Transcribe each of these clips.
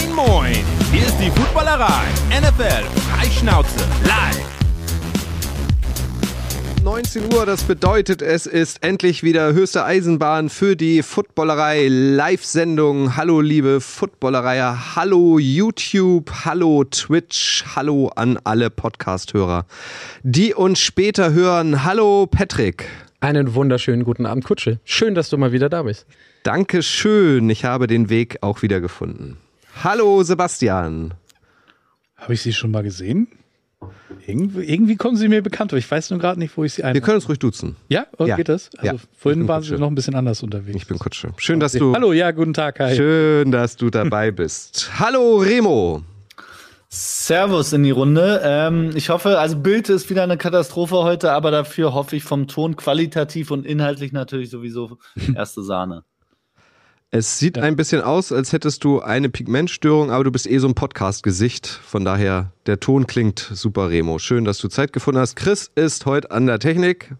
Moin, moin! Hier ist die Footballerei. NFL Freischnauze live. 19 Uhr, das bedeutet, es ist endlich wieder höchste Eisenbahn für die Footballerei Live-Sendung. Hallo liebe Footballerei, hallo YouTube, hallo Twitch, hallo an alle Podcast-Hörer, die uns später hören. Hallo Patrick. Einen wunderschönen guten Abend, Kutsche. Schön, dass du mal wieder da bist. Dankeschön, ich habe den Weg auch wieder gefunden. Hallo Sebastian. Habe ich sie schon mal gesehen? Irgendwie, irgendwie kommen sie mir bekannt vor. Ich weiß nur gerade nicht, wo ich sie ein. Wir können uns ruhig duzen. Ja, oh, Ja. geht das? Also Ja. Vorhin waren Kutsche. sie noch ein bisschen anders unterwegs. Ich bin Kutsche. Schön, dass du, Hallo, ja, guten Tag, hi. schön, dass du dabei bist. Hallo Remo. Servus in die Runde. Ähm, ich hoffe, also Bild ist wieder eine Katastrophe heute, aber dafür hoffe ich vom Ton qualitativ und inhaltlich natürlich sowieso erste Sahne. Es sieht ein bisschen aus, als hättest du eine Pigmentstörung, aber du bist eh so ein Podcast-Gesicht. Von daher, der Ton klingt super, Remo. Schön, dass du Zeit gefunden hast. Chris ist heute an der Technik.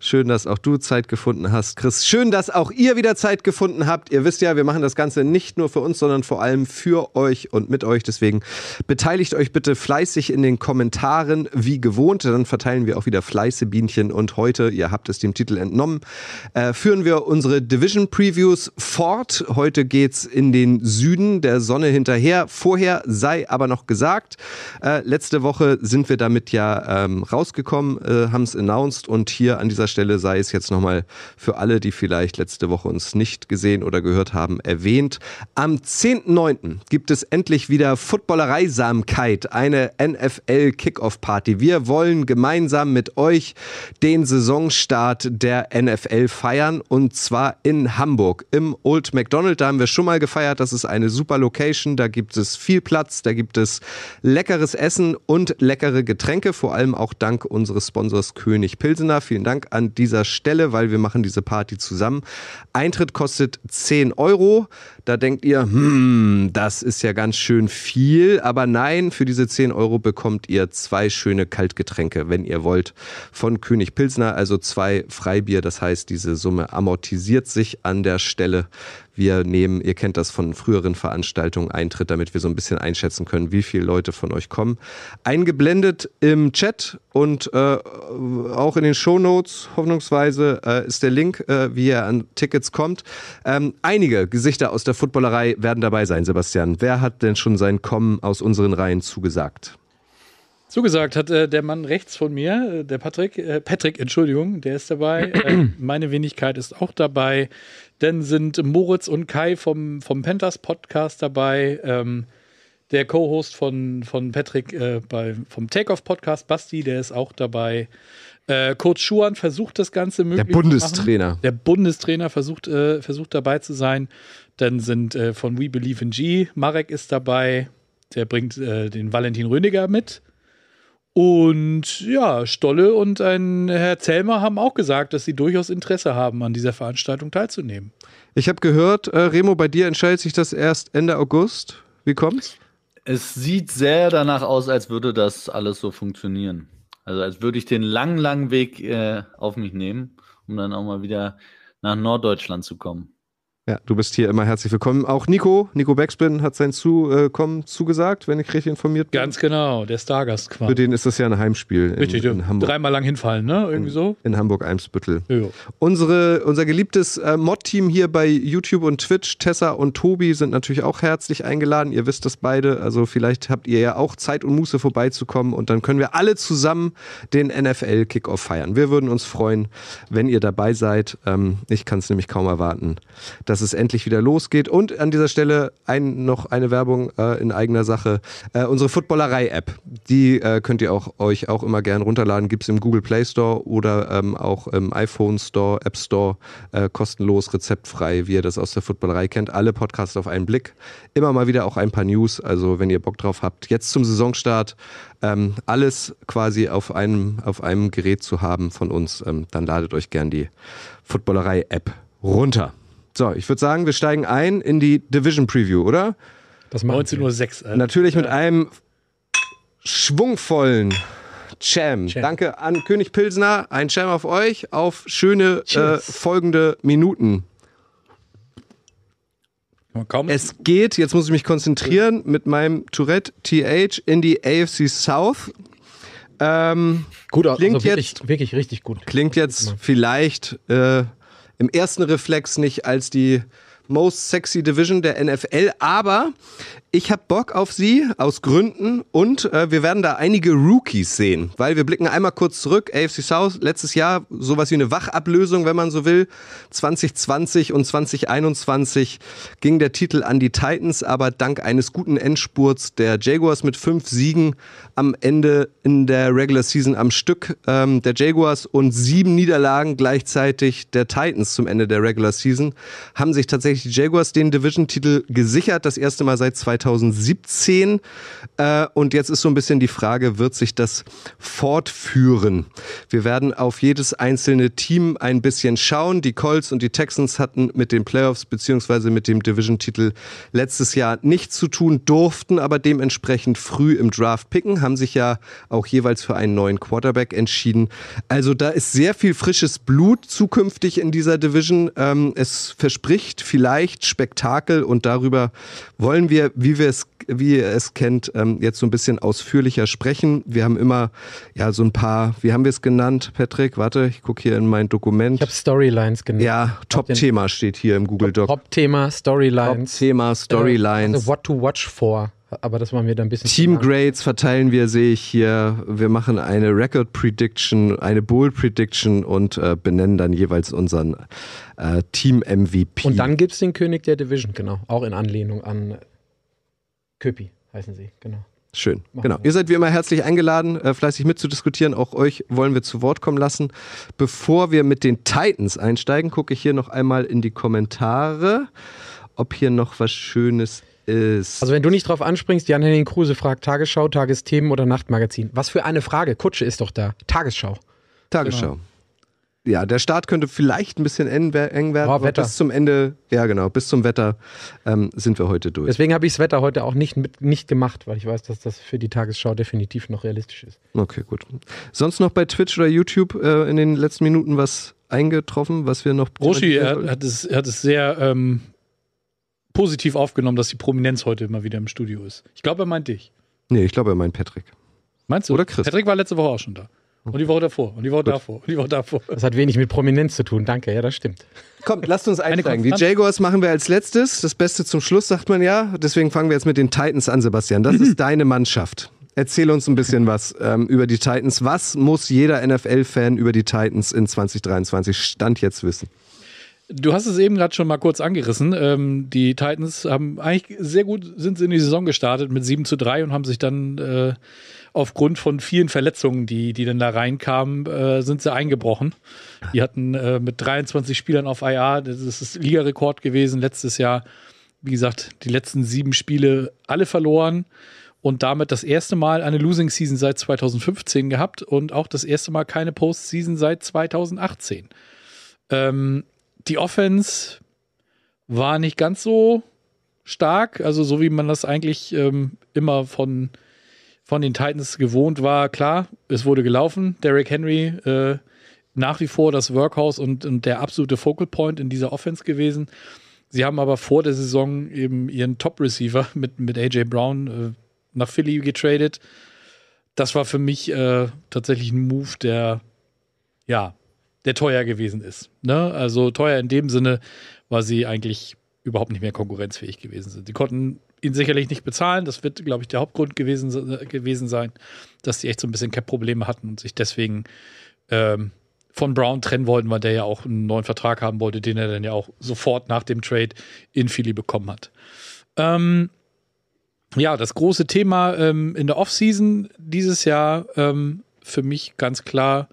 Schön, dass auch du Zeit gefunden hast, Chris. Schön, dass auch ihr wieder Zeit gefunden habt. Ihr wisst ja, wir machen das Ganze nicht nur für uns, sondern vor allem für euch und mit euch. Deswegen beteiligt euch bitte fleißig in den Kommentaren, wie gewohnt. Dann verteilen wir auch wieder Fleißebienchen. Und heute, ihr habt es dem Titel entnommen, äh, führen wir unsere Division Previews fort. Heute geht's in den Süden der Sonne hinterher. Vorher sei aber noch gesagt, äh, letzte Woche sind wir damit ja ähm, rausgekommen, äh, haben es announced und hier an dieser Stelle sei es jetzt nochmal für alle, die vielleicht letzte Woche uns nicht gesehen oder gehört haben, erwähnt. Am 10.9. gibt es endlich wieder Footballereisamkeit, eine NFL Kickoff Party. Wir wollen gemeinsam mit euch den Saisonstart der NFL feiern und zwar in Hamburg im Old McDonald. Da haben wir schon mal gefeiert. Das ist eine super Location. Da gibt es viel Platz, da gibt es leckeres Essen und leckere Getränke, vor allem auch dank unseres Sponsors König Pilsener. Vielen Dank an dieser Stelle, weil wir machen diese Party zusammen. Eintritt kostet 10 Euro. Da denkt ihr, hm, das ist ja ganz schön viel. Aber nein, für diese 10 Euro bekommt ihr zwei schöne Kaltgetränke, wenn ihr wollt, von König Pilsner, also zwei Freibier. Das heißt, diese Summe amortisiert sich an der Stelle. Wir nehmen, ihr kennt das von früheren Veranstaltungen, Eintritt, damit wir so ein bisschen einschätzen können, wie viele Leute von euch kommen. Eingeblendet im Chat und äh, auch in den Shownotes, hoffnungsweise, äh, ist der Link, äh, wie ihr an Tickets kommt. Ähm, einige Gesichter aus der Footballerei werden dabei sein, Sebastian. Wer hat denn schon sein Kommen aus unseren Reihen zugesagt? Zugesagt hat äh, der Mann rechts von mir, äh, der Patrick, äh, Patrick, Entschuldigung, der ist dabei. äh, meine Wenigkeit ist auch dabei. Dann sind Moritz und Kai vom, vom Pentas Podcast dabei. Ähm, der Co-Host von, von Patrick äh, bei, vom Takeoff Podcast, Basti, der ist auch dabei. Coach Schuhan versucht das Ganze Der möglich machen. Bundestrainer. Der Bundestrainer versucht, versucht dabei zu sein. Dann sind von We Believe in G, Marek ist dabei. Der bringt den Valentin Röniger mit. Und ja, Stolle und ein Herr Zellmer haben auch gesagt, dass sie durchaus Interesse haben, an dieser Veranstaltung teilzunehmen. Ich habe gehört, äh, Remo, bei dir entscheidet sich das erst Ende August. Wie kommt's? Es sieht sehr danach aus, als würde das alles so funktionieren. Also als würde ich den langen, langen Weg äh, auf mich nehmen, um dann auch mal wieder nach Norddeutschland zu kommen. Ja, du bist hier immer herzlich willkommen. Auch Nico, Nico Backspin hat sein Zukommen zugesagt, wenn ich richtig informiert bin. Ganz genau, der Stargast Für quasi. den ist das ja ein Heimspiel in, Richtig, in Hamburg. dreimal lang hinfallen, ne? Irgendwie so. In Hamburg-Eimsbüttel. Ja. Unsere, unser geliebtes äh, Mod-Team hier bei YouTube und Twitch, Tessa und Tobi, sind natürlich auch herzlich eingeladen. Ihr wisst das beide. Also vielleicht habt ihr ja auch Zeit und Muße vorbeizukommen und dann können wir alle zusammen den NFL-Kickoff feiern. Wir würden uns freuen, wenn ihr dabei seid. Ähm, ich kann es nämlich kaum erwarten, dass es endlich wieder losgeht. Und an dieser Stelle ein, noch eine Werbung äh, in eigener Sache. Äh, unsere Footballerei-App, die äh, könnt ihr auch, euch auch immer gern runterladen. Gibt's im Google Play Store oder ähm, auch im iPhone Store, App Store, äh, kostenlos, rezeptfrei, wie ihr das aus der Footballerei kennt. Alle Podcasts auf einen Blick. Immer mal wieder auch ein paar News, also wenn ihr Bock drauf habt. Jetzt zum Saisonstart ähm, alles quasi auf einem, auf einem Gerät zu haben von uns, ähm, dann ladet euch gern die Footballerei-App runter. So, ich würde sagen, wir steigen ein in die Division Preview, oder? Das machen wir. 19.06 Uhr. Natürlich mit einem schwungvollen Jam. Jam. Danke an König Pilsner. Ein Jam auf euch, auf schöne äh, folgende Minuten. Es geht, jetzt muss ich mich konzentrieren, mit meinem Tourette TH in die AFC South. Ähm, Gut, also Klingt wirklich, jetzt- wirklich richtig gut. klingt jetzt vielleicht äh, im ersten Reflex nicht als die most sexy Division der NFL, aber ich habe Bock auf sie aus Gründen und äh, wir werden da einige Rookies sehen, weil wir blicken einmal kurz zurück. AFC South letztes Jahr sowas wie eine Wachablösung, wenn man so will. 2020 und 2021 ging der Titel an die Titans, aber dank eines guten Endspurts der Jaguars mit fünf Siegen am Ende in der Regular Season am Stück ähm, der Jaguars und sieben Niederlagen gleichzeitig der Titans zum Ende der Regular Season haben sich tatsächlich die Jaguars den Division-Titel gesichert, das erste Mal seit 2017. Äh, und jetzt ist so ein bisschen die Frage, wird sich das fortführen? Wir werden auf jedes einzelne Team ein bisschen schauen. Die Colts und die Texans hatten mit den Playoffs beziehungsweise mit dem Division-Titel letztes Jahr nichts zu tun, durften aber dementsprechend früh im Draft picken, haben sich ja auch jeweils für einen neuen Quarterback entschieden. Also da ist sehr viel frisches Blut zukünftig in dieser Division. Ähm, es verspricht vielleicht Spektakel und darüber wollen wir, wie wir es, wie ihr es kennt, ähm, jetzt so ein bisschen ausführlicher sprechen. Wir haben immer ja so ein paar, wie haben wir es genannt, Patrick? Warte, ich gucke hier in mein Dokument. Ich habe Storylines genannt. ja, Top-Thema steht hier im Google Doc. Top-Thema, Storylines. Top-Thema, Storylines. Also what to watch for. Aber das war mir dann ein bisschen. Team. Grades verteilen wir, sehe ich hier. Wir machen eine Record Prediction, eine Bowl Prediction und äh, benennen dann jeweils unseren äh, Team MVP. Und dann gibt es den König der Division, genau. Auch in Anlehnung an Köpi, heißen sie, genau. Schön. Machen Genau. wir. Ihr seid wie immer herzlich eingeladen, äh, fleißig mitzudiskutieren. Auch euch wollen wir zu Wort kommen lassen. Bevor wir mit den Titans einsteigen, gucke ich hier noch einmal in die Kommentare, ob hier noch was Schönes ist. Also wenn du nicht drauf anspringst, Jan-Henning Kruse fragt Tagesschau, Tagesthemen oder Nachtmagazin. Was für eine Frage. Kutsche ist doch da. Tagesschau. Tagesschau. Ja, der Start könnte vielleicht ein bisschen eng wer- eng werden, Oh, aber Wetter. bis zum Ende, ja genau, bis zum Wetter ähm, sind wir heute durch. Deswegen habe ich das Wetter heute auch nicht, mit, nicht gemacht, weil ich weiß, dass das für die Tagesschau definitiv noch realistisch ist. Okay, gut. Sonst noch bei Twitch oder YouTube äh, in den letzten Minuten was eingetroffen, was wir noch. Roshi er, hat, es, er hat es sehr ähm, positiv aufgenommen, dass die Prominenz heute immer wieder im Studio ist. Ich glaube, er meint dich. Nee, ich glaube, er meint Patrick. Meinst du? Oder Chris. Patrick war letzte Woche auch schon da. Und die Woche davor. Und die Woche davor. Und die Woche davor. Das hat wenig mit Prominenz zu tun. Danke, ja, das stimmt. Kommt, lasst uns einsteigen. Die. Jaguars machen wir als letztes. Das Beste zum Schluss, sagt man ja. Deswegen fangen wir jetzt mit den Titans an, Sebastian. Das ist deine Mannschaft. Erzähl uns ein bisschen was ähm, über die Titans. Was muss jeder NFL-Fan über die Titans in 2023 Stand jetzt wissen? Du hast es eben gerade schon mal kurz angerissen. Ähm, die Titans haben eigentlich sehr gut, sind sie in die Saison gestartet mit 7 zu 3 und haben sich dann äh, aufgrund von vielen Verletzungen, die, die dann da reinkamen, äh, sind sie eingebrochen. Die hatten äh, mit 23 Spielern auf IA, das ist Ligarekord gewesen letztes Jahr. Wie gesagt, die letzten sieben Spiele alle verloren und damit das erste Mal eine Losing Season seit 2015 gehabt und auch das erste Mal keine Postseason seit 2018. Ähm, die Offense war nicht ganz so stark, also so wie man das eigentlich ähm, immer von, von den Titans gewohnt war. Klar, es wurde gelaufen. Derrick Henry äh, nach wie vor das Workhouse und, und der absolute Focal Point in dieser Offense gewesen. Sie haben aber vor der Saison eben ihren Top-Receiver mit, mit AJ Brown äh, nach Philly getradet. Das war für mich äh, tatsächlich ein Move, der ja, der teuer gewesen ist. Ne? Also teuer in dem Sinne, weil sie eigentlich überhaupt nicht mehr konkurrenzfähig gewesen sind. Sie konnten ihn sicherlich nicht bezahlen. Das wird, glaube ich, der Hauptgrund gewesen, se- gewesen sein, dass sie echt so ein bisschen Cap-Probleme hatten und sich deswegen ähm, von Brown trennen wollten, weil der ja auch einen neuen Vertrag haben wollte, den er dann ja auch sofort nach dem Trade in Philly bekommen hat. Ähm, ja, das große Thema ähm, in der Offseason dieses Jahr ähm, für mich ganz klar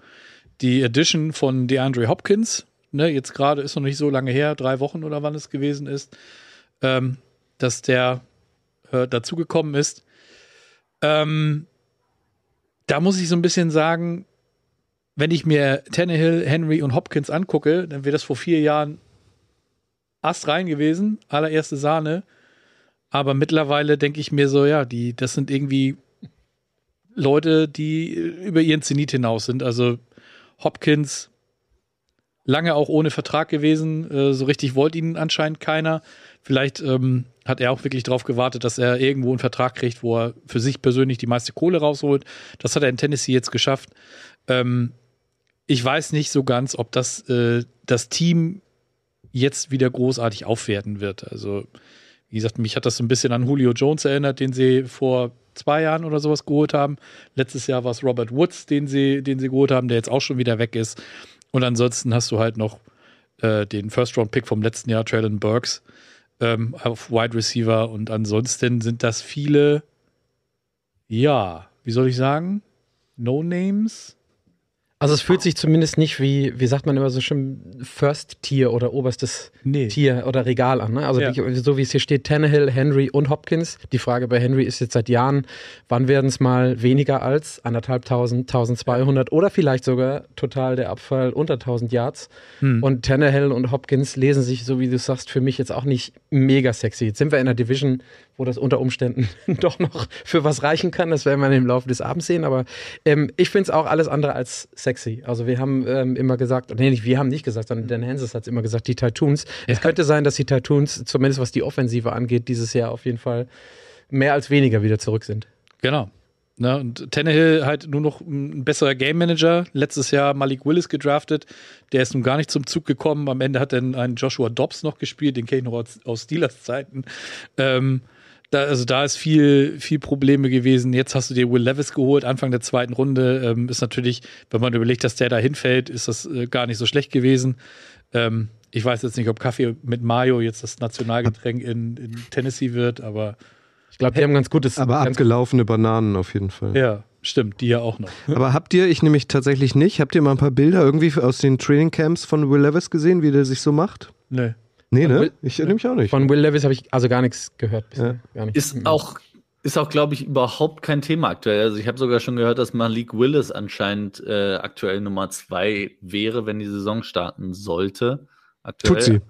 die Edition von DeAndre Hopkins. Ne, jetzt gerade ist noch nicht so lange her, drei Wochen oder wann es gewesen ist, ähm, dass der äh, dazugekommen ist. Ähm, da muss ich so ein bisschen sagen, wenn ich mir Tannehill, Henry und Hopkins angucke, dann wäre das vor vier Jahren Ast rein gewesen, allererste Sahne. Aber mittlerweile denke ich mir so, ja, die, das sind irgendwie Leute, die über ihren Zenit hinaus sind. Also Hopkins lange auch ohne Vertrag gewesen. Äh, so richtig wollte ihn anscheinend keiner. Vielleicht ähm, hat er auch wirklich darauf gewartet, dass er irgendwo einen Vertrag kriegt, wo er für sich persönlich die meiste Kohle rausholt. Das hat er in Tennessee jetzt geschafft. Ähm, ich weiß nicht so ganz, ob das äh, das Team jetzt wieder großartig aufwerten wird. Also, wie gesagt, mich hat das so ein bisschen an Julio Jones erinnert, den sie vor zwei Jahren oder sowas geholt haben. Letztes Jahr war es Robert Woods, den sie, den sie geholt haben, der jetzt auch schon wieder weg ist. Und ansonsten hast du halt noch äh, den First-Round-Pick vom letzten Jahr, Traylon Burks, ähm, auf Wide Receiver. Und ansonsten sind das viele, ja, wie soll ich sagen, No-Names also es fühlt sich zumindest nicht wie, wie sagt man immer so schön, First Tier oder oberstes Nee. Tier oder Regal an. Ne? Also Ja. wie, so wie es hier steht, Tannehill, Henry und Hopkins. Die Frage bei Henry ist jetzt seit Jahren, wann werden es mal weniger als anderthalbtausend, 1200 oder vielleicht sogar total der Abfall unter 1000 Yards. Hm. Und Tannehill und Hopkins lesen sich, so wie du sagst, für mich jetzt auch nicht mega sexy. Jetzt sind wir in einer Division, wo das unter Umständen doch noch für was reichen kann. Das werden wir im Laufe des Abends sehen. Aber ähm, ich finde es auch alles andere als sexy. Also wir haben ähm, immer gesagt, nee, nicht, wir haben nicht gesagt, sondern Dan Hanses hat es immer gesagt, die Titans. Es könnte sein, dass die Titans, zumindest was die Offensive angeht, dieses Jahr auf jeden Fall mehr als weniger wieder zurück sind. Genau. Ne, und Tannehill halt nur noch ein besserer Game Manager. Letztes Jahr Malik Willis gedraftet. Der ist nun gar nicht zum Zug gekommen. Am Ende hat dann ein Joshua Dobbs noch gespielt. Den kenne ich noch aus, aus Steelers Zeiten. Ähm, da, also da ist viel, viel Probleme gewesen. Jetzt hast du dir Will Levis geholt, Anfang der zweiten Runde. Ähm, ist natürlich, wenn man überlegt, dass der da hinfällt, ist das äh, gar nicht so schlecht gewesen. Ähm, ich weiß jetzt nicht, ob Kaffee mit Mayo jetzt das Nationalgetränk in, in Tennessee wird, aber Ich glaube, die haben ganz gutes. Aber ganz abgelaufene Bananen auf jeden Fall. ja, stimmt, die ja auch noch. Aber habt ihr, ich nämlich tatsächlich nicht, habt ihr mal ein paar Bilder irgendwie aus den Trainingcamps von Will Levis gesehen, wie der sich so macht? Nö. Nee, ne? Will- Ich nämlich auch nicht. Von Will Levis habe ich also gar nichts gehört bisher. Gar nicht. Ist auch, ist auch glaube ich, überhaupt kein Thema aktuell. Also ich habe sogar schon gehört, dass Malik Willis anscheinend äh, aktuell Nummer zwei wäre, wenn die Saison starten sollte. Aktuell. Tut sie.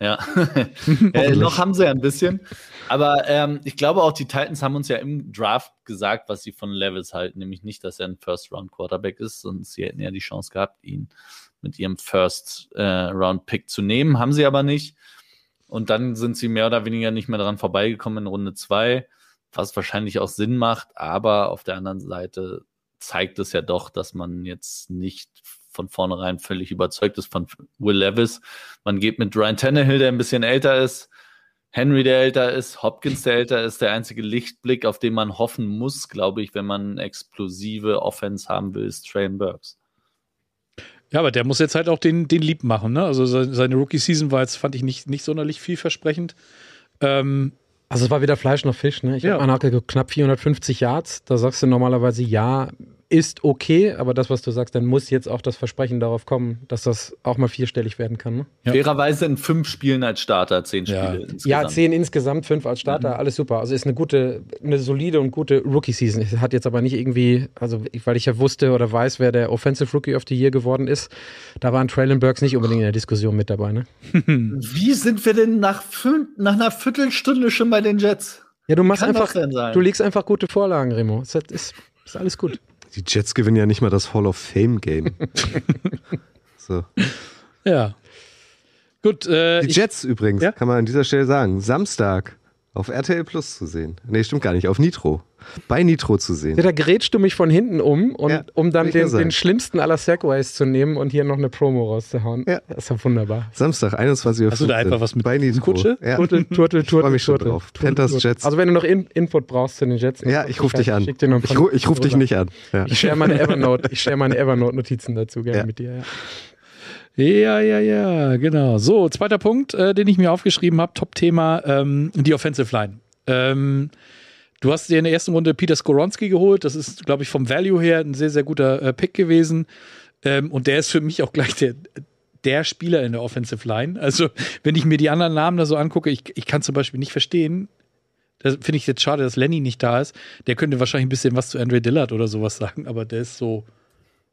Ja. äh, noch haben sie ja ein bisschen. Aber ähm, ich glaube auch, die Titans haben uns ja im Draft gesagt, was sie von Levels halten. Nämlich nicht, dass er ein First-Round-Quarterback ist, sondern sie hätten ja die Chance gehabt, ihn mit ihrem First-Round-Pick zu nehmen. Haben sie aber nicht. Und dann sind sie mehr oder weniger nicht mehr dran vorbeigekommen in Runde zwei, was wahrscheinlich auch Sinn macht. Aber auf der anderen Seite zeigt es ja doch, dass man jetzt nicht von vornherein völlig überzeugt ist von Will Levis. Man geht mit Ryan Tannehill, der ein bisschen älter ist, Henry, der älter ist, Hopkins, der älter ist, der einzige Lichtblick, auf den man hoffen muss, glaube ich, wenn man explosive Offense haben will, ist Train Burks. Ja, aber der muss jetzt halt auch den, den lieb machen, ne? Also se- seine Rookie-Season war jetzt, fand ich nicht, nicht sonderlich vielversprechend. Ähm, Also es war weder Fleisch noch Fisch, ne? Ich Ja. habe mal nachgeguckt, knapp 450 Yards. Da sagst du normalerweise ja, ist okay, aber das, was du sagst, dann muss jetzt auch das Versprechen darauf kommen, dass das auch mal vierstellig werden kann. Ne? Ja. Fairerweise in fünf Spielen als Starter, zehn Ja. Spiele insgesamt. Ja, zehn insgesamt, fünf als Starter, alles super. Also ist eine gute, eine solide und gute Rookie-Season. Es Hat jetzt aber nicht irgendwie, also weil ich ja wusste oder weiß, wer der Offensive Rookie of the Year geworden ist, da waren Traylon Burks nicht unbedingt in der Diskussion mit dabei, ne? Wie sind wir denn nach, fün- nach einer Viertelstunde schon bei den Jets? Ja, du machst einfach, du legst einfach gute Vorlagen, Remo. Das ist, ist alles gut. Die Jets gewinnen ja nicht mal das Hall of Fame Game. so. ja. Gut, äh, Die ich, Jets übrigens, Ja? kann man an dieser Stelle sagen, Samstag auf RTL Plus zu sehen. Nee, stimmt gar nicht, auf Nitro. Bei Nitro zu sehen. Ja, da gerätst du mich von hinten um, und, Ja, um dann ich den, den schlimmsten aller Segways zu nehmen und hier noch eine Promo rauszuhauen. Ja. Das ist ja wunderbar. Samstag, 21 Uhr. Hast du da einfach was mit Bei Nitro. Kutsche? Ja. Turtel, Turtel, Ich freu Turtel, mich schon Turtel. drauf. Turtel, Panthers Turtel. Jets. Also wenn du noch In Input brauchst zu den Jets. Ja, ich rufe dich an. Schick dir noch ein Ich, paar ru ich rufe dich nicht an. Ja. Ich share meine Evernote, ich Evernote-Notizen dazu gerne Ja. mit dir. Ja. ja, ja, genau. So, zweiter Punkt, äh, den ich mir aufgeschrieben habe, Top-Thema, ähm, die Offensive Line. Ähm, du hast dir in der ersten Runde Peter Skoronski geholt. Das ist, glaube ich, vom Value her ein sehr, sehr guter äh, Pick gewesen. Ähm, und der ist für mich auch gleich der, der Spieler in der Offensive Line. Also, wenn ich mir die anderen Namen da so angucke, ich, ich kann zum Beispiel nicht verstehen, das finde ich jetzt schade, dass Lenny nicht da ist. Der könnte wahrscheinlich ein bisschen was zu Andre Dillard oder sowas sagen, aber der ist so,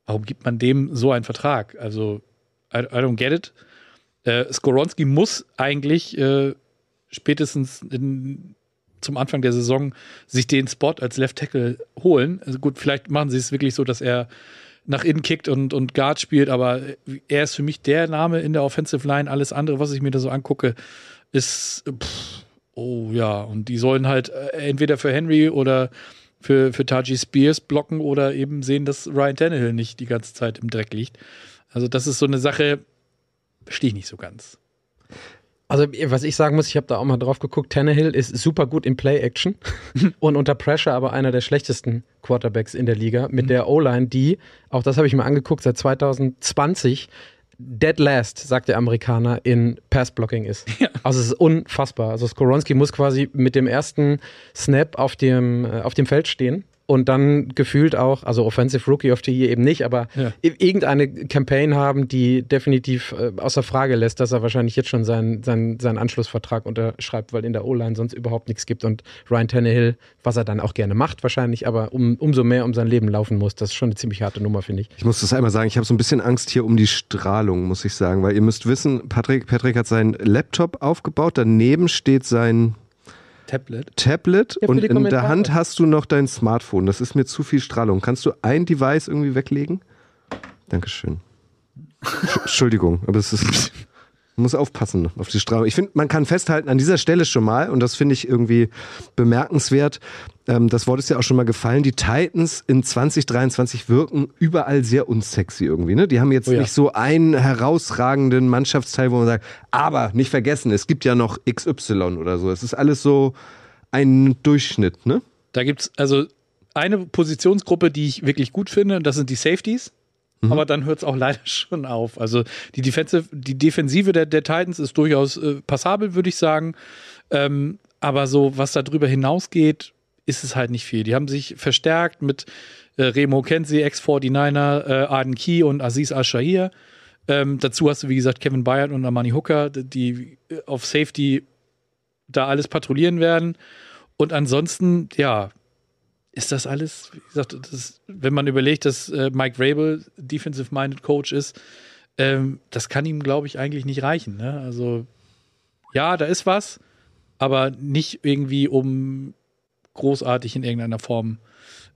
warum gibt man dem so einen Vertrag? Also, I, I don't get it. Äh, Skoronski muss eigentlich äh, spätestens in, zum Anfang der Saison sich den Spot als Left Tackle holen. Also gut, vielleicht machen sie es wirklich so, dass er nach innen kickt und, und Guard spielt, aber er ist für mich der Name in der Offensive Line. Alles andere, was ich mir da so angucke, ist, pff, oh ja, und die sollen halt äh, entweder für Henry oder für, für Taji Spears blocken oder eben sehen, dass Ryan Tannehill nicht die ganze Zeit im Dreck liegt. Also, das ist so eine Sache, verstehe ich nicht so ganz. Also, was ich sagen muss, ich habe da auch mal drauf geguckt, Tannehill ist super gut in Play-Action und unter Pressure aber einer der schlechtesten Quarterbacks in der Liga mit der O-Line, die, auch das habe ich mir angeguckt, seit 2020 dead last, sagt der Amerikaner, in Pass-Blocking ist. Ja. Also es ist unfassbar. Also Skoronski muss quasi mit dem ersten Snap auf dem, äh, auf dem Feld stehen und dann gefühlt auch, also Offensive Rookie of the Year eben nicht, aber ja. irgendeine Campaign haben, die definitiv äh, außer Frage lässt, dass er wahrscheinlich jetzt schon seinen, seinen, seinen Anschlussvertrag unterschreibt, weil in der O-Line sonst überhaupt nichts gibt und Ryan Tannehill, was er dann auch gerne macht wahrscheinlich, aber um, umso mehr um sein Leben laufen muss, das ist schon eine ziemlich harte Nummer, finde ich. Ich muss das einmal sagen, ich habe so ein bisschen Angst hier um die Strahlung, muss ich sagen, weil ihr müsst wissen, Patrick, Patrick hat seinen Laptop aufgebaut, daneben steht sein Tablet. Tablet ja, und in der Hand hast du noch dein Smartphone. Das ist mir zu viel Strahlung. Kannst du ein Device irgendwie weglegen? Dankeschön. Entschuldigung, aber es ist. Man muss aufpassen auf die Strahlung. Ich finde, man kann festhalten an dieser Stelle schon mal, und das finde ich irgendwie bemerkenswert, ähm, das Wort ist ja auch schon mal gefallen, die Titans in 2023 wirken überall sehr unsexy irgendwie. Ne? Die haben jetzt oh ja. nicht so einen herausragenden Mannschaftsteil, wo man sagt, aber nicht vergessen, es gibt ja noch XY oder so. Es ist alles so ein Durchschnitt, ne? Da gibt es also eine Positionsgruppe, die ich wirklich gut finde, und das sind die Safeties. Mhm. Aber dann hört es auch leider schon auf. Also die Defensive, die Defensive der, der Titans ist durchaus äh, passabel, würde ich sagen. Ähm, aber so, was da drüber hinausgeht, ist es halt nicht viel. Die haben sich verstärkt mit äh, Remo Kenzie, Ex-49er, äh, Arden Key und Aziz Al-Shahir. Ähm, dazu hast du, wie gesagt, Kevin Bayard und Amani Hooker, die auf Safety da alles patrouillieren werden. Und ansonsten, ja, ist das alles, wie gesagt, das, wenn man überlegt, dass äh, Mike Rabel Defensive-Minded Coach ist, ähm, das kann ihm, glaube ich, eigentlich nicht reichen. Ne? Also, ja, da ist was, aber nicht irgendwie, um großartig in irgendeiner Form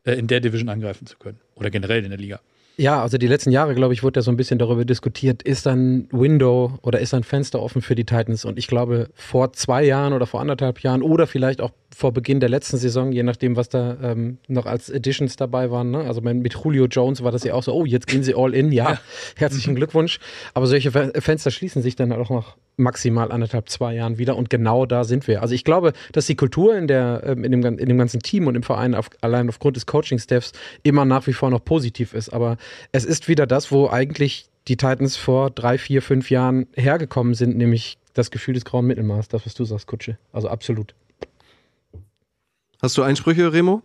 äh, in der Division angreifen zu können. Oder generell in der Liga. Ja, also die letzten Jahre, glaube ich, wurde ja so ein bisschen darüber diskutiert, ist ein Window oder ist ein Fenster offen für die Titans? Und ich glaube, vor zwei Jahren oder vor anderthalb Jahren oder vielleicht auch vor Beginn der letzten Saison, je nachdem, was da ähm, noch als Editions dabei waren. Ne? Also mit Julio Jones war das ja auch so, oh, jetzt gehen sie all in. Ja, ja. herzlichen. Glückwunsch. Aber solche Fenster schließen sich dann auch noch maximal anderthalb, zwei Jahren wieder. Und genau da sind wir. Also ich glaube, dass die Kultur in, der, ähm, in, dem, in dem ganzen Team und im Verein auf, allein aufgrund des Coaching-Staffs immer nach wie vor noch positiv ist. Aber es ist wieder das, wo eigentlich die Titans vor drei, vier, fünf Jahren hergekommen sind, nämlich das Gefühl des grauen Mittelmaß, das, was du sagst, Kutsche. Also absolut. Hast du Einsprüche, Remo?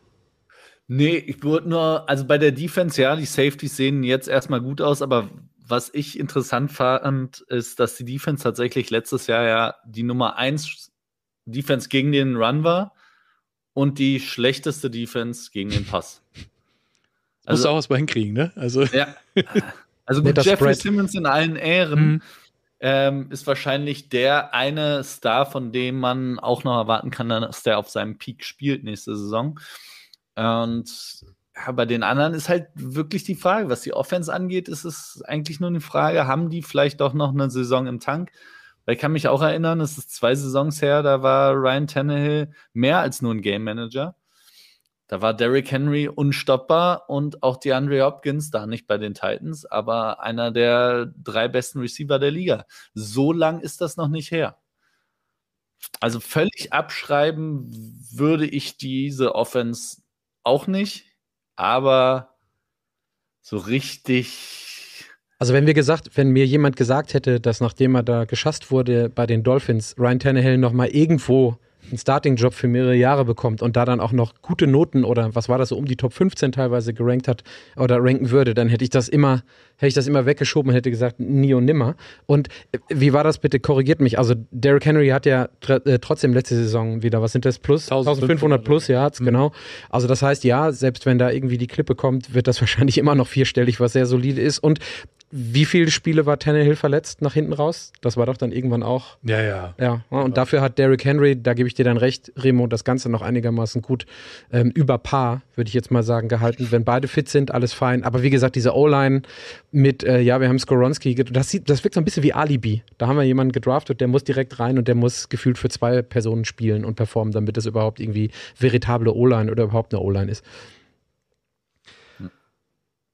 Nee, ich würde nur, also bei der Defense, ja, die Safeties sehen jetzt erstmal gut aus, aber was ich interessant fand, ist, dass die Defense tatsächlich letztes Jahr ja die Nummer 1 Defense gegen den Run war und die schlechteste Defense gegen den Pass. Also, Musst du auch was mal hinkriegen, ne? Also, ja. Also gut, Jeffrey Simmons in allen Ehren. Mhm ähm, ist wahrscheinlich der eine Star, von dem man auch noch erwarten kann, dass der auf seinem Peak spielt nächste Saison. Und ja, bei den anderen ist halt wirklich die Frage, was die Offense angeht, ist es eigentlich nur eine Frage, haben die vielleicht doch noch eine Saison im Tank? Weil ich kann mich auch erinnern, es ist zwei Saisons her, da war Ryan Tannehill mehr als nur ein Game Manager. Da war Derrick Henry unstoppbar und auch DeAndre Hopkins, da nicht bei den Titans, aber einer der drei besten Receiver der Liga. So lang ist das noch nicht her. Also völlig abschreiben würde ich diese Offense auch nicht, aber so richtig. Also wenn wir gesagt, wenn mir jemand gesagt hätte, dass nachdem er da geschasst wurde bei den Dolphins, Ryan Tannehill noch mal irgendwo einen Starting-Job für mehrere Jahre bekommt und da dann auch noch gute Noten oder was war das so um die Top 15 teilweise gerankt hat oder ranken würde, dann hätte ich das immer, hätte ich das immer weggeschoben und hätte gesagt, nie und nimmer. Und äh, wie war das bitte? Korrigiert mich. Also Derrick Henry hat ja tr äh, trotzdem letzte Saison wieder, was sind das plus? 1500 plus, ja, mhm. genau. Also das heißt, ja, selbst wenn da irgendwie die Klippe kommt, wird das wahrscheinlich immer noch vierstellig, was sehr solide ist. Und wie viele Spiele war Tannehill verletzt nach hinten raus? Das war doch dann irgendwann auch. Ja, ja. Ja, und dafür hat Derrick Henry, da gebe ich dir dann recht, Remo, das Ganze noch einigermaßen gut ähm, über Paar, würde ich jetzt mal sagen, gehalten. Wenn beide fit sind, alles fein. Aber wie gesagt, diese O-Line mit, äh, ja, wir haben Skoronski, das, sieht, das wirkt so ein bisschen wie Alibi. Da haben wir jemanden gedraftet, der muss direkt rein und der muss gefühlt für zwei Personen spielen und performen, damit es überhaupt irgendwie veritable O-Line oder überhaupt eine O-Line ist.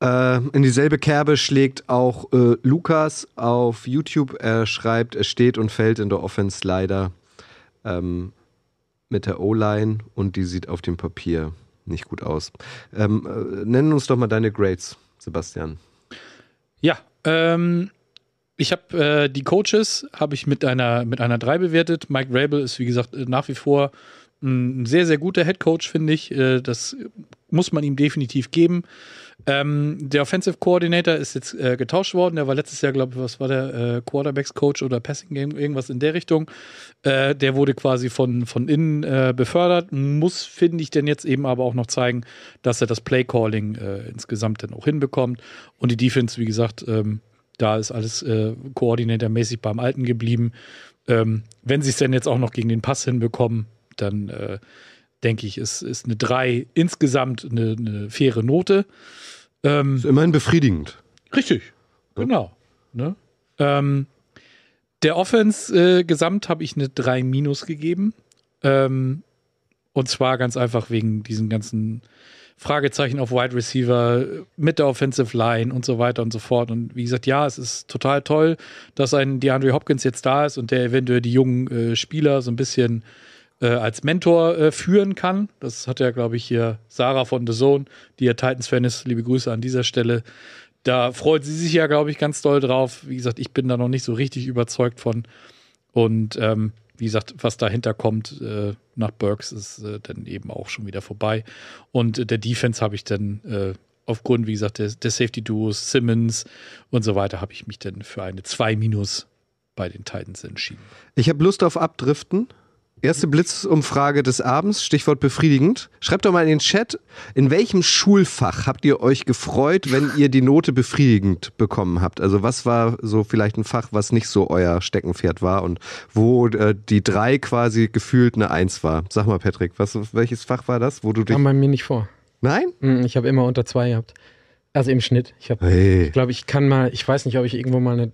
Äh, in dieselbe Kerbe schlägt auch äh, Lukas auf YouTube. Er schreibt, es steht und fällt in der Offense leider ähm, mit der O-Line und die sieht auf dem Papier nicht gut aus. Ähm, äh, nennen uns doch mal deine Grades, Sebastian. Ja, ähm, ich habe äh, die Coaches habe ich mit einer mit einer 3 bewertet. Mike Rabel ist wie gesagt äh, nach wie vor ein sehr sehr guter Head Coach finde ich. Äh, das muss man ihm definitiv geben. Ähm, der Offensive Coordinator ist jetzt äh, getauscht worden. Der war letztes Jahr, glaube ich, was war der äh, Quarterbacks Coach oder Passing Game, irgendwas in der Richtung. Äh, der wurde quasi von, von innen äh, befördert. Muss, finde ich, denn jetzt eben aber auch noch zeigen, dass er das Play Calling äh, insgesamt dann auch hinbekommt. Und die Defense, wie gesagt, ähm, da ist alles äh, Koordinatormäßig beim Alten geblieben. Ähm, wenn sie es denn jetzt auch noch gegen den Pass hinbekommen, dann denke ich, ist, ist eine 3 insgesamt eine, eine faire Note. Ähm, ist immerhin befriedigend. Richtig, ja. genau. Ne? Ähm, der Offense äh, gesamt habe ich eine 3 minus gegeben. Ähm, und zwar ganz einfach wegen diesen ganzen Fragezeichen auf Wide Receiver mit der Offensive Line und so weiter und so fort. Und wie gesagt, ja, es ist total toll, dass ein DeAndre Hopkins jetzt da ist und der eventuell die jungen äh, Spieler so ein bisschen äh, als Mentor äh, führen kann. Das hat ja, glaube ich, hier Sarah von The Zone, die ja Titans-Fan ist. Liebe Grüße an dieser Stelle. Da freut sie sich ja, glaube ich, ganz doll drauf. Wie gesagt, ich bin da noch nicht so richtig überzeugt von. Und ähm, wie gesagt, was dahinter kommt äh, nach Burks ist äh, dann eben auch schon wieder vorbei. Und äh, der Defense habe ich dann äh, aufgrund, wie gesagt, der, der Safety-Duos, Simmons und so weiter, habe ich mich dann für eine 2 Minus bei den Titans entschieden. Ich habe Lust auf Abdriften. Erste Blitzumfrage des Abends, Stichwort befriedigend. Schreibt doch mal in den Chat, in welchem Schulfach habt ihr euch gefreut, wenn ihr die Note befriedigend bekommen habt? Also was war so vielleicht ein Fach, was nicht so euer Steckenpferd war und wo äh, die drei quasi gefühlt eine Eins war? Sag mal, Patrick, was, welches Fach war das, wo du dich... Kam bei mir nicht vor. Nein? Hm, ich habe immer unter zwei gehabt. Also im Schnitt. Ich hey. ich glaube, ich kann mal, ich weiß nicht, ob ich irgendwo mal eine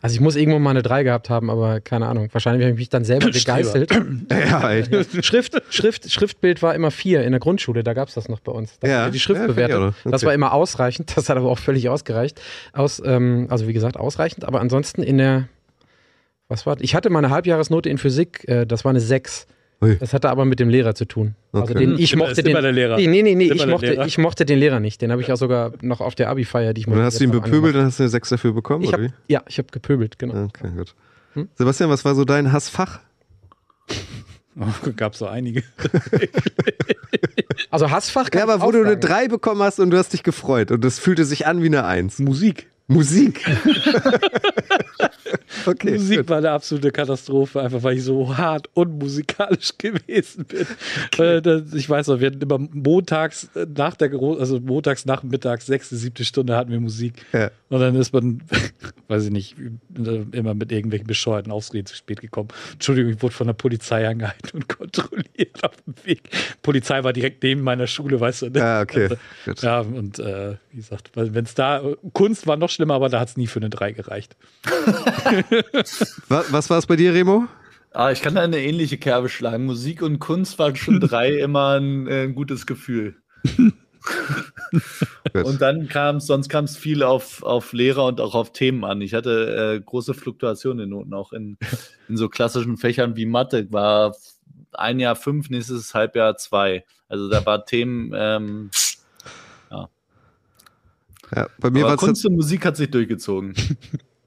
also ich muss irgendwo mal eine 3 gehabt haben, aber keine Ahnung. Wahrscheinlich habe ich mich dann selber gegeißelt. ja. Schrift, Schrift, Schriftbild war immer 4 in der Grundschule, da gab es das noch bei uns. Da ja, die Schrift ja, bewertet. Okay. Das war immer ausreichend, das hat aber auch völlig ausgereicht. Aus, ähm, also wie gesagt, ausreichend, aber ansonsten in der, was war Ich hatte mal eine Halbjahresnote in Physik, äh, das war eine 6. Ui. Das hatte aber mit dem Lehrer zu tun. Also okay. Also den, ich mochte den. Der Lehrer. Nee, nee, nee, ich mochte, ich mochte den Lehrer nicht. Den habe ich auch sogar noch auf der Abi-Feier, die ich mal. Und dann hast du ihn bepöbelt und hast du eine 6 dafür bekommen? Ich hab, ja, ich habe gepöbelt, genau. Okay, gut. Hm? Sebastian, was war so dein Hassfach? Oh, gab so einige. also Hassfach kann Ja, aber wo du eine 3 bekommen hast und du hast dich gefreut und das fühlte sich an wie eine 1. Musik. Musik. okay, Musik gut. war eine absolute Katastrophe, einfach weil ich so hart unmusikalisch gewesen bin. Okay. Äh, ich weiß noch, wir hatten immer montags äh, nach der also montags nachmittags, sechste, siebte Stunde hatten wir Musik. Ja. Und dann ist man, weiß ich nicht, immer mit irgendwelchen bescheuerten Ausreden zu spät gekommen. Entschuldigung, ich wurde von der Polizei angehalten und kontrolliert auf dem Weg. Polizei war direkt neben meiner Schule, weißt du. Ne? Ja, okay. Also, ja, und äh, wie gesagt, wenn es da, Kunst war noch schlimmer, aber da hat es nie für eine 3 gereicht. was, was war es bei dir, Remo? Ah, ich kann da eine ähnliche Kerbe schlagen. Musik und Kunst waren schon drei immer ein, äh, ein gutes Gefühl. und dann kam es, sonst kam es viel auf, auf Lehrer und auch auf Themen an. Ich hatte äh, große Fluktuationen in Noten, auch in, in so klassischen Fächern wie Mathe war ein Jahr fünf, nächstes Halbjahr zwei. Also da war Themen, ähm, ja. ja. bei mir Aber Kunst und Musik hat sich durchgezogen.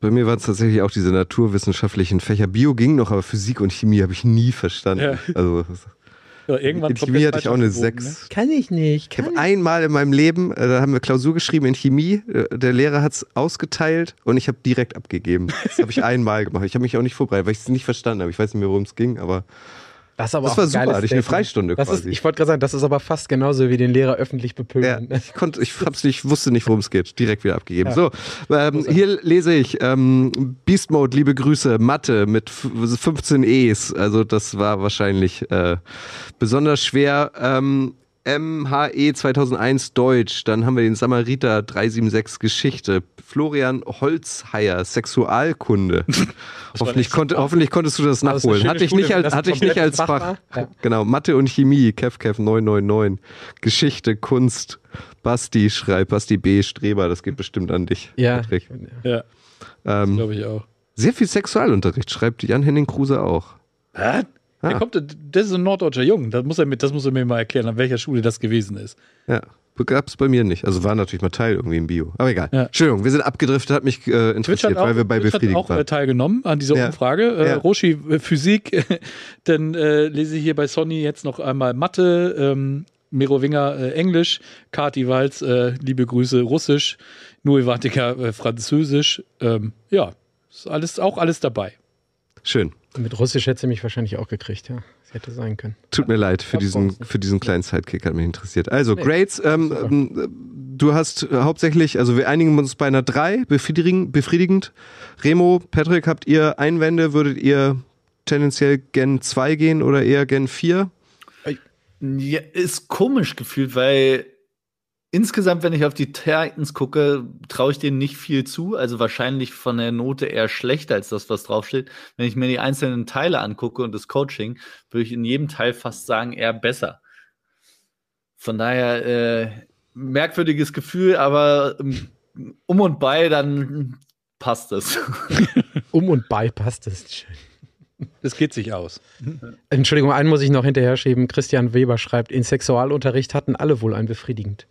Bei mir waren es tatsächlich auch diese naturwissenschaftlichen Fächer. Bio ging noch, aber Physik und Chemie habe ich nie verstanden. Ja. Also ja, irgendwann in Chemie hatte ich auch eine 6. Ne? Kann ich nicht. Kann ich habe einmal in meinem Leben, äh, da haben wir Klausur geschrieben in Chemie, äh, der Lehrer hat es ausgeteilt und ich habe direkt abgegeben. Das habe ich einmal gemacht. Ich habe mich auch nicht vorbereitet, weil ich es nicht verstanden habe. Ich weiß nicht mehr, worum es ging, aber Das, ist aber Das war super, hatte ich eine. Freistunde das quasi. Ist, ich wollte gerade sagen, das ist aber fast genauso wie den Lehrer öffentlich Ja, bepöbeln. ich konnte, ich hab's nicht, wusste nicht, worum es geht. Direkt wieder abgegeben. Ja. So, ähm, hier lese ich ähm, Beast Mode, liebe Grüße, Mathe mit f- 15 E's. Also das war wahrscheinlich äh, besonders schwer. Ähm, MHE 2001 Deutsch, dann haben wir den Samariter 376 Geschichte, Florian Holzheier Sexualkunde. hoffentlich, konnte, hoffentlich konntest du das nachholen. Hatte ich Schule, nicht als, hatte ich nicht als Fach. Ja. Genau, Mathe und Chemie, KevKev 999. Geschichte, Kunst, Basti schreibt, Basti B. Streber, das geht bestimmt an dich. Ja, Patrick. Ja, Ähm, glaube ich auch. sehr viel Sexualunterricht, schreibt Jan-Henning Kruse auch. Hä? Der Ah. kommt, das ist ein norddeutscher Jung. Das muss, er mir, das muss er mir mal erklären, an welcher Schule das gewesen ist. Ja, gab's bei mir nicht. Also war natürlich mal Teil irgendwie im Bio. Aber egal. Ja. Entschuldigung, wir sind abgedriftet, hat mich äh, interessiert, hat auch, weil wir bei Twitch hat befriedigt auch äh, waren. teilgenommen an dieser Ja. Umfrage. Äh, Ja. Roshi äh, Physik, dann äh, lese ich hier bei Sonny jetzt noch einmal Mathe, ähm, Merowinger äh, Englisch, Kati Walz, äh, liebe Grüße Russisch, Noe Vatica äh, Französisch. Ähm, ja, ist alles, auch alles dabei. Schön. Mit Russisch hätte sie mich wahrscheinlich auch gekriegt, ja. Das hätte sein können. Tut mir leid für diesen, für diesen kleinen Sidekick, hat mich interessiert. Also, Nee, Grades, ähm, ähm, du hast äh, hauptsächlich, also wir einigen uns bei einer 3, befriedigend, befriedigend. Remo, Patrick, habt ihr Einwände? Würdet ihr tendenziell Gen 2 gehen oder eher Gen 4? Ja, ist komisch gefühlt, weil insgesamt, wenn ich auf die Titans gucke, traue ich denen nicht viel zu. Also wahrscheinlich von der Note eher schlechter als das, was draufsteht. Wenn ich mir die einzelnen Teile angucke und das Coaching, würde ich in jedem Teil fast sagen, eher besser. Von daher äh, merkwürdiges Gefühl, aber ähm, um und bei, dann passt es. Um und bei passt ist schön. Das geht sich aus. Entschuldigung, einen muss ich noch hinterher schieben. Christian Weber schreibt, in Sexualunterricht hatten alle wohl ein befriedigend.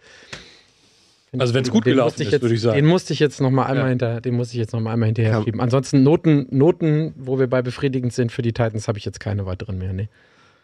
Also wenn's gut Den gelaufen ich ist, jetzt- würde ich sagen. Den musste ich jetzt noch mal einmal Ja. hinter, den musste ich jetzt noch mal einmal hinterher Ja. schieben. Ansonsten Noten, Noten, wo wir bei befriedigend sind für die Titans, habe ich jetzt keine weiteren mehr. Nee,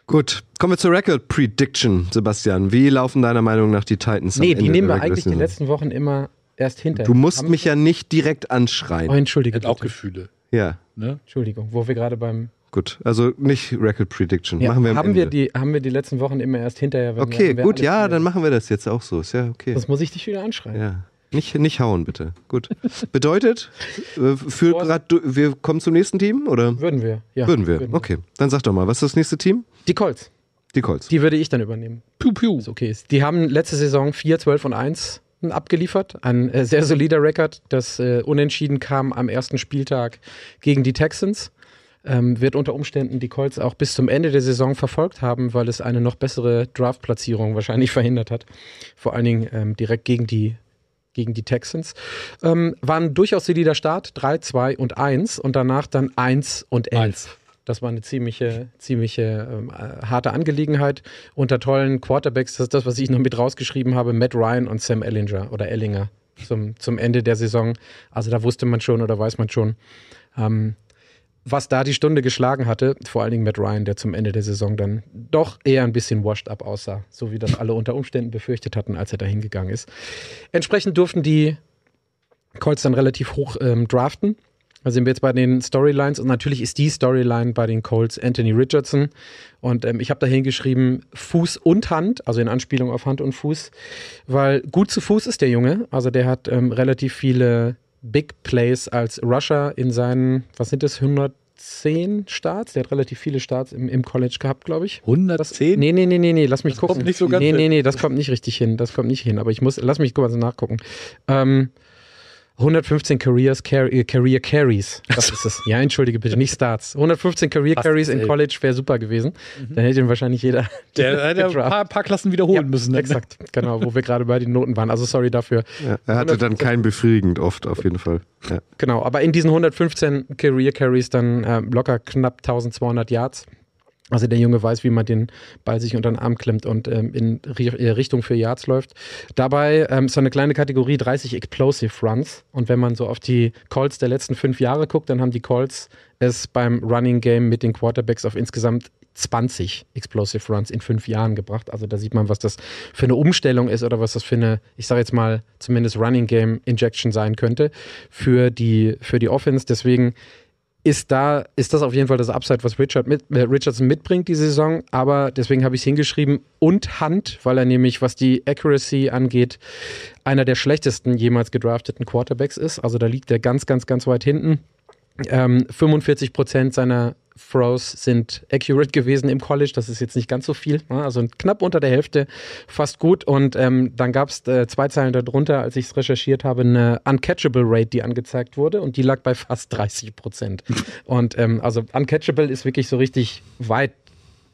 Gut, kommen wir zur Record Prediction, Sebastian. Wie laufen deiner Meinung nach die Titans? am nee Ende die nehmen wir eigentlich die letzten Wochen immer erst hinter. Season? Du musst Haben mich ja nicht direkt anschreien. Oh, entschuldige. Hat auch. Gefühle. Ja, Ne? Entschuldigung, wo wir gerade beim. Gut. Also nicht Record Prediction. Ja, machen wir haben, wir die, haben wir die letzten Wochen immer erst hinterher. wenn okay, wir gut, ja, dann machen wir das jetzt auch so. Ist ja okay. Sonst muss ich dich wieder anschreien. Ja. Nicht, nicht hauen, bitte. Gut. Bedeutet, äh, für grad, wir kommen zum nächsten Team, oder? Würden wir, ja. Würden wir. Okay. Dann sag doch mal, was ist das nächste Team? Die Colts, Die Colts. die würde ich dann übernehmen. Piu, piu. was okay ist. Die haben letzte Saison 4, 12 und 1 abgeliefert. Ein äh, sehr solider Rekord. Das äh, Unentschieden kam am ersten Spieltag gegen die Texans. Ähm, wird unter Umständen die Colts auch bis zum Ende der Saison verfolgt haben, weil es eine noch bessere Draftplatzierung wahrscheinlich verhindert hat. Vor allen Dingen ähm, direkt gegen die gegen die Texans. Ähm, war ein durchaus solider Start, 3, 2 und 1 und danach dann 1 und 11. Eins. Das war eine ziemliche, ziemliche ähm, äh, harte Angelegenheit unter tollen Quarterbacks. Das ist das, was ich noch mit rausgeschrieben habe: Matt Ryan und Sam Ellinger oder Ellinger zum, zum Ende der Saison. Also da wusste man schon oder weiß man schon, ähm, was da die Stunde geschlagen hatte. Vor allen Dingen Matt Ryan, der zum Ende der Saison dann doch eher ein bisschen washed up aussah, so wie das alle unter Umständen befürchtet hatten, als er da hingegangen ist. Entsprechend durften die Colts dann relativ hoch ähm, draften. Da sind wir jetzt bei den Storylines und natürlich ist die Storyline bei den Colts Anthony Richardson. Und ähm, ich habe da hingeschrieben Fuß und Hand, also in Anspielung auf Hand und Fuß, weil gut zu Fuß ist der Junge. Also der hat ähm, relativ viele Big Plays als Rusher in seinen, was sind das, 110 Starts? Der hat relativ viele Starts im, im College gehabt, glaube ich. 110? Nee, nee, nee, nee, nee, lass mich Das gucken. kommt nicht so ganz nee, nee, nee, das kommt nicht richtig hin. Das kommt nicht hin. Aber ich muss, lass mich kurz nachgucken. Ähm, 115 Careers, Car äh, Career Carries. Das ist es. Ja, entschuldige bitte, nicht Starts. 115 Career Fast Carries in. College wäre super gewesen. Dann hätte ihn wahrscheinlich jeder. Der hätte ein paar, paar Klassen wiederholen Ja, müssen. Ne? Exakt, genau, wo wir gerade bei den Noten waren. Also sorry dafür. Ja, er hatte dann kein befriedigend oft, auf jeden Fall. Ja. Genau, aber in diesen 115 Career Carries dann äh, locker knapp 1200 Yards. Also der Junge weiß, wie man den Ball sich unter den Arm klemmt und ähm, in äh, Richtung für Yards läuft. Dabei ähm, ist so eine kleine Kategorie 30 Explosive Runs. Und wenn man so auf die Calls der letzten fünf Jahre guckt, dann haben die Calls es beim Running Game mit den Quarterbacks auf insgesamt 20 Explosive Runs in fünf Jahren gebracht. Also da sieht man, was das für eine Umstellung ist oder was das für eine, ich sage jetzt mal, zumindest Running Game Injection sein könnte für die, für die Offense. Deswegen ist da, ist das auf jeden Fall das Upside, was Richard mit, äh, Richardson mitbringt, die Saison. Aber deswegen habe ich es hingeschrieben und Hand, weil er nämlich, was die Accuracy angeht, einer der schlechtesten jemals gedrafteten Quarterbacks ist. Also da liegt er ganz, ganz, ganz weit hinten. Ähm, 45 Prozent seiner Throws sind accurate gewesen im College. Das ist jetzt nicht ganz so viel. Ne? Also knapp unter der Hälfte, fast gut. Und ähm, dann gab es äh, zwei Zeilen darunter, als ich es recherchiert habe, eine Uncatchable Rate, die angezeigt wurde. Und die lag bei fast 30 Prozent. und ähm, also Uncatchable ist wirklich so richtig weit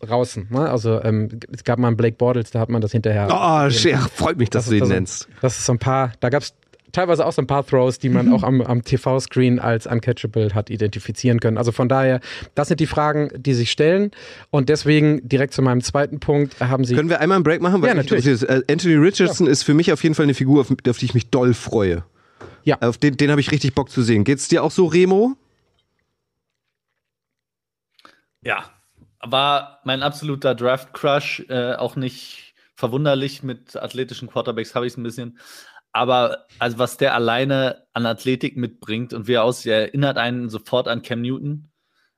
draußen. Ne? Also ähm, es gab mal einen Blake Bortles, da hat man das hinterher. Oh, freut mich, dass das du ihn so, nennst. Das ist so ein paar, da gab es teilweise auch so ein paar Throws, die man auch am, am TV-Screen als uncatchable hat identifizieren können. Also von daher, das sind die Fragen, die sich stellen. Und deswegen direkt zu meinem zweiten Punkt haben Sie. Können wir einmal einen Break machen? Weil ja, natürlich. Äh, Anthony Richardson ja. ist für mich auf jeden Fall eine Figur, auf, auf die ich mich doll freue. Ja. Auf den, den habe ich richtig Bock zu sehen. Geht's dir auch so, Remo? Ja, war mein absoluter Draft-Crush, äh, auch nicht verwunderlich mit athletischen Quarterbacks habe ich es ein bisschen. Aber also was der alleine an Athletik mitbringt und wie er aussieht, erinnert einen sofort an Cam Newton.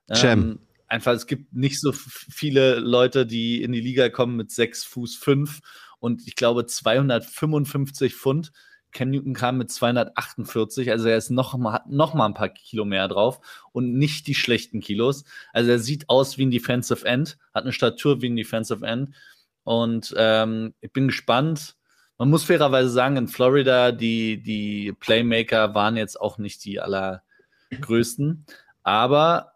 Ähm, einfach, es gibt nicht so viele Leute, die in die Liga kommen mit 6 Fuß 5 und ich glaube 255 Pfund. Cam Newton kam mit 248, also er ist noch mal, noch mal ein paar Kilo mehr drauf und nicht die schlechten Kilos. Also er sieht aus wie ein Defensive End, hat eine Statur wie ein Defensive End und ähm, ich bin gespannt, man muss fairerweise sagen, in Florida, die, die Playmaker waren jetzt auch nicht die allergrößten. Aber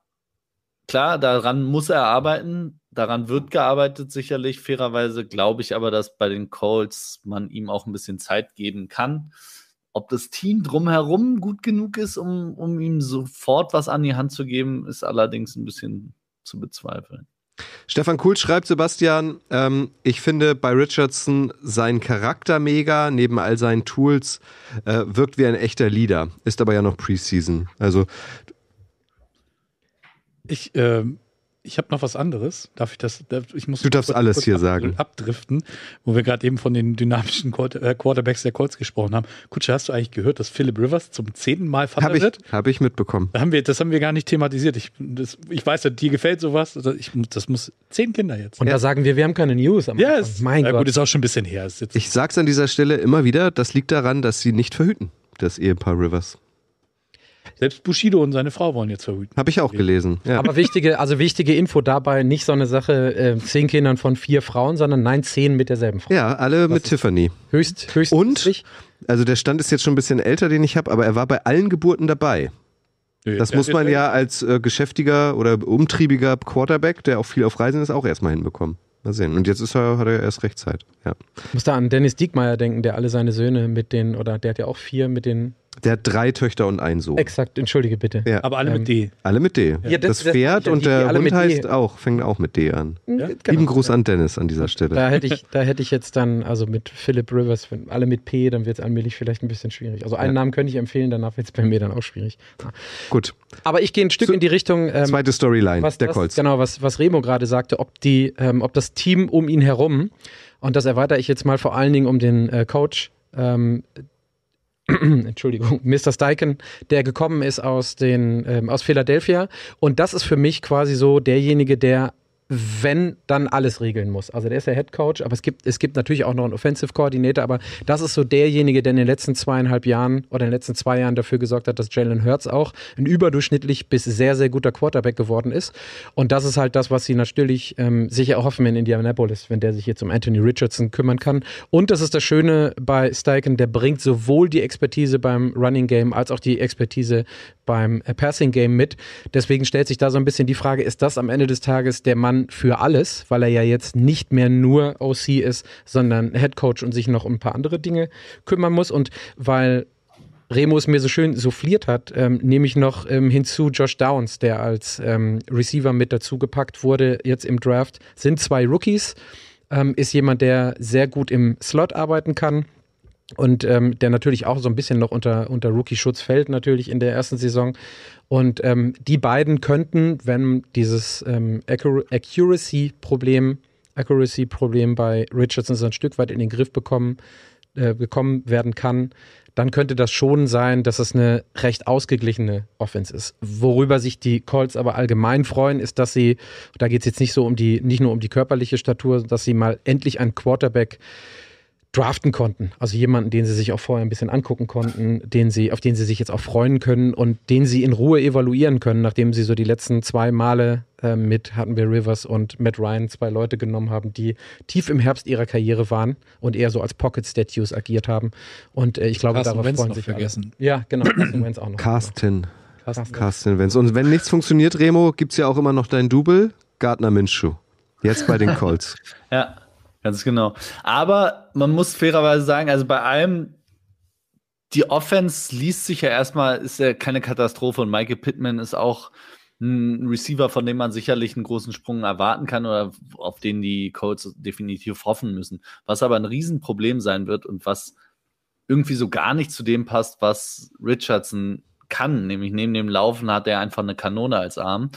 klar, daran muss er arbeiten. Daran wird gearbeitet, sicherlich. Fairerweise glaube ich aber, dass bei den Colts man ihm auch ein bisschen Zeit geben kann. Ob das Team drumherum gut genug ist, um, um ihm sofort was an die Hand zu geben, ist allerdings ein bisschen zu bezweifeln. Stefan Kuhl schreibt, Sebastian, ähm, ich finde bei Richardson sein Charakter mega, neben all seinen Tools, äh, wirkt wie ein echter Leader, ist aber ja noch Preseason. Also ich, äh, ich habe noch was anderes. Darf ich das? Ich muss du darfst kurz, alles kurz hier ab, sagen. Abdriften, wo wir gerade eben von den dynamischen äh, Quarterbacks der Colts gesprochen haben. Kutsche, hast du eigentlich gehört, dass Philip Rivers zum zehnten Mal Vater hab ich, wird? Habe ich mitbekommen. Da haben wir, das haben wir gar nicht thematisiert. Ich, das, ich weiß, dir gefällt sowas. Also ich, das muss zehn Kinder jetzt. Und ja. da sagen wir, wir haben keine News. Am ja, ist, mein ja, Gott. gut, ist auch schon ein bisschen her. ich sag's an dieser Stelle immer wieder. Das liegt daran, dass sie nicht verhüten, das Ehepaar Rivers. Selbst Bushido und seine Frau wollen jetzt verhüten. Habe ich auch gelesen. Ja. Aber wichtige, also wichtige Info dabei, nicht so eine Sache, äh, zehn Kindern von vier Frauen, sondern nein, zehn mit derselben Frau. Ja, alle das mit Tiffany. Höchst, höchst. Und, also der Stand ist jetzt schon ein bisschen älter, den ich habe, aber er war bei allen Geburten dabei. Das muss man ja als äh, geschäftiger oder umtriebiger Quarterback, der auch viel auf Reisen ist, auch erstmal hinbekommen. Mal sehen. Und jetzt ist er, hat er erst recht Zeit. Ja. Ich muss da an Dennis Diekmeyer denken, der alle seine Söhne mit den, oder der hat ja auch vier mit den der hat drei Töchter und einen Sohn. Exakt, entschuldige bitte. Ja. Aber alle ähm, mit D. Alle mit D. Ja, das, das, Pferd das und der Hund heißt auch, fängt auch mit D an. Ja? Genau. Lieben Gruß an Dennis an dieser Stelle. Da hätte ich, da hätte ich jetzt dann, also mit Philip Rivers, alle mit P, dann wird es allmählich vielleicht ein bisschen schwierig. Also einen Namen könnte ich empfehlen, danach wird es bei mir dann auch schwierig. Gut. Aber ich gehe ein Stück so, in die Richtung. Ähm, zweite Storyline, was der Colts. Genau, was, was Remo gerade sagte, ob, die, ähm, ob das Team um ihn herum, und das erweitere ich jetzt mal vor allen Dingen um den äh, Coach, ähm, Entschuldigung, Mr. Steichen, der gekommen ist aus den ähm, aus Philadelphia und das ist für mich quasi so derjenige, der wenn dann alles regeln muss. Also der ist ja Head Coach, aber es gibt, es gibt natürlich auch noch einen Offensive Coordinator, aber das ist so derjenige, der in den letzten zweieinhalb Jahren oder in den letzten zwei Jahren dafür gesorgt hat, dass Jalen Hurts auch ein überdurchschnittlich bis sehr, sehr guter Quarterback geworden ist. Und das ist halt das, was sie natürlich ähm, sicher erhoffen in Indianapolis, wenn der sich jetzt um Anthony Richardson kümmern kann. Und das ist das Schöne bei Steichen, der bringt sowohl die Expertise beim Running Game als auch die Expertise beim äh, Passing Game mit. Deswegen stellt sich da so ein bisschen die Frage, ist das am Ende des Tages der Mann für alles, weil er ja jetzt nicht mehr nur OC ist, sondern Head Coach und sich noch um ein paar andere Dinge kümmern muss und weil Remo es mir so schön souffliert hat, ähm, nehme ich noch ähm, hinzu Josh Downs, der als ähm, Receiver mit dazugepackt wurde jetzt im Draft. Sind zwei Rookies, ähm, ist jemand, der sehr gut im Slot arbeiten kann und ähm, der natürlich auch so ein bisschen noch unter, unter Rookie-Schutz fällt, natürlich in der ersten Saison. Und ähm, die beiden könnten, wenn dieses ähm, Accuracy-Problem Accuracy-Problem bei Richardson so ein Stück weit in den Griff bekommen, äh, gekommen werden kann, dann könnte das schon sein, dass es eine recht ausgeglichene Offense ist. Worüber sich die Colts aber allgemein freuen, ist, dass sie, da geht es jetzt nicht so um die, nicht nur um die körperliche Statur, dass sie mal endlich einen Quarterback draften konnten. Also jemanden, den sie sich auch vorher ein bisschen angucken konnten, den sie, auf den sie sich jetzt auch freuen können und den sie in Ruhe evaluieren können, nachdem sie so die letzten zwei Male äh, mit hatten wir Rivers und Matt Ryan zwei Leute genommen haben, die tief im Herbst ihrer Karriere waren und eher so als Pocket Statues agiert haben. Und äh, ich glaube, Carsten darauf Wentz freuen sich vergessen. Alle. Ja, genau. Carsten Wentz auch noch. Carsten. Carsten. Carsten Wenz. Und wenn nichts funktioniert, Remo, gibt es ja auch immer noch dein Double, Gardner Minshew. Jetzt bei den Colts. Ja, ganz genau. Aber man muss fairerweise sagen, also bei allem, die Offense liest sich ja erstmal, ist ja keine Katastrophe und Michael Pittman ist auch ein Receiver, von dem man sicherlich einen großen Sprung erwarten kann oder auf den die Colts definitiv hoffen müssen. Was aber ein Riesenproblem sein wird und was irgendwie so gar nicht zu dem passt, was Richardson kann, nämlich neben dem Laufen hat er einfach eine Kanone als Arm.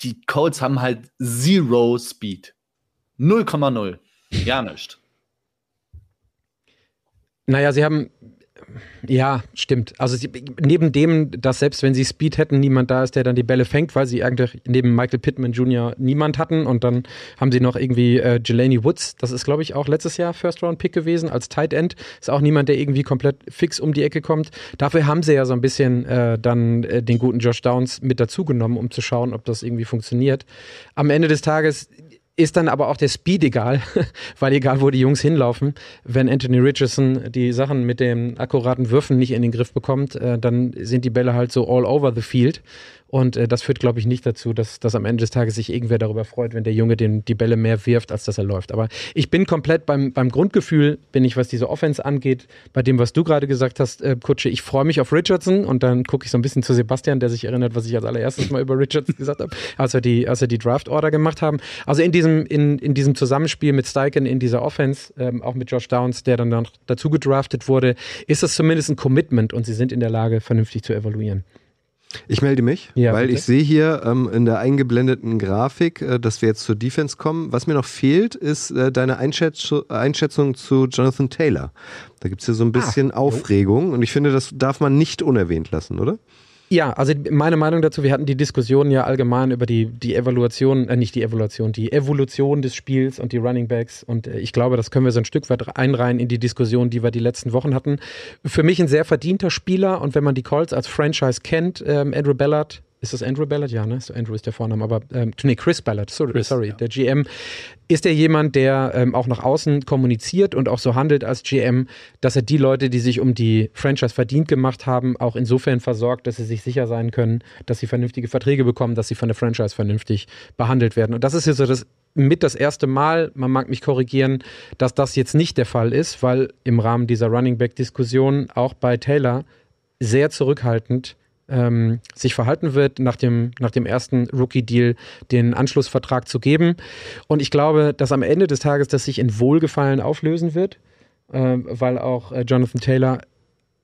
Die Colts haben halt Zero Speed. 0,0. Ja, nicht. Naja, sie haben. Ja, stimmt. Also sie, neben dem, dass selbst wenn sie Speed hätten, niemand da ist, der dann die Bälle fängt, weil sie eigentlich neben Michael Pittman Jr. niemand hatten und dann haben sie noch irgendwie äh, Jelani Woods, das ist glaube ich auch letztes Jahr First Round Pick gewesen als Tight End, ist auch niemand, der irgendwie komplett fix um die Ecke kommt. Dafür haben sie ja so ein bisschen äh, dann äh, den guten Josh Downs mit dazugenommen, um zu schauen, ob das irgendwie funktioniert. Am Ende des Tages ist dann aber auch der Speed egal, weil egal, wo die Jungs hinlaufen, wenn Anthony Richardson die Sachen mit den akkuraten Würfen nicht in den Griff bekommt, äh, dann sind die Bälle halt so all over the field. Und äh, das führt, glaube ich, nicht dazu, dass, dass am Ende des Tages sich irgendwer darüber freut, wenn der Junge den, die Bälle mehr wirft, als dass er läuft. Aber ich bin komplett beim, beim Grundgefühl, bin ich, was diese Offense angeht, bei dem, was du gerade gesagt hast, äh, Kutsche, ich freue mich auf Richardson und dann gucke ich so ein bisschen zu Sebastian, der sich erinnert, was ich als allererstes mal über Richardson gesagt habe, als wir die, als wir die Draft-Order gemacht haben. Also in diesem, in, in diesem Zusammenspiel mit Steichen in dieser Offense, ähm, auch mit Josh Downs, der dann noch dazu gedraftet wurde, ist das zumindest ein Commitment und sie sind in der Lage, vernünftig zu evaluieren. Ich melde mich, Ja, weil bitte. ich sehe hier ähm, in der eingeblendeten Grafik, äh, dass wir jetzt zur Defense kommen. Was mir noch fehlt, ist äh, deine Einschätz Einschätzung zu Jonathan Taylor. Da gibt es ja so ein bisschen Aufregung und ich finde, das darf man nicht unerwähnt lassen, oder? Ja, also meine Meinung dazu, wir hatten die Diskussion ja allgemein über die, die Evaluation, äh, nicht die Evaluation, die Evolution des Spiels und die Running Backs und äh, ich glaube, das können wir so ein Stück weit einreihen in die Diskussion, die wir die letzten Wochen hatten. Für mich ein sehr verdienter Spieler und wenn man die Colts als Franchise kennt, ähm, Andrew Ballard, ist das Andrew Ballard? Ja, ne? So, Andrew ist der Vorname, aber ähm, nee, Chris Ballard, sorry, Chris, sorry ja. der GM. Ist er jemand, der ähm, auch nach außen kommuniziert und auch so handelt als GM, dass er die Leute, die sich um die Franchise verdient gemacht haben, auch insofern versorgt, dass sie sich sicher sein können, dass sie vernünftige Verträge bekommen, dass sie von der Franchise vernünftig behandelt werden. Und das ist jetzt so das mit das erste Mal, man mag mich korrigieren, dass das jetzt nicht der Fall ist, weil im Rahmen dieser Running Back-Diskussion auch bei Taylor sehr zurückhaltend ähm, sich verhalten wird, nach dem, nach dem ersten Rookie-Deal den Anschlussvertrag zu geben. Und ich glaube, dass am Ende des Tages das sich in Wohlgefallen auflösen wird, ähm, weil auch äh, Jonathan Taylor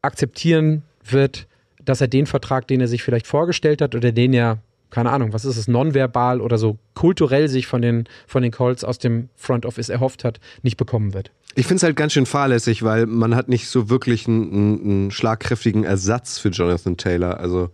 akzeptieren wird, dass er den Vertrag, den er sich vielleicht vorgestellt hat oder den er, keine Ahnung, was ist es, nonverbal oder so kulturell sich von den, von den Colts aus dem Front Office erhofft hat, nicht bekommen wird. Ich finde es halt ganz schön fahrlässig, weil man hat nicht so wirklich einen, einen, schlagkräftigen Ersatz für Jonathan Taylor. Also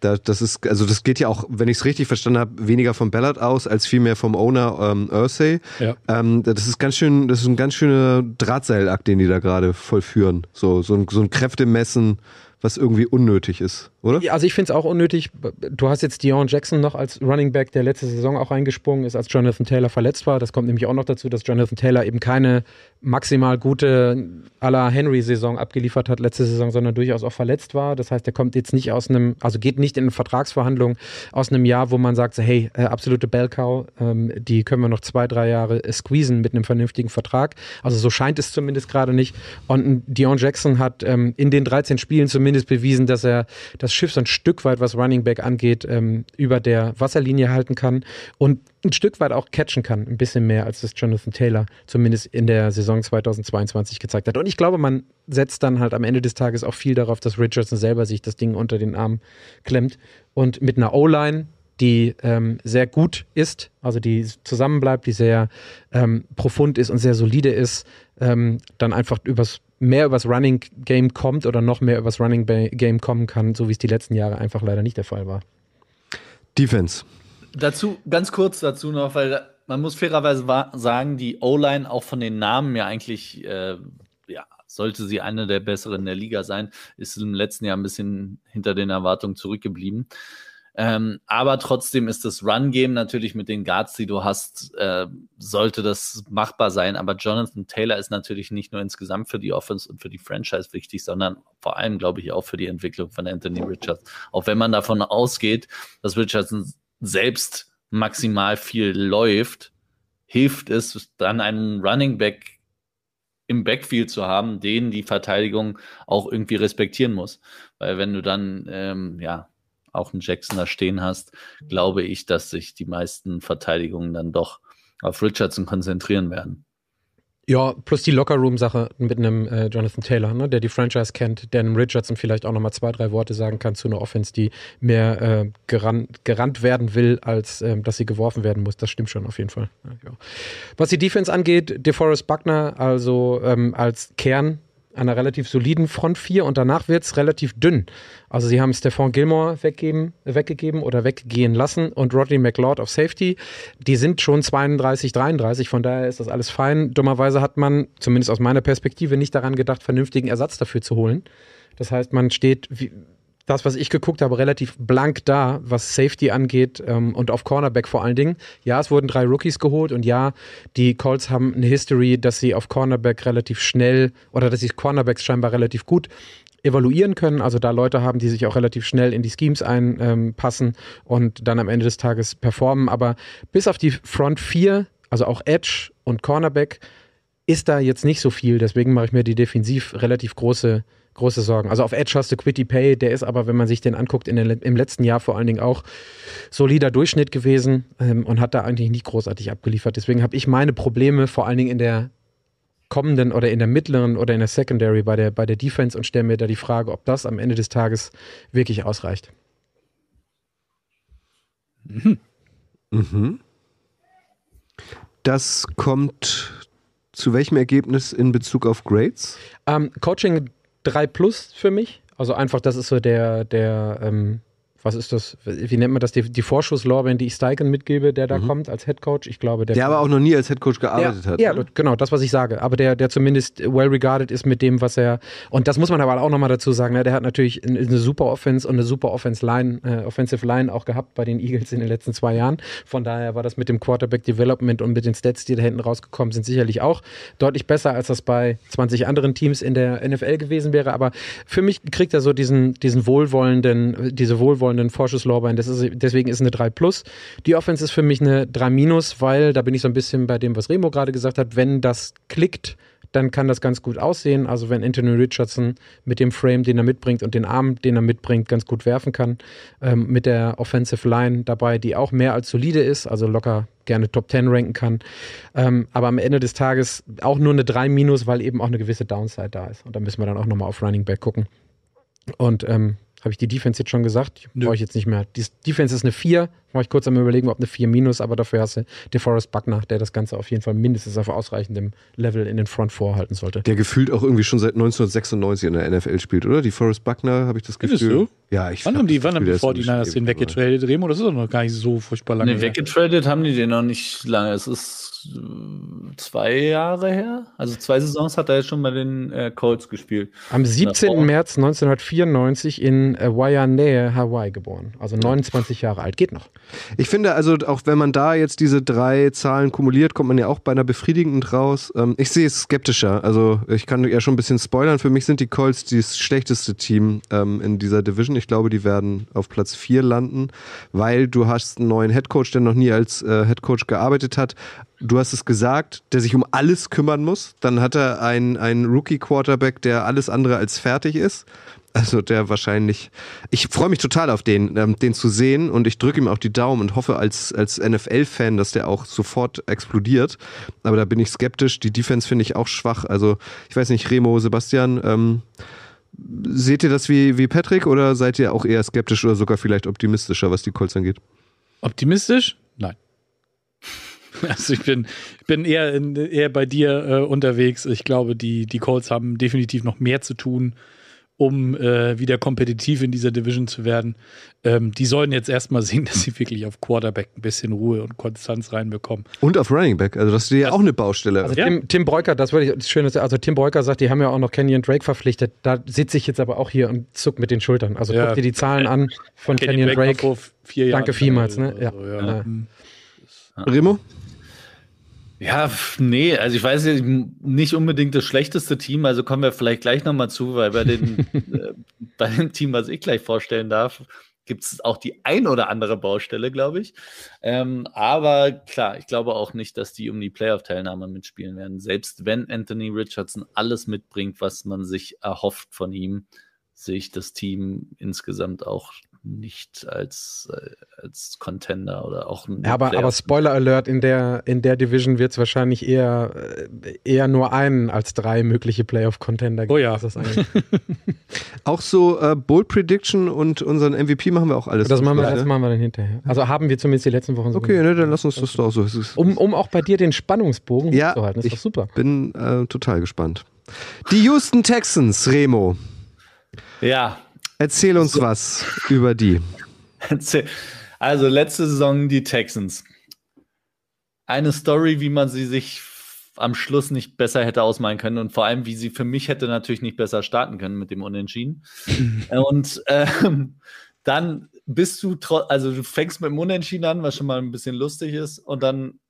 da, das ist, also das geht ja auch, wenn ich es richtig verstanden habe, weniger vom Ballard aus als vielmehr vom Owner ähm, Ursay. Ja. Ähm, das ist ganz schön, das ist ein ganz schöner Drahtseilakt, den die da gerade vollführen. So, so ein, so ein Kräftemessen, was irgendwie unnötig ist, oder? Ja, also ich finde es auch unnötig. Du hast jetzt Dion Jackson noch als Running Back, der letzte Saison auch eingesprungen ist, als Jonathan Taylor verletzt war. Das kommt nämlich auch noch dazu, dass Jonathan Taylor eben keine maximal gute à Henry-Saison abgeliefert hat letzte Saison, sondern durchaus auch verletzt war. Das heißt, er kommt jetzt nicht aus einem, also geht nicht in eine Vertragsverhandlung aus einem Jahr, wo man sagt, hey, äh, absolute Bellcow, ähm, die können wir noch zwei, drei Jahre äh, squeezen mit einem vernünftigen Vertrag. Also so scheint es zumindest gerade nicht. Und Dion Jackson hat ähm, in den 13 Spielen zumindest bewiesen, dass er das Schiff so ein Stück weit, was Running Back angeht, ähm, über der Wasserlinie halten kann und ein Stück weit auch catchen kann, ein bisschen mehr, als das Jonathan Taylor zumindest in der Saison 2022 gezeigt hat. Und ich glaube, man setzt dann halt am Ende des Tages auch viel darauf, dass Richardson selber sich das Ding unter den Arm klemmt und mit einer O-Line, die ähm, sehr gut ist, also die zusammenbleibt, die sehr ähm, profund ist und sehr solide ist, ähm, dann einfach übers mehr übers Running Game kommt oder noch mehr übers Running Game kommen kann, so wie es die letzten Jahre einfach leider nicht der Fall war. Defense. Dazu, ganz kurz dazu noch, weil man muss fairerweise sagen, die O-Line auch von den Namen ja eigentlich, äh, ja, sollte sie eine der besseren der Liga sein, ist im letzten Jahr ein bisschen hinter den Erwartungen zurückgeblieben. Ähm, aber trotzdem ist das Run-Game natürlich mit den Guards, die du hast, äh, sollte das machbar sein. Aber Jonathan Taylor ist natürlich nicht nur insgesamt für die Offense und für die Franchise wichtig, sondern vor allem, glaube ich, auch für die Entwicklung von Anthony Richards. Auch wenn man davon ausgeht, dass Richardson selbst maximal viel läuft, hilft es dann einen Running Back im Backfield zu haben, den die Verteidigung auch irgendwie respektieren muss. Weil wenn du dann, ähm, ja, auch einen Jackson da stehen hast, glaube ich, dass sich die meisten Verteidigungen dann doch auf Richardson konzentrieren werden. Ja, plus die Lockerroom-Sache mit einem äh, Jonathan Taylor, ne, der die Franchise kennt, der einem Richardson vielleicht auch nochmal zwei, drei Worte sagen kann zu einer Offense, die mehr äh, gerannt, gerannt werden will, als äh, dass sie geworfen werden muss. Das stimmt schon auf jeden Fall. Ja. Was die Defense angeht, DeForest Buckner, also ähm, als Kern einer relativ soliden Front 4 und danach wird es relativ dünn. Also sie haben Stefan Gilmore weggeben, weggegeben oder weggehen lassen und Rodney McLeod auf Safety. Die sind schon 32, 33, von daher ist das alles fein. Dummerweise hat man, zumindest aus meiner Perspektive, nicht daran gedacht, vernünftigen Ersatz dafür zu holen. Das heißt, man steht wie, das, was ich geguckt habe, relativ blank da, was Safety angeht ähm, und auf Cornerback vor allen Dingen. Ja, es wurden drei Rookies geholt und ja, die Colts haben eine History, dass sie auf Cornerback relativ schnell oder dass sie Cornerbacks scheinbar relativ gut evaluieren können, also da Leute haben, die sich auch relativ schnell in die Schemes einpassen ähm, und dann am Ende des Tages performen. Aber bis auf die Front 4, also auch Edge und Cornerback, ist da jetzt nicht so viel. Deswegen mache ich mir die defensiv relativ große große Sorgen. Also auf Edge hast du Quitty Pay, der ist aber, wenn man sich den anguckt, in den, im letzten Jahr vor allen Dingen auch solider Durchschnitt gewesen ähm, und hat da eigentlich nicht großartig abgeliefert. Deswegen habe ich meine Probleme vor allen Dingen in der kommenden oder in der mittleren oder in der Secondary bei der, bei der Defense und stelle mir da die Frage, ob das am Ende des Tages wirklich ausreicht. Mhm. Mhm. Das kommt zu welchem Ergebnis in Bezug auf Grades? Ähm, Coaching 3 Plus für mich. Also einfach, das ist so der, der ähm, was ist das, wie nennt man das, die, die Vorschusslorbeeren, die ich Steigen mitgebe, der da mhm. kommt als Headcoach. Ich glaube, der. Der aber auch noch nie als Headcoach gearbeitet ja, hat. Ja, ne? genau, das, was ich sage. Aber der, der zumindest well regarded ist mit dem, was er. Und das muss man aber auch nochmal dazu sagen, ne? der hat natürlich eine super Offense und eine super Offense Line, äh, Offensive Line auch gehabt bei den Eagles in den letzten zwei Jahren. Von daher war das mit dem Quarterback Development und mit den Stats, die da hinten rausgekommen sind, sicherlich auch deutlich besser, als das bei 20 anderen Teams in der NFL gewesen wäre. Aber für mich kriegt er so diesen, diesen wohlwollenden, diese wohlwollenden Vorschusslorbeeren das ist, deswegen ist eine 3 plus. Die Offense ist für mich eine 3 minus, weil da bin ich so ein bisschen bei dem, was Remo gerade gesagt hat, wenn das klickt, dann kann das ganz gut aussehen. Also wenn Anthony Richardson mit dem Frame, den er mitbringt und den Arm, den er mitbringt, ganz gut werfen kann, ähm, mit der Offensive Line dabei, die auch mehr als solide ist, also locker gerne Top 10 ranken kann. Ähm, aber am Ende des Tages auch nur eine 3 minus, weil eben auch eine gewisse Downside da ist. Und da müssen wir dann auch nochmal auf Running Back gucken. Und ähm, habe ich die Defense jetzt schon gesagt? Brauche ich jetzt nicht mehr. Die Defense ist eine 4. War ich kurz am überlegen, ob eine 4 minus, aber dafür hast du DeForest Buckner, der das Ganze auf jeden Fall mindestens auf ausreichendem Level in den Front vorhalten sollte. Der gefühlt auch irgendwie schon seit 1996 in der NFL spielt, oder? Die Forrest Buckner, habe ich das Gefühl. Du? Ja, ich Wann haben die, wann haben die 49ers den weggetradet, Remo? Das ist doch noch gar nicht so furchtbar lange. Nee, weggetradet haben die den noch nicht lange. Es ist zwei Jahre her. Also zwei Saisons hat er jetzt schon bei den äh, Colts gespielt. Am 17. März 1994 in äh, Waianae, Hawaii geboren. Also 29 Jahre alt. Geht noch. Ich finde also, auch wenn man da jetzt diese drei Zahlen kumuliert, kommt man ja auch bei einer befriedigend raus. Ähm, ich sehe es skeptischer. Also ich kann ja schon ein bisschen spoilern. Für mich sind die Colts das schlechteste Team ähm, in dieser Division. Ich glaube, die werden auf Platz 4 landen, weil du hast einen neuen Headcoach, der noch nie als äh, Headcoach gearbeitet hat. Du hast es gesagt, der sich um alles kümmern muss. Dann hat er einen, einen Rookie-Quarterback, der alles andere als fertig ist. Also der wahrscheinlich. Ich freue mich total auf den, ähm, den zu sehen und ich drücke ihm auch die Daumen und hoffe als, als NFL-Fan, dass der auch sofort explodiert. Aber da bin ich skeptisch. Die Defense finde ich auch schwach. Also ich weiß nicht, Remo, Sebastian, ähm, seht ihr das wie, wie Patrick oder seid ihr auch eher skeptisch oder sogar vielleicht optimistischer, was die Colts angeht? Optimistisch? Nein. Also ich bin, bin eher, in, eher bei dir äh, unterwegs. Ich glaube, die, die Colts haben definitiv noch mehr zu tun, um äh, wieder kompetitiv in dieser Division zu werden. Ähm, die sollen jetzt erstmal sehen, dass sie wirklich auf Quarterback ein bisschen Ruhe und Konstanz reinbekommen. Und auf Running Back, also das ist ja auch eine Baustelle. Also ja. Tim, Tim Breuker, das würde ich schön, also Tim Breuker sagt, die haben ja auch noch Kenyon Drake verpflichtet. Da sitze ich jetzt aber auch hier und zuck mit den Schultern. Also ja. guck dir die Zahlen an von Kenyon, Kenyon Drake. Drake. Danke vielmals, ne? Ja. So, ja. Remo? Ja, nee, also ich weiß nicht unbedingt das schlechteste Team, also kommen wir vielleicht gleich nochmal zu, weil bei, den, äh, bei dem Team, was ich gleich vorstellen darf, gibt es auch die ein oder andere Baustelle, glaube ich. Ähm, aber klar, ich glaube auch nicht, dass die um die Playoff-Teilnahme mitspielen werden. Selbst wenn Anthony Richardson alles mitbringt, was man sich erhofft von ihm, sehe ich das Team insgesamt auch nicht als, äh, als Contender oder auch ja, aber, aber Spoiler Alert, in der, in der Division wird es wahrscheinlich eher, äh, eher nur einen als drei mögliche Playoff-Contender geben. Oh ja. auch so äh, Bold Prediction und unseren MVP machen wir auch alles. Das machen wir, das machen wir dann hinterher. Also haben wir zumindest die letzten Wochen so Okay, ne, dann lass uns das doch so. Um, um auch bei dir den Spannungsbogen ja, zu halten. Das ist doch super. bin äh, total gespannt. Die Houston Texans, Remo. Ja, Erzähl uns so. was über die. Also letzte Saison die Texans. Eine Story, wie man sie sich am Schluss nicht besser hätte ausmalen können und vor allem, wie sie für mich hätte natürlich nicht besser starten können mit dem Unentschieden. und ähm, dann bist du, also du fängst mit dem Unentschieden an, was schon mal ein bisschen lustig ist, und dann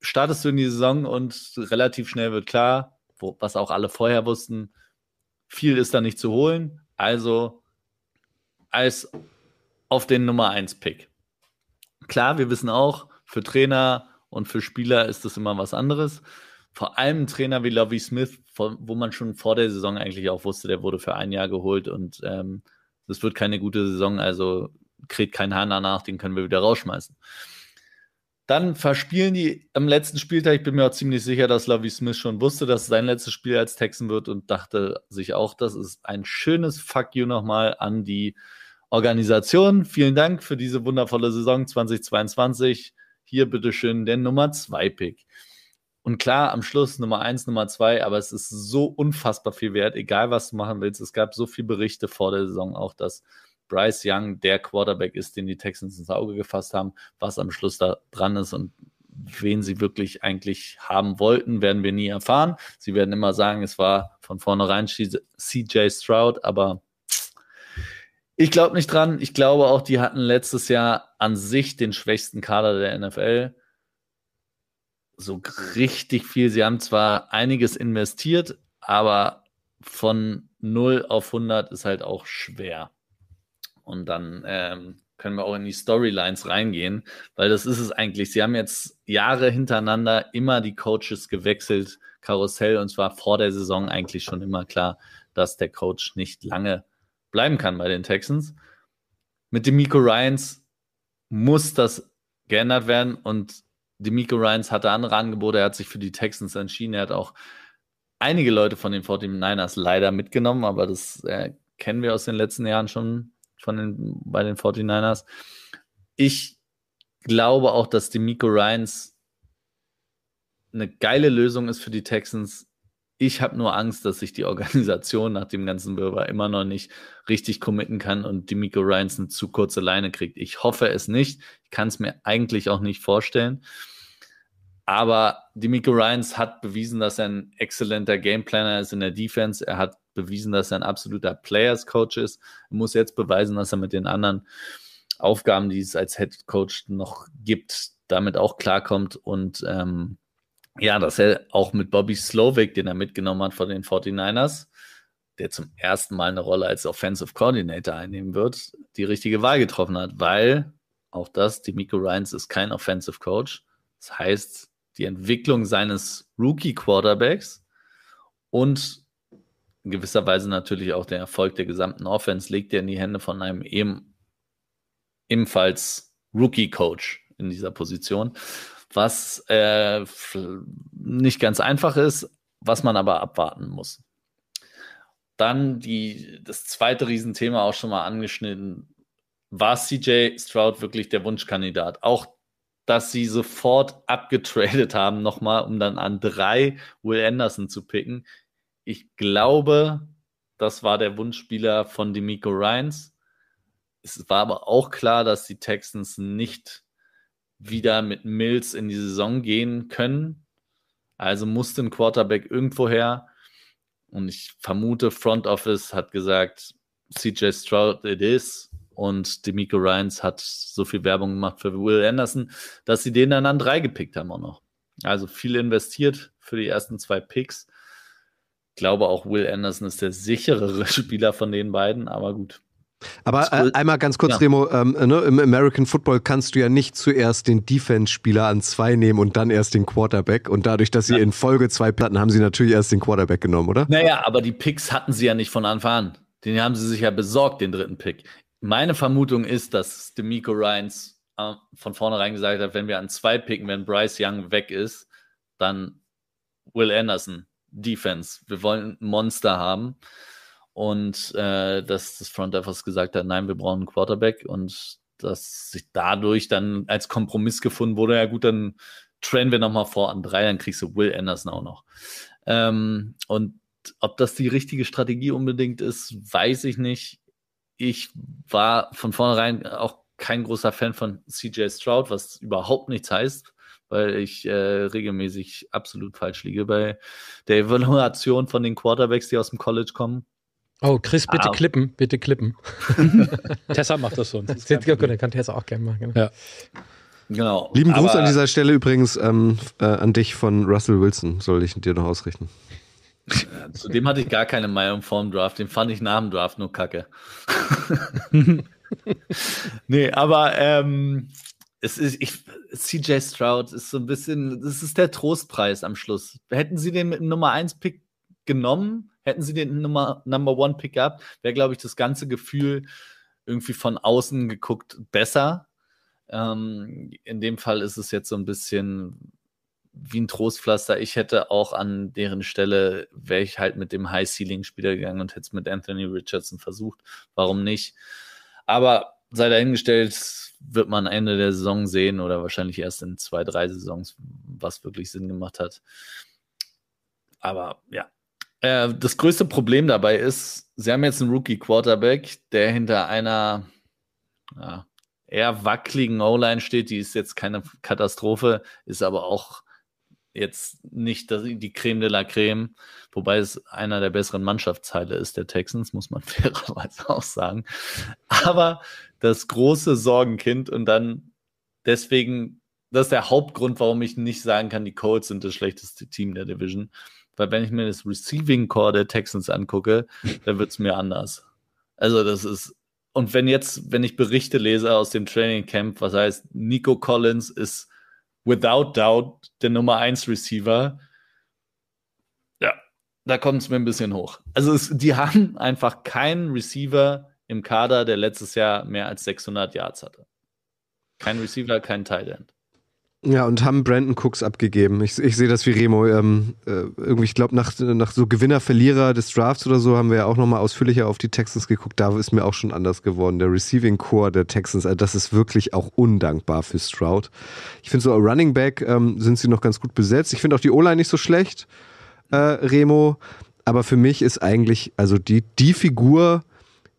startest du in die Saison und relativ schnell wird klar, wo, was auch alle vorher wussten, viel ist da nicht zu holen. Also als auf den Nummer 1 Pick. Klar, wir wissen auch, für Trainer und für Spieler ist das immer was anderes. Vor allem ein Trainer wie Lovie Smith, wo man schon vor der Saison eigentlich auch wusste, der wurde für ein Jahr geholt und ähm, das wird keine gute Saison, also kriegt kein Hahn danach, den können wir wieder rausschmeißen. Dann verspielen die am letzten Spieltag. Ich bin mir auch ziemlich sicher, dass Lovie Smith schon wusste, dass sein letztes Spiel als Texan wird und dachte sich auch, das ist ein schönes Fuck you nochmal an die Organisation. Vielen Dank für diese wundervolle Saison 2022. Hier bitteschön der Nummer 2 Pick. Und klar, am Schluss Nummer 1, Nummer 2, aber es ist so unfassbar viel wert, egal was du machen willst. Es gab so viele Berichte vor der Saison auch, dass Bryce Young der Quarterback ist, den die Texans ins Auge gefasst haben. Was am Schluss da dran ist und wen sie wirklich eigentlich haben wollten, werden wir nie erfahren. Sie werden immer sagen, es war von vornherein CJ Stroud, aber ich glaube nicht dran. Ich glaube auch, die hatten letztes Jahr an sich den schwächsten Kader der NFL. So richtig viel. Sie haben zwar einiges investiert, aber von 0 auf 100 ist halt auch schwer. Und dann ähm, können wir auch in die Storylines reingehen, weil das ist es eigentlich. Sie haben jetzt Jahre hintereinander immer die Coaches gewechselt, Karussell, und zwar vor der Saison eigentlich schon immer klar, dass der Coach nicht lange bleiben kann bei den Texans. Mit dem Miko Ryans muss das geändert werden und Demico Ryans hatte andere Angebote. Er hat sich für die Texans entschieden. Er hat auch einige Leute von den 49ers leider mitgenommen, aber das äh, kennen wir aus den letzten Jahren schon von den, bei den 49ers. Ich glaube auch, dass Demico Ryans eine geile Lösung ist für die Texans. Ich habe nur Angst, dass sich die Organisation nach dem ganzen Wirrwarr immer noch nicht richtig committen kann und Demico Ryans eine zu kurze Leine kriegt. Ich hoffe es nicht. Ich kann es mir eigentlich auch nicht vorstellen. Aber Demico Ryans hat bewiesen, dass er ein exzellenter Gameplaner ist in der Defense. Er hat bewiesen, dass er ein absoluter Players Coach ist. Er muss jetzt beweisen, dass er mit den anderen Aufgaben, die es als Head Coach noch gibt, damit auch klarkommt und ähm, ja, dass er auch mit Bobby Slovic, den er mitgenommen hat von den 49ers, der zum ersten Mal eine Rolle als Offensive Coordinator einnehmen wird, die richtige Wahl getroffen hat, weil auch das, die Miko Ryans ist kein Offensive Coach. Das heißt, die Entwicklung seines Rookie Quarterbacks und in gewisser Weise natürlich auch der Erfolg der gesamten Offense legt er in die Hände von einem eben, ebenfalls Rookie Coach in dieser Position was äh, nicht ganz einfach ist, was man aber abwarten muss. Dann die, das zweite Riesenthema auch schon mal angeschnitten. War CJ Stroud wirklich der Wunschkandidat? Auch dass sie sofort abgetradet haben, nochmal, um dann an drei Will Anderson zu picken. Ich glaube, das war der Wunschspieler von Demico Ryans. Es war aber auch klar, dass die Texans nicht wieder mit Mills in die Saison gehen können. Also musste ein Quarterback irgendwo her. Und ich vermute, Front Office hat gesagt, CJ Stroud it is. Und Demico Ryans hat so viel Werbung gemacht für Will Anderson, dass sie den dann an drei gepickt haben auch noch. Also viel investiert für die ersten zwei Picks. Ich glaube auch Will Anderson ist der sicherere Spieler von den beiden, aber gut. Aber äh, einmal ganz kurz, ja. Remo, ähm, ne, im American Football kannst du ja nicht zuerst den Defense-Spieler an zwei nehmen und dann erst den Quarterback. Und dadurch, dass sie ja. in Folge zwei Platten haben, sie natürlich erst den Quarterback genommen, oder? Naja, aber die Picks hatten sie ja nicht von Anfang an. Den haben sie sich ja besorgt, den dritten Pick. Meine Vermutung ist, dass Demico Ryans äh, von vornherein gesagt hat, wenn wir an zwei picken, wenn Bryce Young weg ist, dann Will Anderson, Defense. Wir wollen ein Monster haben. Und äh, dass das Front Office gesagt hat, nein, wir brauchen einen Quarterback und dass sich dadurch dann als Kompromiss gefunden wurde, ja gut, dann trainen wir nochmal vor an drei, dann kriegst du Will Anderson auch noch. Ähm, und ob das die richtige Strategie unbedingt ist, weiß ich nicht. Ich war von vornherein auch kein großer Fan von CJ Stroud, was überhaupt nichts heißt, weil ich äh, regelmäßig absolut falsch liege bei der Evaluation von den Quarterbacks, die aus dem College kommen. Oh, Chris, bitte ah. klippen, bitte klippen. Tessa macht das sonst. Das ja, gut, kann Tessa auch gerne machen. Ja. Genau. Lieben Gruß an dieser Stelle übrigens ähm, äh, an dich von Russell Wilson, soll ich dir noch ausrichten. Zu dem hatte ich gar keine Meinung vor dem Draft. Den fand ich nach dem Draft nur kacke. nee, aber ähm, es ist, ich, CJ Stroud ist so ein bisschen, das ist der Trostpreis am Schluss. Hätten sie den mit einem Nummer 1 Pick genommen, hätten sie den Nummer, Number One Pick gehabt, wäre, glaube ich, das ganze Gefühl irgendwie von außen geguckt besser. Ähm, in dem Fall ist es jetzt so ein bisschen, wie ein Trostpflaster. Ich hätte auch an deren Stelle, wäre ich halt mit dem High-Ceiling-Spieler gegangen und hätte es mit Anthony Richardson versucht. Warum nicht? Aber sei dahingestellt, wird man Ende der Saison sehen oder wahrscheinlich erst in zwei, drei Saisons, was wirklich Sinn gemacht hat. Aber ja. Äh, das größte Problem dabei ist, sie haben jetzt einen Rookie-Quarterback, der hinter einer ja, eher wackeligen O-Line steht. Die ist jetzt keine Katastrophe, ist aber auch jetzt nicht die Creme de la Creme, wobei es einer der besseren Mannschaftsteile ist der Texans, muss man fairerweise auch sagen. Aber das große Sorgenkind und dann deswegen, das ist der Hauptgrund, warum ich nicht sagen kann, die Colts sind das schlechteste Team der Division. Weil wenn ich mir das Receiving Core der Texans angucke, dann wird es mir anders. Also das ist, und wenn jetzt, wenn ich Berichte lese aus dem Training Camp, was heißt, Nico Collins ist without doubt der Nummer 1 Receiver. Ja, da kommt es mir ein bisschen hoch. Also es, die haben einfach keinen Receiver im Kader, der letztes Jahr mehr als 600 Yards hatte. Kein Receiver, kein Tight End. Ja, und haben Brandon Cooks abgegeben. Ich, ich sehe das wie Remo. Ähm, äh, irgendwie, ich glaube, nach, nach so Gewinner, Verlierer des Drafts oder so haben wir ja auch nochmal ausführlicher auf die Texans geguckt. Da ist mir auch schon anders geworden. Der Receiving Core der Texans, also das ist wirklich auch undankbar für Stroud. Ich finde so Running Back ähm, sind sie noch ganz gut besetzt. Ich finde auch die O-Line nicht so schlecht, äh, Remo. Aber für mich ist eigentlich, also die, die Figur,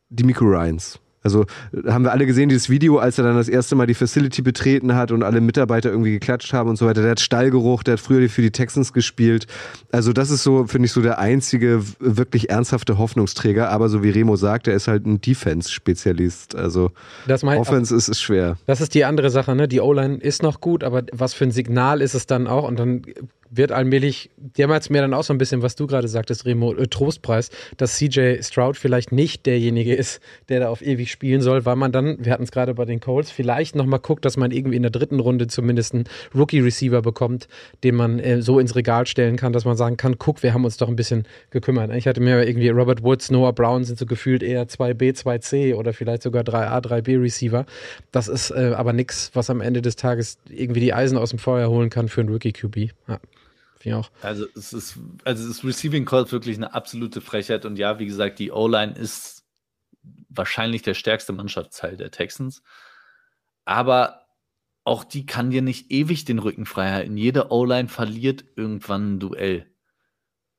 die Miko Ryans. Also haben wir alle gesehen, dieses Video, als er dann das erste Mal die Facility betreten hat und alle Mitarbeiter irgendwie geklatscht haben und so weiter. Der hat Stallgeruch, der hat früher für die Texans gespielt. Also das ist so, finde ich, so der einzige wirklich ernsthafte Hoffnungsträger. Aber so wie Remo sagt, er ist halt ein Defense-Spezialist. Also das mein, Offense ist, ist schwer. Das ist die andere Sache, ne? Die O-Line ist noch gut, aber was für ein Signal ist es dann auch? Und dann wird allmählich, jetzt mir dann auch so ein bisschen, was du gerade sagtest, Remo, äh, Trostpreis, dass CJ Stroud vielleicht nicht derjenige ist, der da auf ewig spielen soll, weil man dann, wir hatten es gerade bei den Colts, vielleicht nochmal guckt, dass man irgendwie in der dritten Runde zumindest einen Rookie-Receiver bekommt, den man äh, so ins Regal stellen kann, dass man sagen kann, guck, wir haben uns doch ein bisschen gekümmert. Ich hatte mir irgendwie Robert Woods, Noah Brown sind so gefühlt eher 2B, 2C oder vielleicht sogar 3A, 3B Receiver. Das ist äh, aber nichts, was am Ende des Tages irgendwie die Eisen aus dem Feuer holen kann für einen Rookie-QB. Ja. Finde auch. Also es ist, also das Receiving Call wirklich eine absolute Frechheit und ja, wie gesagt, die O-Line ist wahrscheinlich der stärkste Mannschaftsteil der Texans. Aber auch die kann dir nicht ewig den Rücken frei halten. Jede O-Line verliert irgendwann ein Duell.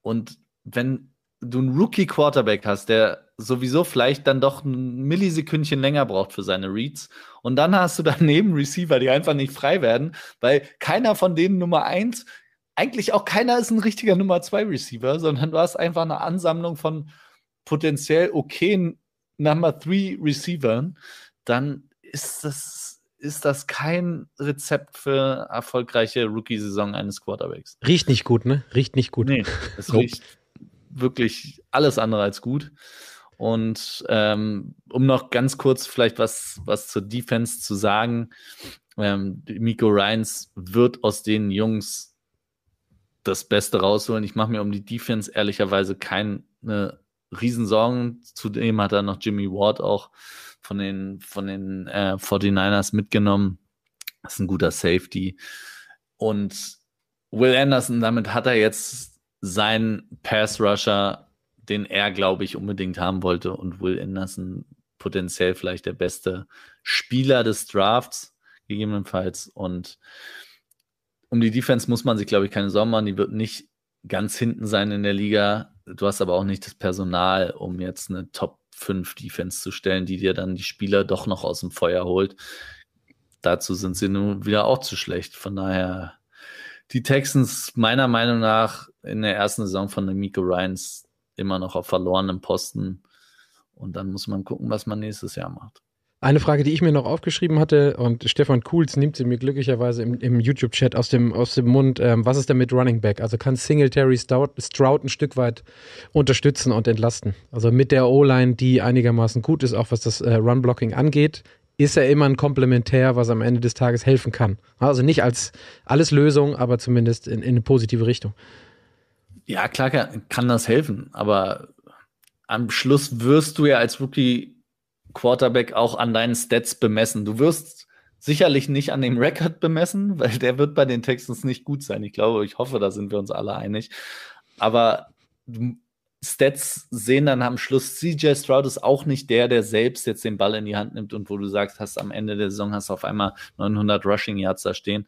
Und wenn du einen Rookie-Quarterback hast, der sowieso vielleicht dann doch ein Millisekündchen länger braucht für seine Reads, und dann hast du daneben Receiver, die einfach nicht frei werden, weil keiner von denen Nummer eins, eigentlich auch keiner ist ein richtiger Nummer zwei Receiver, sondern du hast einfach eine Ansammlung von potenziell okayen Number three Receivern, dann ist das ist das kein Rezept für erfolgreiche Rookie-Saison eines Quarterbacks. Riecht nicht gut, ne? Riecht nicht gut. Nee, es riecht wirklich alles andere als gut. Und ähm, um noch ganz kurz vielleicht was, was zur Defense zu sagen, ähm, Miko Ryans wird aus den Jungs das Beste rausholen. Ich mache mir um die Defense ehrlicherweise keine Riesensorgen. Zudem hat er noch Jimmy Ward auch von den, von den äh, 49ers mitgenommen. Das ist ein guter Safety. Und Will Anderson, damit hat er jetzt seinen Pass-Rusher, den er, glaube ich, unbedingt haben wollte. Und Will Anderson potenziell vielleicht der beste Spieler des Drafts, gegebenenfalls. Und um die Defense muss man sich, glaube ich, keine Sorgen machen. Die wird nicht ganz hinten sein in der Liga. Du hast aber auch nicht das Personal, um jetzt eine Top 5 Defense zu stellen, die dir dann die Spieler doch noch aus dem Feuer holt. Dazu sind sie nun wieder auch zu schlecht. Von daher, die Texans meiner Meinung nach in der ersten Saison von Miko Ryans immer noch auf verlorenem Posten. Und dann muss man gucken, was man nächstes Jahr macht. Eine Frage, die ich mir noch aufgeschrieben hatte, und Stefan Kuhls nimmt sie mir glücklicherweise im, im YouTube-Chat aus dem, aus dem Mund, ähm, was ist denn mit Running Back? Also kann Singletary Stroud, Stroud ein Stück weit unterstützen und entlasten? Also mit der O-Line, die einigermaßen gut ist, auch was das äh, Run-Blocking angeht, ist er immer ein Komplementär, was am Ende des Tages helfen kann. Also nicht als alles Lösung, aber zumindest in, in eine positive Richtung. Ja, klar kann, kann das helfen, aber am Schluss wirst du ja als Rookie Quarterback auch an deinen Stats bemessen. Du wirst sicherlich nicht an dem Rekord bemessen, weil der wird bei den Texans nicht gut sein. Ich glaube, ich hoffe, da sind wir uns alle einig. Aber Stats sehen dann am Schluss, CJ Stroud ist auch nicht der, der selbst jetzt den Ball in die Hand nimmt und wo du sagst, hast am Ende der Saison hast auf einmal 900 Rushing Yards da stehen.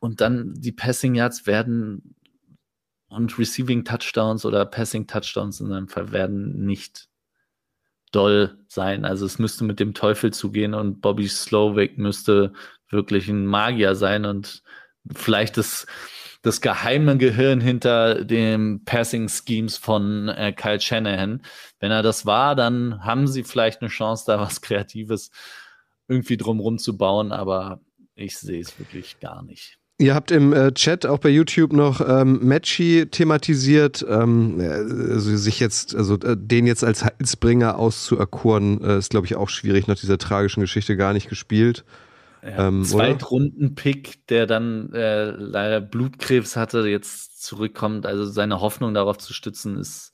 Und dann die Passing Yards werden und Receiving Touchdowns oder Passing Touchdowns in seinem Fall werden nicht doll sein. Also es müsste mit dem Teufel zugehen und Bobby Slowick müsste wirklich ein Magier sein und vielleicht das, das geheime Gehirn hinter dem Passing Schemes von äh, Kyle Shanahan. Wenn er das war, dann haben sie vielleicht eine Chance, da was Kreatives irgendwie drumrum zu bauen, aber ich sehe es wirklich gar nicht. Ihr habt im äh, Chat auch bei YouTube noch ähm, Matchy thematisiert, ähm, also sich jetzt, also äh, den jetzt als Heilsbringer auszuerkoren, äh, ist glaube ich auch schwierig nach dieser tragischen Geschichte gar nicht gespielt. Ja, ähm, Zweitrunden-Pick, der dann äh, leider Blutkrebs hatte, jetzt zurückkommt. Also seine Hoffnung darauf zu stützen, ist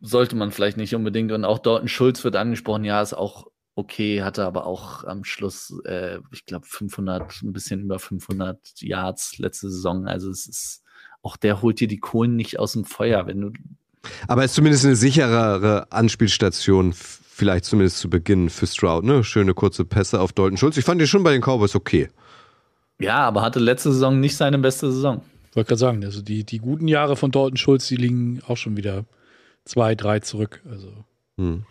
sollte man vielleicht nicht unbedingt. Und auch Dalton Schulz wird angesprochen, ja, ist auch okay, hatte aber auch am Schluss, äh, ich glaube, 500, ein bisschen über 500 Yards letzte Saison. Also es ist, auch der holt dir die Kohlen nicht aus dem Feuer, wenn du. Aber ist zumindest eine sicherere Anspielstation, vielleicht zumindest zu Beginn für Stroud, ne? Schöne kurze Pässe auf Dalton Schulz. Ich fand die schon bei den Cowboys okay. Ja, aber hatte letzte Saison nicht seine beste Saison. Wollte gerade sagen, also die, die guten Jahre von Dalton Schulz, die liegen auch schon wieder zwei, drei zurück. Also. Hm.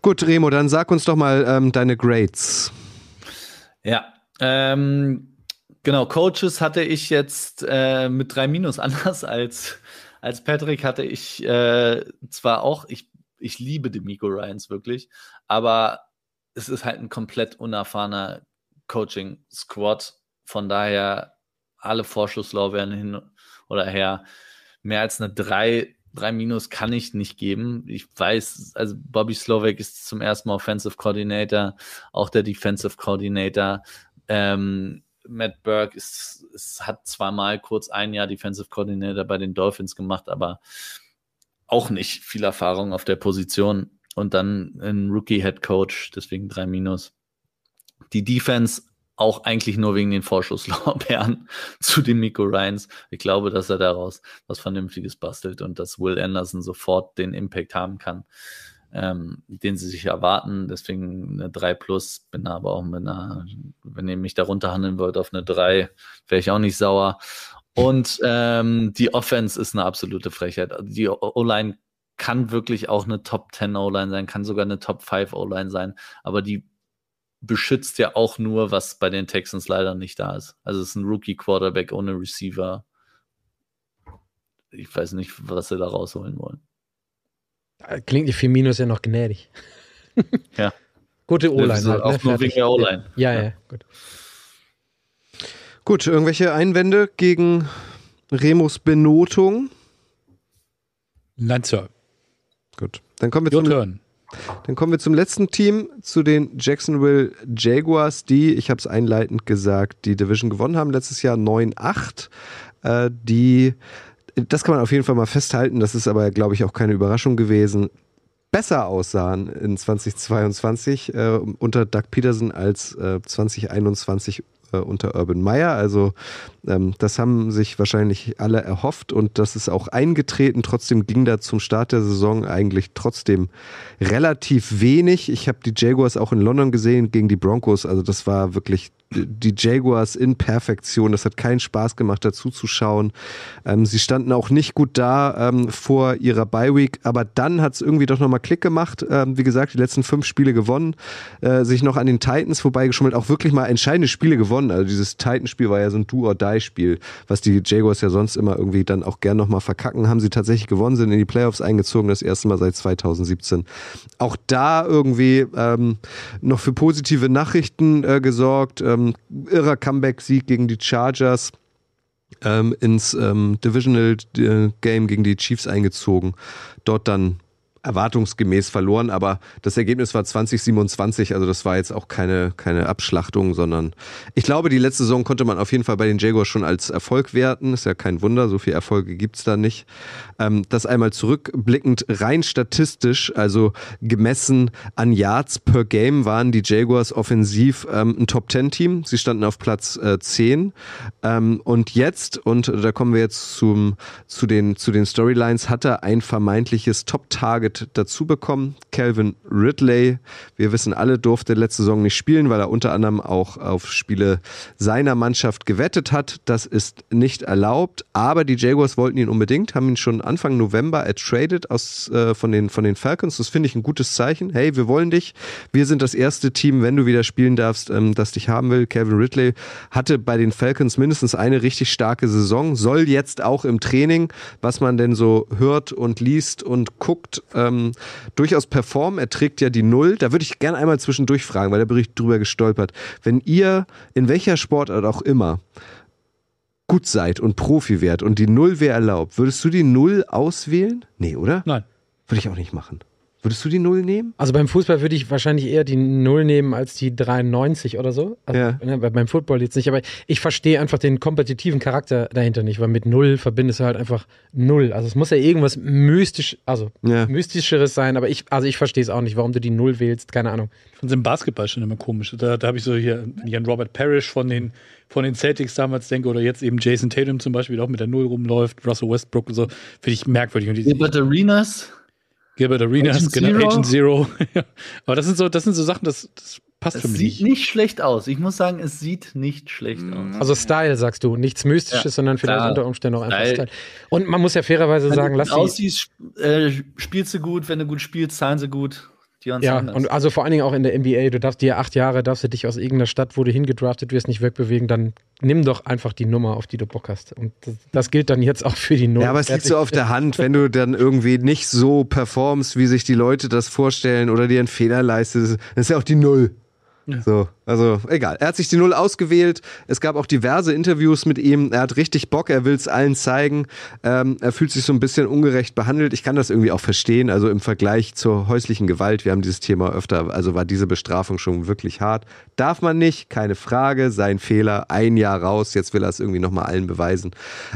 Gut, Remo, dann sag uns doch mal ähm, deine Grades. Ja, ähm, genau, Coaches hatte ich jetzt äh, mit drei Minus anders als, als Patrick hatte ich äh, zwar auch, ich, ich liebe Demico Ryans wirklich, aber es ist halt ein komplett unerfahrener Coaching-Squad. Von daher alle Vorschusslorbeeren hin oder her. Mehr als eine drei drei Minus kann ich nicht geben. Ich weiß, also Bobby Slovak ist zum ersten Mal Offensive Coordinator, auch der Defensive Coordinator. Ähm, Matt Burke ist, ist, hat zweimal kurz ein Jahr Defensive Coordinator bei den Dolphins gemacht, aber auch nicht viel Erfahrung auf der Position. Und dann ein Rookie Head Coach, deswegen drei Minus. Die Defense auch eigentlich nur wegen den Vorschusslorbeeren zu den Miko Ryans. Ich glaube, dass er daraus was Vernünftiges bastelt und dass Will Anderson sofort den Impact haben kann. ähm, den sie sich erwarten. Deswegen eine 3 plus, bin aber auch mit einer, wenn ihr mich darunter handeln wollt, auf eine 3, wäre ich auch nicht sauer. Und ähm, die Offense ist eine absolute Frechheit. Die O-Line kann wirklich auch eine Top 10 O-Line sein, kann sogar eine Top 5 O-Line sein, aber die beschützt ja auch nur, was bei den Texans leider nicht da ist. Also es ist ein Rookie-Quarterback ohne Receiver. Ich weiß nicht, was sie da rausholen wollen. Klingt die Firmino ist ja noch gnädig. ja. Gute O-Line. Halt, ne? auch nur wegen der O-Line. Ja, ja, ja, gut. Gut, irgendwelche Einwände gegen Remus Benotung? Nein, Sir. Gut, dann kommen wir Your zum, turn. Dann kommen wir zum letzten Team, zu den Jacksonville Jaguars, die, ich habe es einleitend gesagt, die Division gewonnen haben letztes Jahr 9-8. Äh, die, das kann man auf jeden Fall mal festhalten, das ist aber, glaube ich, auch keine Überraschung gewesen, besser aussahen in 2022 äh, unter Doug Peterson als äh, 2021 äh, unter Urban Meyer. Also ähm, das haben sich wahrscheinlich alle erhofft und das ist auch eingetreten. Trotzdem ging da zum Start der Saison eigentlich trotzdem relativ wenig. Ich habe die Jaguars auch in London gesehen gegen die Broncos. Also das war wirklich die Jaguars in Perfektion. Das hat keinen Spaß gemacht, dazu zu schauen. Ähm, sie standen auch nicht gut da ähm, vor ihrer Bye-Week, aber dann hat es irgendwie doch nochmal Klick gemacht. Ähm, wie gesagt, die letzten fünf Spiele gewonnen, äh, sich noch an den Titans vorbeigeschummelt, auch wirklich mal entscheidende Spiele gewonnen. Also dieses Titans-Spiel war ja so ein Do-or-Die-Spiel, was die Jaguars ja sonst immer irgendwie dann auch gern nochmal verkacken. Haben sie tatsächlich gewonnen, sind in die Playoffs eingezogen, das erste Mal seit 2017. Auch da irgendwie ähm, noch für positive Nachrichten äh, gesorgt. Ähm, irrer Comeback-Sieg gegen die Chargers. Ähm, ins ähm, Divisional äh, Game gegen die Chiefs eingezogen. Dort dann erwartungsgemäß verloren, aber das Ergebnis war 2027, also das war jetzt auch keine, keine Abschlachtung, sondern ich glaube, die letzte Saison konnte man auf jeden Fall bei den Jaguars schon als Erfolg werten. Ist ja kein Wunder, so viele Erfolge gibt's da nicht. Ähm, das einmal zurückblickend, rein statistisch, also gemessen an Yards per Game, waren die Jaguars offensiv ähm, ein Top-10-Team. Sie standen auf Platz äh, 10. Ähm, und jetzt, und da kommen wir jetzt zum, zu den, zu den Storylines, hatte ein vermeintliches Top-Target Target dazu bekommen. Calvin Ridley, wir wissen alle, durfte letzte Saison nicht spielen, weil er unter anderem auch auf Spiele seiner Mannschaft gewettet hat. Das ist nicht erlaubt, aber die Jaguars wollten ihn unbedingt, haben ihn schon Anfang November ertradet aus, äh, von, den, von den Falcons. Das finde ich ein gutes Zeichen. Hey, wir wollen dich. Wir sind das erste Team, wenn du wieder spielen darfst, ähm, das dich haben will. Calvin Ridley hatte bei den Falcons mindestens eine richtig starke Saison, soll jetzt auch im Training, was man denn so hört und liest und guckt, ähm, durchaus performen. Er trägt ja die Null. Da würde ich gerne einmal zwischendurch fragen, weil der Bericht drüber gestolpert. Wenn ihr in welcher Sportart auch immer gut seid und Profi wärt und die Null wäre erlaubt, würdest du die Null auswählen? Nee, oder? Nein. Würde ich auch nicht machen. Würdest du die Null nehmen? Also beim Fußball würde ich wahrscheinlich eher die Null nehmen als die 93 oder so. Also, Ja. ne, beim Football jetzt nicht, aber ich verstehe einfach den kompetitiven Charakter dahinter nicht, weil mit Null verbindest du halt einfach Null. Also es muss ja irgendwas mystisch, also Ja. mystischeres sein, aber ich, also ich verstehe es auch nicht, warum du die Null wählst, keine Ahnung. Ich finde es im Basketball schon immer komisch. Da, da habe ich so hier, wenn ich an Robert Parrish von den, von den Celtics damals denke oder jetzt eben Jason Tatum zum Beispiel, der auch mit der Null rumläuft, Russell Westbrook und so, finde ich merkwürdig. Und die, Gilbert Arenas, Gilbert Arenas, Agent genau, Zero. Agent Zero. Aber das sind so, das sind so Sachen, das, das passt es für mich sieht nicht. nicht schlecht aus. Ich muss sagen, es sieht nicht schlecht aus. Also Style, sagst du. Nichts Mystisches, Ja, sondern vielleicht klar. unter Umständen auch einfach Style. Style. Und man muss ja fairerweise Wenn sagen, du lass gut die, aussiehst, äh, spielst du gut. Wenn du gut spielst, zahlen sie gut. Dion Ja, Sanders. und also vor allen Dingen auch in der NBA, du darfst dir acht Jahre, darfst du dich aus irgendeiner Stadt, wo du hingedraftet wirst, nicht wegbewegen, dann nimm doch einfach die Nummer, auf die du Bock hast. Und das, das gilt dann jetzt auch für die Nummer. Ja, aber es liegt so auf der Hand, wenn du dann irgendwie nicht so performst, wie sich die Leute das vorstellen oder dir einen Fehler leistest, das ist ja auch die Null. So, also egal. Er hat sich die Null ausgewählt. Es gab auch diverse Interviews mit ihm. Er hat richtig Bock, er will es allen zeigen. Ähm, er fühlt sich so ein bisschen ungerecht behandelt. Ich kann das irgendwie auch verstehen. Also im Vergleich zur häuslichen Gewalt, wir haben dieses Thema öfter, also war diese Bestrafung schon wirklich hart. Darf man nicht, keine Frage, sein Fehler, ein Jahr raus, jetzt will er es irgendwie nochmal allen beweisen.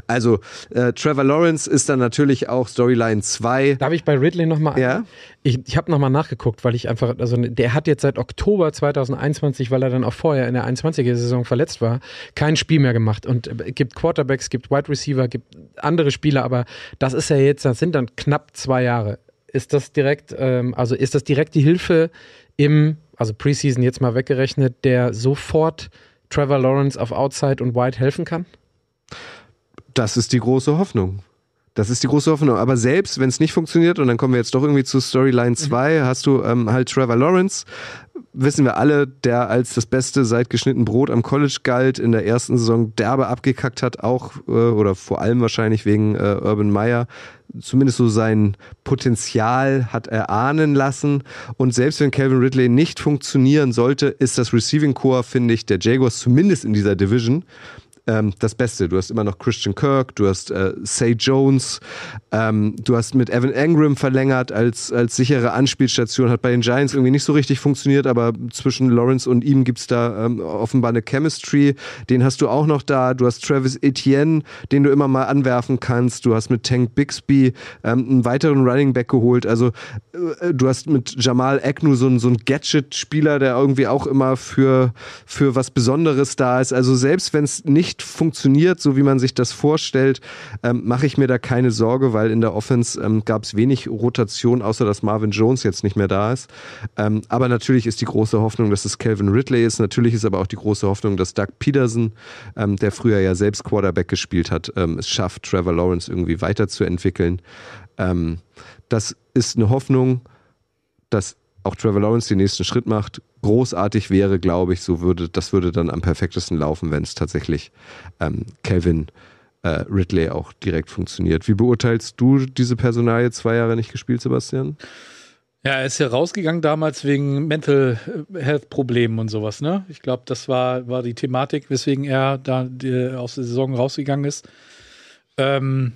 Also äh, Trevor Lawrence ist dann natürlich auch Storyline 2. Darf ich bei Ridley nochmal? Ja. Ich, ich habe nochmal nachgeguckt, weil ich einfach, also der hat jetzt seit Oktober 2021, weil er dann auch vorher in der 21er-Saison verletzt war, kein Spiel mehr gemacht. Und äh, gibt Quarterbacks, gibt Wide Receiver, gibt andere Spieler, aber das ist ja jetzt, das sind dann knapp zwei Jahre. ist das direkt, ähm, also ist das direkt die Hilfe im, also Preseason jetzt mal weggerechnet, der sofort Trevor Lawrence auf Outside und White helfen kann? Das ist die große Hoffnung. Das ist die große Hoffnung. Aber selbst wenn es nicht funktioniert, und dann kommen wir jetzt doch irgendwie zu Storyline 2, mhm. hast du ähm, halt Trevor Lawrence, wissen wir alle, der als das Beste seit geschnitten Brot am College galt, in der ersten Saison derbe abgekackt hat, auch äh, oder vor allem wahrscheinlich wegen äh, Urban Meyer. Zumindest so sein Potenzial hat erahnen lassen. Und selbst wenn Calvin Ridley nicht funktionieren sollte, ist das Receiving Core, finde ich, der Jaguars zumindest in dieser Division ähm, das Beste. Du hast immer noch Christian Kirk, du hast äh, Say Jones, ähm, du hast mit Evan Engram verlängert als, als sichere Anspielstation. Hat bei den Giants irgendwie nicht so richtig funktioniert, aber zwischen Lawrence und ihm gibt's da ähm, offenbar eine Chemistry. Den hast du auch noch da. Du hast Travis Etienne, den du immer mal anwerfen kannst. Du hast mit Tank Bixby ähm, einen weiteren Running Back geholt. Also äh, du hast mit Jamal Agnew so, so einen Gadget-Spieler, der irgendwie auch immer für, für was Besonderes da ist. Also selbst wenn es nicht nicht funktioniert, so wie man sich das vorstellt, ähm, mache ich mir da keine Sorge, weil in der Offense ähm, gab es wenig Rotation, außer dass Marvin Jones jetzt nicht mehr da ist. Ähm, aber natürlich ist die große Hoffnung, dass es Calvin Ridley ist. Natürlich ist aber auch die große Hoffnung, dass Doug Peterson, ähm, der früher ja selbst Quarterback gespielt hat, ähm, es schafft, Trevor Lawrence irgendwie weiterzuentwickeln. Ähm, das ist eine Hoffnung, dass auch Trevor Lawrence den nächsten Schritt macht, großartig wäre, glaube ich, so würde, das würde dann am perfektesten laufen, wenn es tatsächlich ähm, Kevin äh, Ridley auch direkt funktioniert. Wie beurteilst du diese Personalie zwei Jahre nicht gespielt, Sebastian? Ja, er ist ja rausgegangen damals wegen Mental Health Problemen und sowas, ne? Ich glaube, das war, war die Thematik, weswegen er da die, aus der Saison rausgegangen ist. Ähm,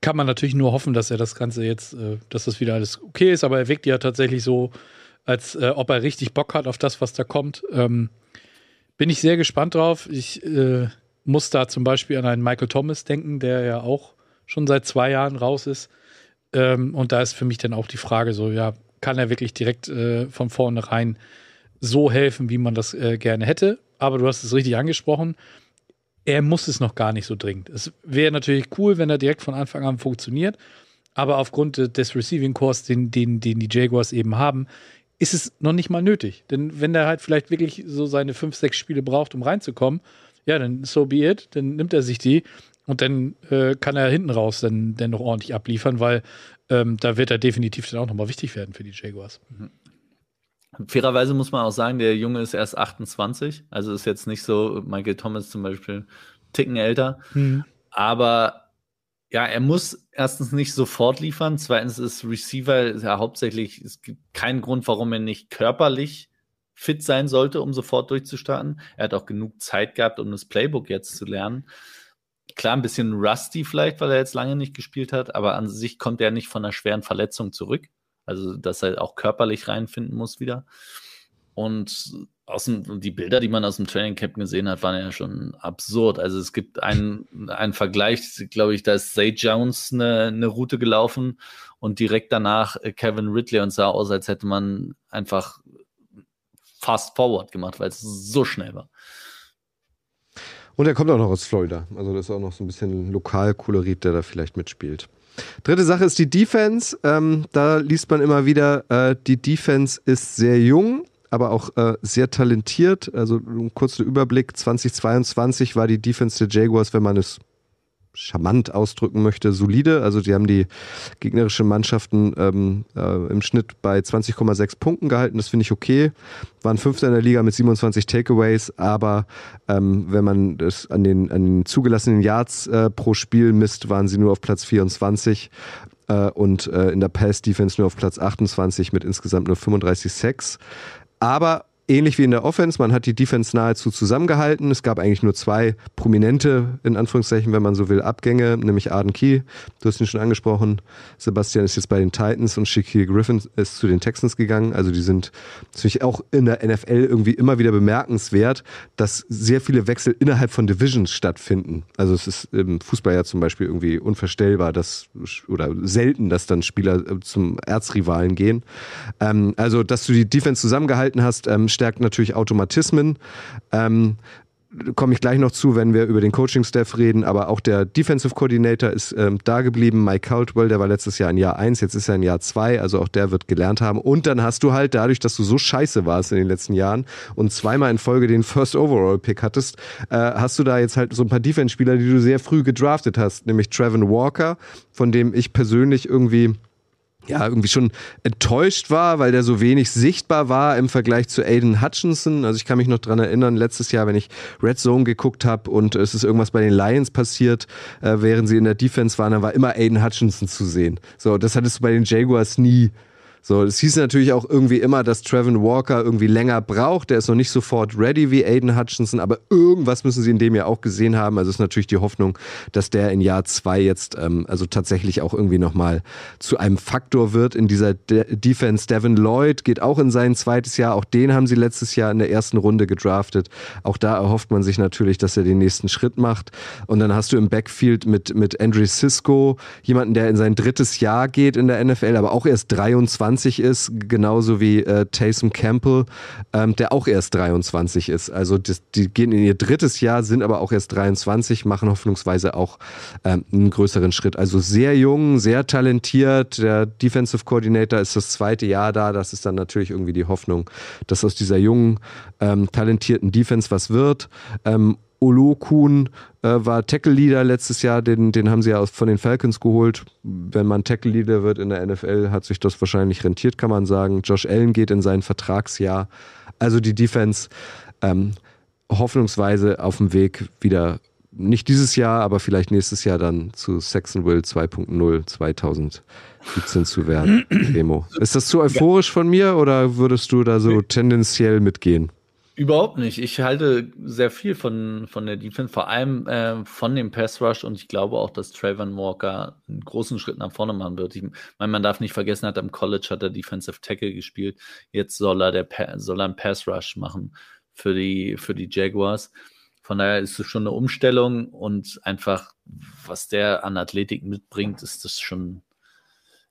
kann man natürlich nur hoffen, dass er das Ganze jetzt, äh, dass das wieder alles okay ist, aber er wirkt ja tatsächlich so, als äh, ob er richtig Bock hat auf das, was da kommt. Ähm, bin ich sehr gespannt drauf. Ich äh, muss da zum Beispiel an einen Michael Thomas denken, der ja auch schon seit zwei Jahren raus ist. Ähm, und da ist für mich dann auch die Frage so, ja, kann er wirklich direkt äh, von vornherein so helfen, wie man das äh, gerne hätte? Aber du hast es richtig angesprochen. Er muss es noch gar nicht so dringend. Es wäre natürlich cool, wenn er direkt von Anfang an funktioniert. Aber aufgrund des Receiving Cores, den, den, den die Jaguars eben haben, ist es noch nicht mal nötig. Denn wenn der halt vielleicht wirklich so seine fünf, sechs Spiele braucht, um reinzukommen, ja, dann so be it, dann nimmt er sich die und dann äh, kann er hinten raus dann, dann noch ordentlich abliefern, weil ähm, da wird er definitiv dann auch nochmal wichtig werden für die Jaguars. Mhm. Fairerweise muss man auch sagen, der Junge ist erst 28, also ist jetzt nicht so Michael Thomas zum Beispiel Ticken älter, mhm. aber ja, er muss erstens nicht sofort liefern. Zweitens ist Receiver ja hauptsächlich, es gibt keinen Grund, warum er nicht körperlich fit sein sollte, um sofort durchzustarten. Er hat auch genug Zeit gehabt, um das Playbook jetzt zu lernen. Klar, ein bisschen rusty vielleicht, weil er jetzt lange nicht gespielt hat, aber an sich kommt er nicht von einer schweren Verletzung zurück. Also, dass er auch körperlich reinfinden muss wieder. Und aus dem, die Bilder, die man aus dem Training Camp gesehen hat, waren ja schon absurd. Also es gibt einen, einen Vergleich, glaube ich, da ist Zay Jones eine, eine Route gelaufen und direkt danach Kevin Ridley und sah aus, als hätte man einfach fast forward gemacht, weil es so schnell war. Und er kommt auch noch aus Florida. Also das ist auch noch so ein bisschen Lokalkolorit, der da vielleicht mitspielt. Dritte Sache ist die Defense. Ähm, da liest man immer wieder, äh, die Defense ist sehr jung aber auch äh, sehr talentiert. Also ein kurzer Überblick: 2022 war die Defense der Jaguars, wenn man es charmant ausdrücken möchte, solide. Also die haben die gegnerischen Mannschaften ähm, äh, im Schnitt bei 20,6 Punkten gehalten. Das finde ich okay. Waren Fünfter in der Liga mit 27 Takeaways, aber ähm, wenn man das an den, an den zugelassenen Yards äh, pro Spiel misst, waren sie nur auf Platz 24 äh, und äh, in der Pass-Defense nur auf Platz 28 mit insgesamt nur 35 Sacks. Aber ähnlich wie in der Offense, man hat die Defense nahezu zusammengehalten. Es gab eigentlich nur zwei prominente, in Anführungszeichen, wenn man so will, Abgänge, nämlich Arden Key, du hast ihn schon angesprochen. Sebastian ist jetzt bei den Titans und Shaquille Griffin ist zu den Texans gegangen. Also die sind natürlich auch in der NFL irgendwie immer wieder bemerkenswert, dass sehr viele Wechsel innerhalb von Divisions stattfinden. Also es ist im Fußball ja zum Beispiel irgendwie unvorstellbar, dass oder selten, dass dann Spieler zum Erzrivalen gehen. Ähm, also, dass du die Defense zusammengehalten hast, ähm, stärkt natürlich Automatismen. Ähm, komme ich gleich noch zu, wenn wir über den Coaching-Staff reden, aber auch der Defensive Coordinator ist ähm, da geblieben, Mike Caldwell, der war letztes Jahr in Jahr 1, jetzt ist er in Jahr 2, also auch der wird gelernt haben. Und dann hast du halt dadurch, dass du so scheiße warst in den letzten Jahren und zweimal in Folge den First Overall-Pick hattest, äh, hast du da jetzt halt so ein paar Defense-Spieler, die du sehr früh gedraftet hast, nämlich Trevin Walker, von dem ich persönlich irgendwie ja, irgendwie schon enttäuscht war, weil der so wenig sichtbar war im Vergleich zu Aiden Hutchinson. Also ich kann mich noch dran erinnern, letztes Jahr, wenn ich Red Zone geguckt habe und es ist irgendwas bei den Lions passiert, äh, während sie in der Defense waren, dann war immer Aiden Hutchinson zu sehen. So, das hattest du bei den Jaguars nie. So, es hieß natürlich auch irgendwie immer, dass Trevin Walker irgendwie länger braucht. Der ist noch nicht sofort ready wie Aiden Hutchinson, aber irgendwas müssen sie in dem ja auch gesehen haben. Also ist natürlich die Hoffnung, dass der in Jahr zwei jetzt ähm, also tatsächlich auch irgendwie nochmal zu einem Faktor wird in dieser De Defense. Devin Lloyd geht auch in sein zweites Jahr. Auch den haben sie letztes Jahr in der ersten Runde gedraftet. Auch da erhofft man sich natürlich, dass er den nächsten Schritt macht. Und dann hast du im Backfield mit, mit Andre Cisco jemanden, der in sein drittes Jahr geht in der NFL, aber auch erst 23 23 ist, genauso wie äh, Taysom Campbell, ähm, der auch erst 23 ist. Also das, die gehen in ihr drittes Jahr, sind aber auch erst 23, machen hoffnungsweise auch ähm, einen größeren Schritt. Also sehr jung, sehr talentiert. Der Defensive Coordinator ist das zweite Jahr da. Das ist dann natürlich irgendwie die Hoffnung, dass aus dieser jungen, ähm, talentierten Defense was wird. Ähm, Olokun äh, war Tackle-Leader letztes Jahr, den, den haben sie ja von den Falcons geholt. Wenn man Tackle-Leader wird in der NFL, hat sich das wahrscheinlich rentiert, kann man sagen. Josh Allen geht in sein Vertragsjahr. Also die Defense ähm, hoffnungsweise auf dem Weg wieder, nicht dieses Jahr, aber vielleicht nächstes Jahr dann zu Saxonville 2.0 2017 zu werden. Remo. Ist das zu euphorisch von mir oder würdest du da so tendenziell mitgehen? Überhaupt nicht. Ich halte sehr viel von, von der Defense, vor allem äh, von dem Pass Rush und ich glaube auch, dass Trayvon Walker einen großen Schritt nach vorne machen wird. Ich meine, man darf nicht vergessen, hat am College hat er Defensive Tackle gespielt. Jetzt soll er, der, soll er einen Pass Rush machen für die, für die Jaguars. Von daher ist es schon eine Umstellung und einfach, was der an Athletik mitbringt, ist das schon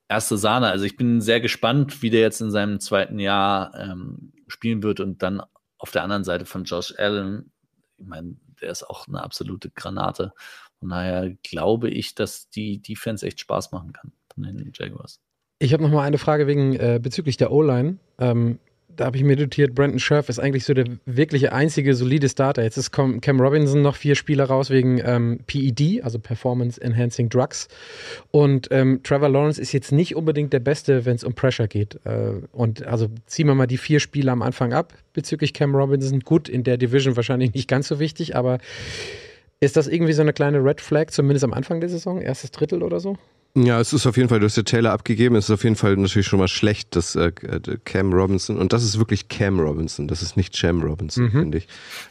erste Sahne. Also ich bin sehr gespannt, wie der jetzt in seinem zweiten Jahr ähm, spielen wird und dann auf der anderen Seite von Josh Allen, ich meine, der ist auch eine absolute Granate. Von daher glaube ich, dass die Defense echt Spaß machen kann von den Jaguars. Ich habe noch mal eine Frage wegen äh, bezüglich der O-Line. Ähm, da habe ich mir notiert, Brandon Scherf ist eigentlich so der wirkliche einzige solide Starter. Jetzt ist Cam Robinson noch vier Spieler raus wegen ähm, PED, also Performance Enhancing Drugs. Und ähm, Trevor Lawrence ist jetzt nicht unbedingt der Beste, wenn es um Pressure geht. Äh, und also ziehen wir mal die vier Spieler am Anfang ab bezüglich Cam Robinson. Gut, in der Division wahrscheinlich nicht ganz so wichtig, aber ist das irgendwie so eine kleine Red Flag, zumindest am Anfang der Saison, erstes Drittel oder so? Ja, es ist auf jeden Fall, du hast ja Taylor abgegeben, es ist auf jeden Fall natürlich schon mal schlecht, dass äh, Cam Robinson, und das ist wirklich Cam Robinson, das ist nicht Cam Robinson, mhm. finde ich,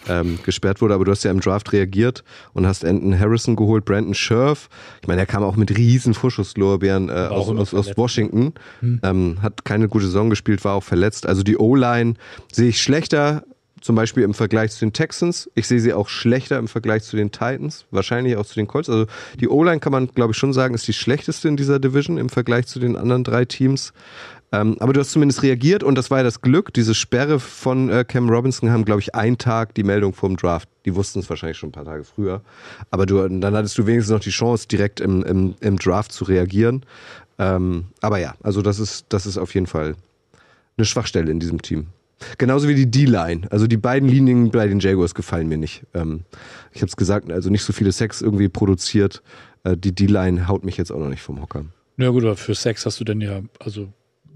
ähm, gesperrt wurde, aber du hast ja im Draft reagiert und hast Anton Harrison geholt, Brandon Scherf, ich meine, er kam auch mit riesen Vorschusslorbeeren äh, aus, aus, aus, Washington, mhm. ähm, hat keine gute Saison gespielt, war auch verletzt, also die O-Line sehe ich schlechter zum Beispiel im Vergleich zu den Texans. Ich sehe sie auch schlechter im Vergleich zu den Titans, wahrscheinlich auch zu den Colts. Also die O-Line kann man, glaube ich, schon sagen, ist die schlechteste in dieser Division im Vergleich zu den anderen drei Teams. Ähm, aber du hast zumindest reagiert und das war ja das Glück. Diese Sperre von äh, Cam Robinson haben, glaube ich, einen Tag die Meldung vom Draft. Die wussten es wahrscheinlich schon ein paar Tage früher. Aber du, dann hattest du wenigstens noch die Chance, direkt im, im, im Draft zu reagieren. Ähm, aber ja, also das ist, das ist auf jeden Fall eine Schwachstelle in diesem Team. Genauso wie die D-Line. Also die beiden Linien bei den Jaguars gefallen mir nicht. Ähm, ich habe es gesagt, also nicht so viele Sex irgendwie produziert. Äh, die D-Line haut mich jetzt auch noch nicht vom Hocker. Na ja, gut, aber für Sex hast du denn ja, also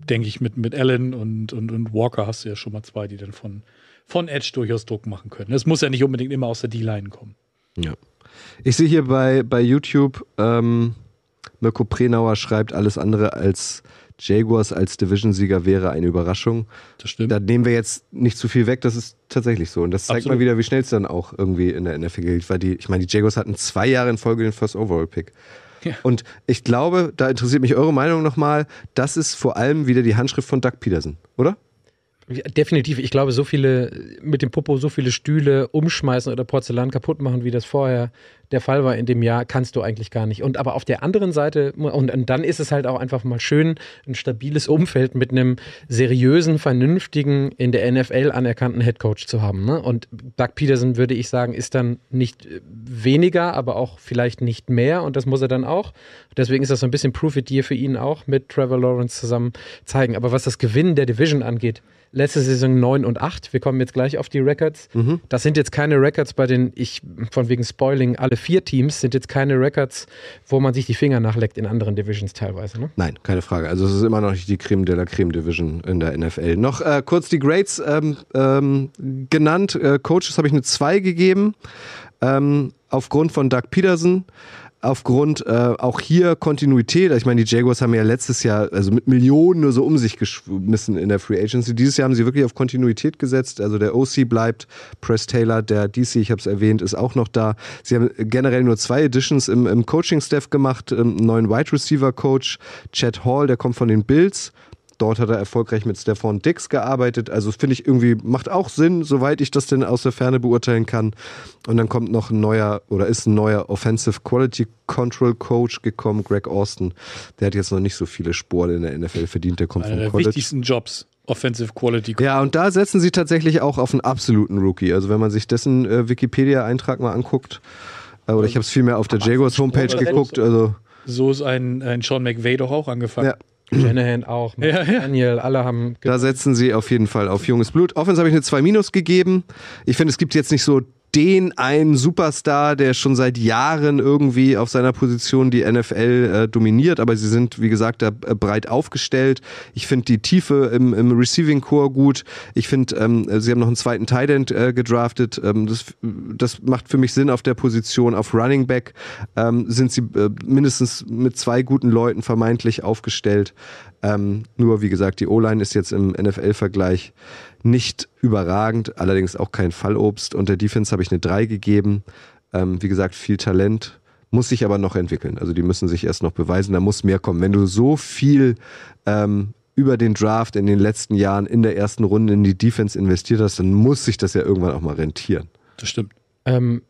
denke ich, mit, mit Allen und, und, und Walker hast du ja schon mal zwei, die dann von, von Edge durchaus Druck machen können. Es muss ja nicht unbedingt immer aus der D-Line kommen. Ja. Ich sehe hier bei, bei YouTube, ähm, Mirko Prenauer schreibt alles andere als Jaguars als Division-Sieger wäre eine Überraschung. Das stimmt. Da nehmen wir jetzt nicht zu viel weg, das ist tatsächlich so. Und das zeigt Absolut. mal wieder, wie schnell es dann auch irgendwie in der NFL gilt. Weil die, ich meine, die Jaguars hatten zwei Jahre in Folge den First Overall-Pick. Ja. Und ich glaube, da interessiert mich eure Meinung nochmal, das ist vor allem wieder die Handschrift von Doug Peterson, oder? Definitiv. Ich glaube, so viele mit dem Popo so viele Stühle umschmeißen oder Porzellan kaputt machen, wie das vorher der Fall war in dem Jahr, kannst du eigentlich gar nicht. Und aber auf der anderen Seite, und, und dann ist es halt auch einfach mal schön, ein stabiles Umfeld mit einem seriösen, vernünftigen, in der NFL anerkannten Headcoach zu haben. Ne? Und Doug Peterson, würde ich sagen, ist dann nicht weniger, aber auch vielleicht nicht mehr. Und das muss er dann auch. Deswegen ist das so ein bisschen Proof it Year für ihn auch mit Trevor Lawrence zusammen zeigen. Aber was das Gewinnen der Division angeht, letzte Saison 9 und 8. Wir kommen jetzt gleich auf die Records. Mhm. Das sind jetzt keine Records, bei denen ich, von wegen Spoiling, alle vier Teams sind jetzt keine Records, wo man sich die Finger nachleckt in anderen Divisions teilweise. Ne? Nein, keine Frage. Also es ist immer noch nicht die Creme de la Creme Division in der NFL. Noch äh, kurz die Grades ähm, ähm, genannt. Äh, Coaches habe ich eine 2 gegeben. Ähm, aufgrund von Doug Peterson aufgrund äh, auch hier Kontinuität. Ich meine, die Jaguars haben ja letztes Jahr also mit Millionen nur so um sich geschmissen in der Free Agency. Dieses Jahr haben sie wirklich auf Kontinuität gesetzt. Also der OC bleibt, Press Taylor, der DC, ich habe es erwähnt, ist auch noch da. Sie haben generell nur zwei Editions im, im Coaching-Staff gemacht. Einen neuen Wide Receiver Coach, Chad Hall, der kommt von den Bills. Dort hat er erfolgreich mit Stefan Dix gearbeitet. Also finde ich irgendwie, macht auch Sinn, soweit ich das denn aus der Ferne beurteilen kann. Und dann kommt noch ein neuer oder ist ein neuer Offensive Quality Control Coach gekommen, Greg Austin. Der hat jetzt noch nicht so viele Sporen in der NFL verdient. Der kommt Einer vom der College. wichtigsten Jobs. Offensive Quality. Ja, und da setzen sie tatsächlich auch auf einen absoluten Rookie. Also wenn man sich dessen äh, Wikipedia-Eintrag mal anguckt, äh, oder ich habe es vielmehr auf der Jaguars Homepage geguckt. Also So ist ein, ein Sean McVay doch auch angefangen. ja, Shanahan auch, Ja, ja. Daniel, alle haben. Da setzen sie auf jeden Fall auf junges Blut. Offense habe ich eine 2 Minus gegeben. Ich finde, es gibt jetzt nicht so den einen Superstar, der schon seit Jahren irgendwie auf seiner Position die NFL äh, dominiert, aber sie sind, wie gesagt, da äh, breit aufgestellt. Ich finde die Tiefe im, im Receiving Core gut. Ich finde, ähm, sie haben noch einen zweiten Tight End äh, gedraftet. Ähm, das, das macht für mich Sinn auf der Position. Auf Running Back ähm, sind sie äh, mindestens mit zwei guten Leuten vermeintlich aufgestellt. Ähm, nur, wie gesagt, die O-Line ist jetzt im NFL-Vergleich nicht überragend, allerdings auch kein Fallobst. Und der Defense habe ich eine 3 gegeben. Ähm, wie gesagt, viel Talent, muss sich aber noch entwickeln. Also die müssen sich erst noch beweisen, da muss mehr kommen. Wenn du so viel ähm, über den Draft in den letzten Jahren in der ersten Runde in die Defense investiert hast, dann muss sich das ja irgendwann auch mal rentieren. Das stimmt. Ähm,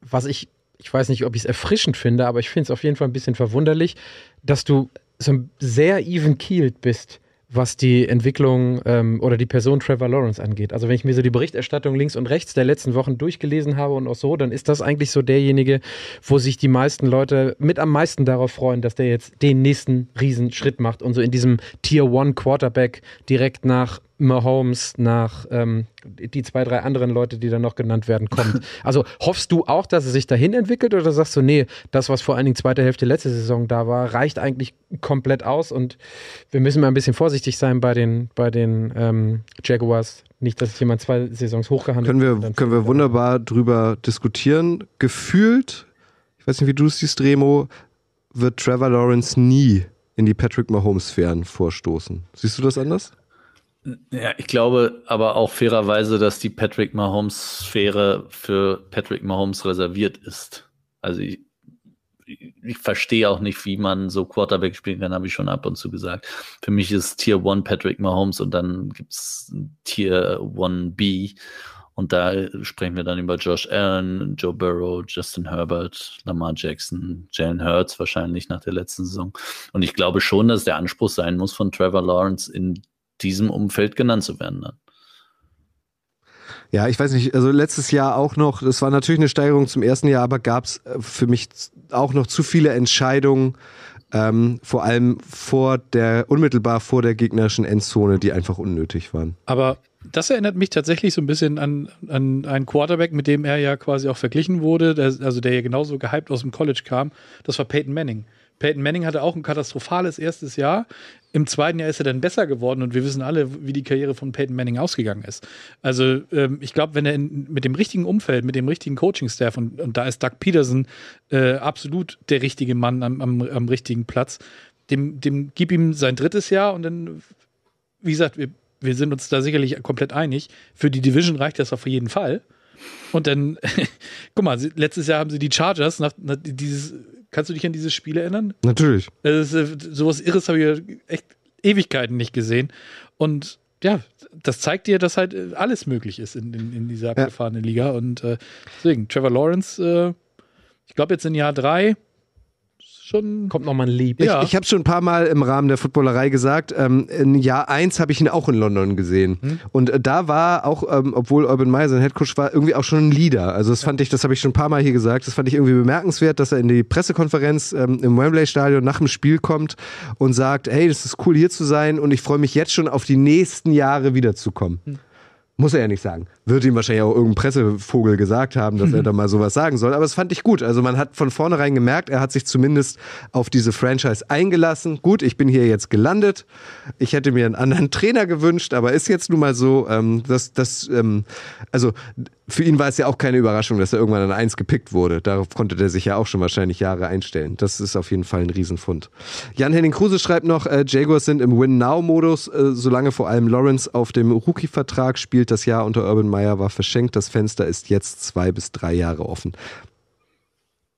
was ich, ich weiß nicht, ob ich es erfrischend finde, aber ich finde es auf jeden Fall ein bisschen verwunderlich, dass du so sehr even-keeled bist, was die Entwicklung ähm, oder die Person Trevor Lawrence angeht. Also wenn ich mir so die Berichterstattung links und rechts der letzten Wochen durchgelesen habe und auch so, dann ist das eigentlich so derjenige, wo sich die meisten Leute mit am meisten darauf freuen, dass der jetzt den nächsten Riesenschritt macht und so in diesem Tier One Quarterback direkt nach Mahomes, nach ähm, die zwei, drei anderen Leute, die dann noch genannt werden, kommt. Also hoffst du auch, dass es sich dahin entwickelt oder sagst du, nee, das, was vor allen Dingen zweite Hälfte letzte Saison da war, reicht eigentlich komplett aus und wir müssen mal ein bisschen vorsichtig sein bei den, bei den ähm, Jaguars. Nicht, dass jemand zwei Saisons hochgehandelt Können wir, dann können wir wunderbar drüber diskutieren. Gefühlt, ich weiß nicht, wie du es siehst, Remo, wird Trevor Lawrence nie in die Patrick Mahomes-Sphären vorstoßen. Siehst du das anders? Ja, ich glaube aber auch fairerweise, dass die Patrick Mahomes-Sphäre für Patrick Mahomes reserviert ist. Also ich, ich verstehe auch nicht, wie man so Quarterback spielen kann, habe ich schon ab und zu gesagt. Für mich ist Tier 1 Patrick Mahomes und dann gibt's Tier 1B. Und da sprechen wir dann über Josh Allen, Joe Burrow, Justin Herbert, Lamar Jackson, Jalen Hurts wahrscheinlich nach der letzten Saison. Und ich glaube schon, dass der Anspruch sein muss, von Trevor Lawrence in diesem Umfeld genannt zu werden dann. Ja, ich weiß nicht, also letztes Jahr auch noch, das war natürlich eine Steigerung zum ersten Jahr, aber gab es für mich auch noch zu viele Entscheidungen, ähm, vor allem vor der, unmittelbar vor der gegnerischen Endzone, die einfach unnötig waren. Aber das erinnert mich tatsächlich so ein bisschen an, an einen Quarterback, mit dem er ja quasi auch verglichen wurde, der, also der ja genauso gehypt aus dem College kam. Das war Peyton Manning. Peyton Manning hatte auch ein katastrophales erstes Jahr. Im zweiten Jahr ist er dann besser geworden und wir wissen alle, wie die Karriere von Peyton Manning ausgegangen ist. Also ähm, ich glaube, wenn er in, mit dem richtigen Umfeld, mit dem richtigen Coaching-Staff und, und da ist Doug Peterson äh, absolut der richtige Mann am, am, am richtigen Platz, dem, dem gib ihm sein drittes Jahr und dann, wie gesagt, wir, wir sind uns da sicherlich komplett einig. Für die Division reicht das auf jeden Fall. Und dann, guck mal, letztes Jahr haben sie die Chargers nach, nach dieses, kannst du dich an dieses Spiel erinnern? Natürlich. Das ist, äh, sowas Irres habe ich ja echt Ewigkeiten nicht gesehen. Und ja, das zeigt dir, dass halt äh, alles möglich ist in, in, in dieser abgefahrenen Liga. Und äh, deswegen, Trevor Lawrence, äh, Ich glaube, jetzt in Jahr drei schon. Kommt nochmal ein Lieb. Ja. Ich, ich habe schon ein paar Mal im Rahmen der Footballerei gesagt, ähm, in Jahr 1 habe ich ihn auch in London gesehen. Hm. Und äh, da war auch, ähm, obwohl Urban Meyer sein Headcoach war, irgendwie auch schon ein Leader. Also das fand ich, das habe ich schon ein paar Mal hier gesagt, das fand ich irgendwie bemerkenswert, dass er in die Pressekonferenz ähm, im Wembley-Stadion nach dem Spiel kommt und sagt, hey, das ist cool hier zu sein und ich freue mich jetzt schon auf die nächsten Jahre wiederzukommen. Muss er ja nicht sagen. Wird ihm wahrscheinlich auch irgendein Pressevogel gesagt haben, dass er da mal sowas sagen soll. Aber das fand ich gut. Also man hat von vornherein gemerkt, er hat sich zumindest auf diese Franchise eingelassen. Gut, ich bin hier jetzt gelandet. Ich hätte mir einen anderen Trainer gewünscht, aber ist jetzt nun mal so, ähm, dass das, ähm, also für ihn war es ja auch keine Überraschung, dass er irgendwann an eins gepickt wurde. Darauf konnte der sich ja auch schon wahrscheinlich Jahre einstellen. Das ist auf jeden Fall ein Riesenfund. Jan-Henning Kruse schreibt noch, äh, Jaguars sind im Win-Now-Modus, äh, solange vor allem Lawrence auf dem Rookie-Vertrag spielt. Das Jahr unter Urban Meyer war verschenkt. Das Fenster ist jetzt zwei bis drei Jahre offen.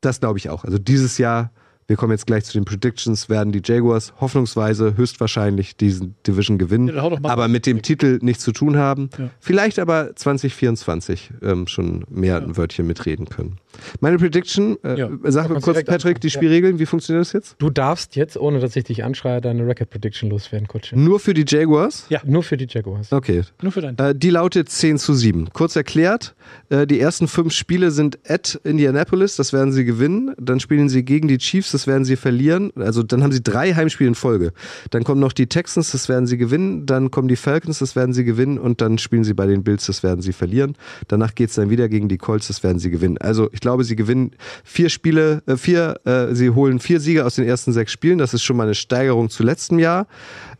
Das glaube ich auch. Also dieses Jahr, wir kommen jetzt gleich zu den Predictions, werden die Jaguars hoffnungsweise höchstwahrscheinlich diesen Division gewinnen, Ja, mal aber mit dem Titel nichts zu tun haben. Ja. Vielleicht aber 2024 ähm, schon mehr ein Wörtchen mitreden können. Meine Prediction, äh, Ja. sag man kurz, Patrick, die. Spielregeln, wie funktioniert das jetzt? Du darfst jetzt, ohne dass ich dich anschreie, deine Record Prediction loswerden, Kutsche. Nur für die Jaguars? Ja. Nur für die Jaguars. Okay. Nur für dein. Äh, die lautet 10 zu 7. Kurz erklärt, äh, die ersten fünf Spiele sind at Indianapolis, das werden sie gewinnen. Dann spielen sie gegen die Chiefs, das werden sie verlieren. Also dann haben sie drei Heimspiele in Folge. Dann kommen noch die Texans, das werden sie gewinnen. Dann kommen die Falcons, das werden sie gewinnen. Und dann spielen sie bei den Bills, das werden sie verlieren. Danach geht es dann wieder gegen die Colts, das werden sie gewinnen. Also ich glaube, sie gewinnen vier Spiele, äh, vier, äh, sie holen vier Siege aus den ersten sechs Spielen. Das ist schon mal eine Steigerung zu letztem Jahr.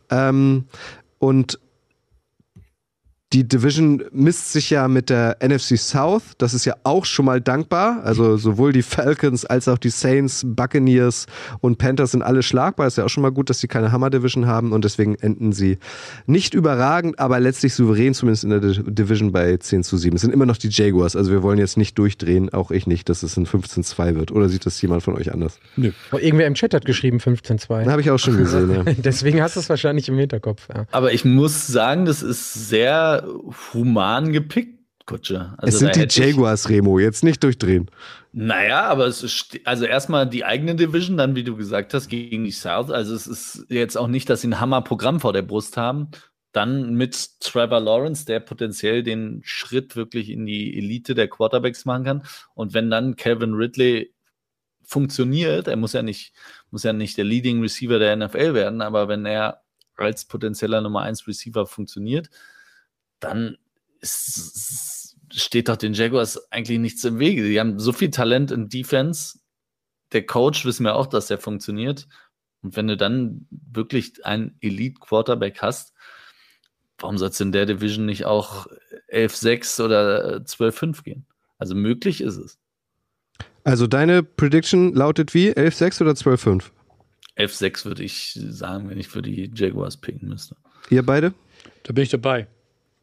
Ähm, und die Division misst sich ja mit der NFC South. Das ist ja auch schon mal dankbar. Also sowohl die Falcons als auch die Saints, Buccaneers und Panthers sind alle schlagbar. Ist ja auch schon mal gut, dass sie keine Hammer-Division haben und deswegen enden sie nicht überragend, aber letztlich souverän, zumindest in der Di- Division bei 10 zu 7. Es sind immer noch die Jaguars. Also wir wollen jetzt nicht durchdrehen, auch ich nicht, dass es ein 15-2 wird. Oder sieht das jemand von euch anders? Oh, irgendwer im Chat hat geschrieben 15-2. Habe ich auch schon gesehen, ja. Deswegen hast du es wahrscheinlich im Hinterkopf. Ja. Aber ich muss sagen, das ist sehr human gepickt, Kutsche. Also es sind die Jaguars, Remo. Jetzt nicht durchdrehen. Naja, aber es ist, also erstmal die eigene Division, dann, wie du gesagt hast, gegen die South. Also es ist jetzt auch nicht, dass sie ein Hammerprogramm vor der Brust haben. Dann mit Trevor Lawrence, der potenziell den Schritt wirklich in die Elite der Quarterbacks machen kann. Und wenn dann Calvin Ridley funktioniert, er muss ja nicht, muss ja nicht der Leading Receiver der NFL werden, aber wenn er als potenzieller Nummer 1 Receiver funktioniert, dann ist, steht doch den Jaguars eigentlich nichts im Wege. Die haben so viel Talent in Defense. Der Coach wissen wir auch, dass der funktioniert. Und wenn du dann wirklich einen Elite Quarterback hast, warum soll es in der Division nicht auch 11-6 oder 12-5 gehen? Also möglich ist es. Also deine Prediction lautet wie? 11-6 oder 12-5? 11-6 würde ich sagen, wenn ich für die Jaguars picken müsste. Ihr beide? Da bin ich dabei.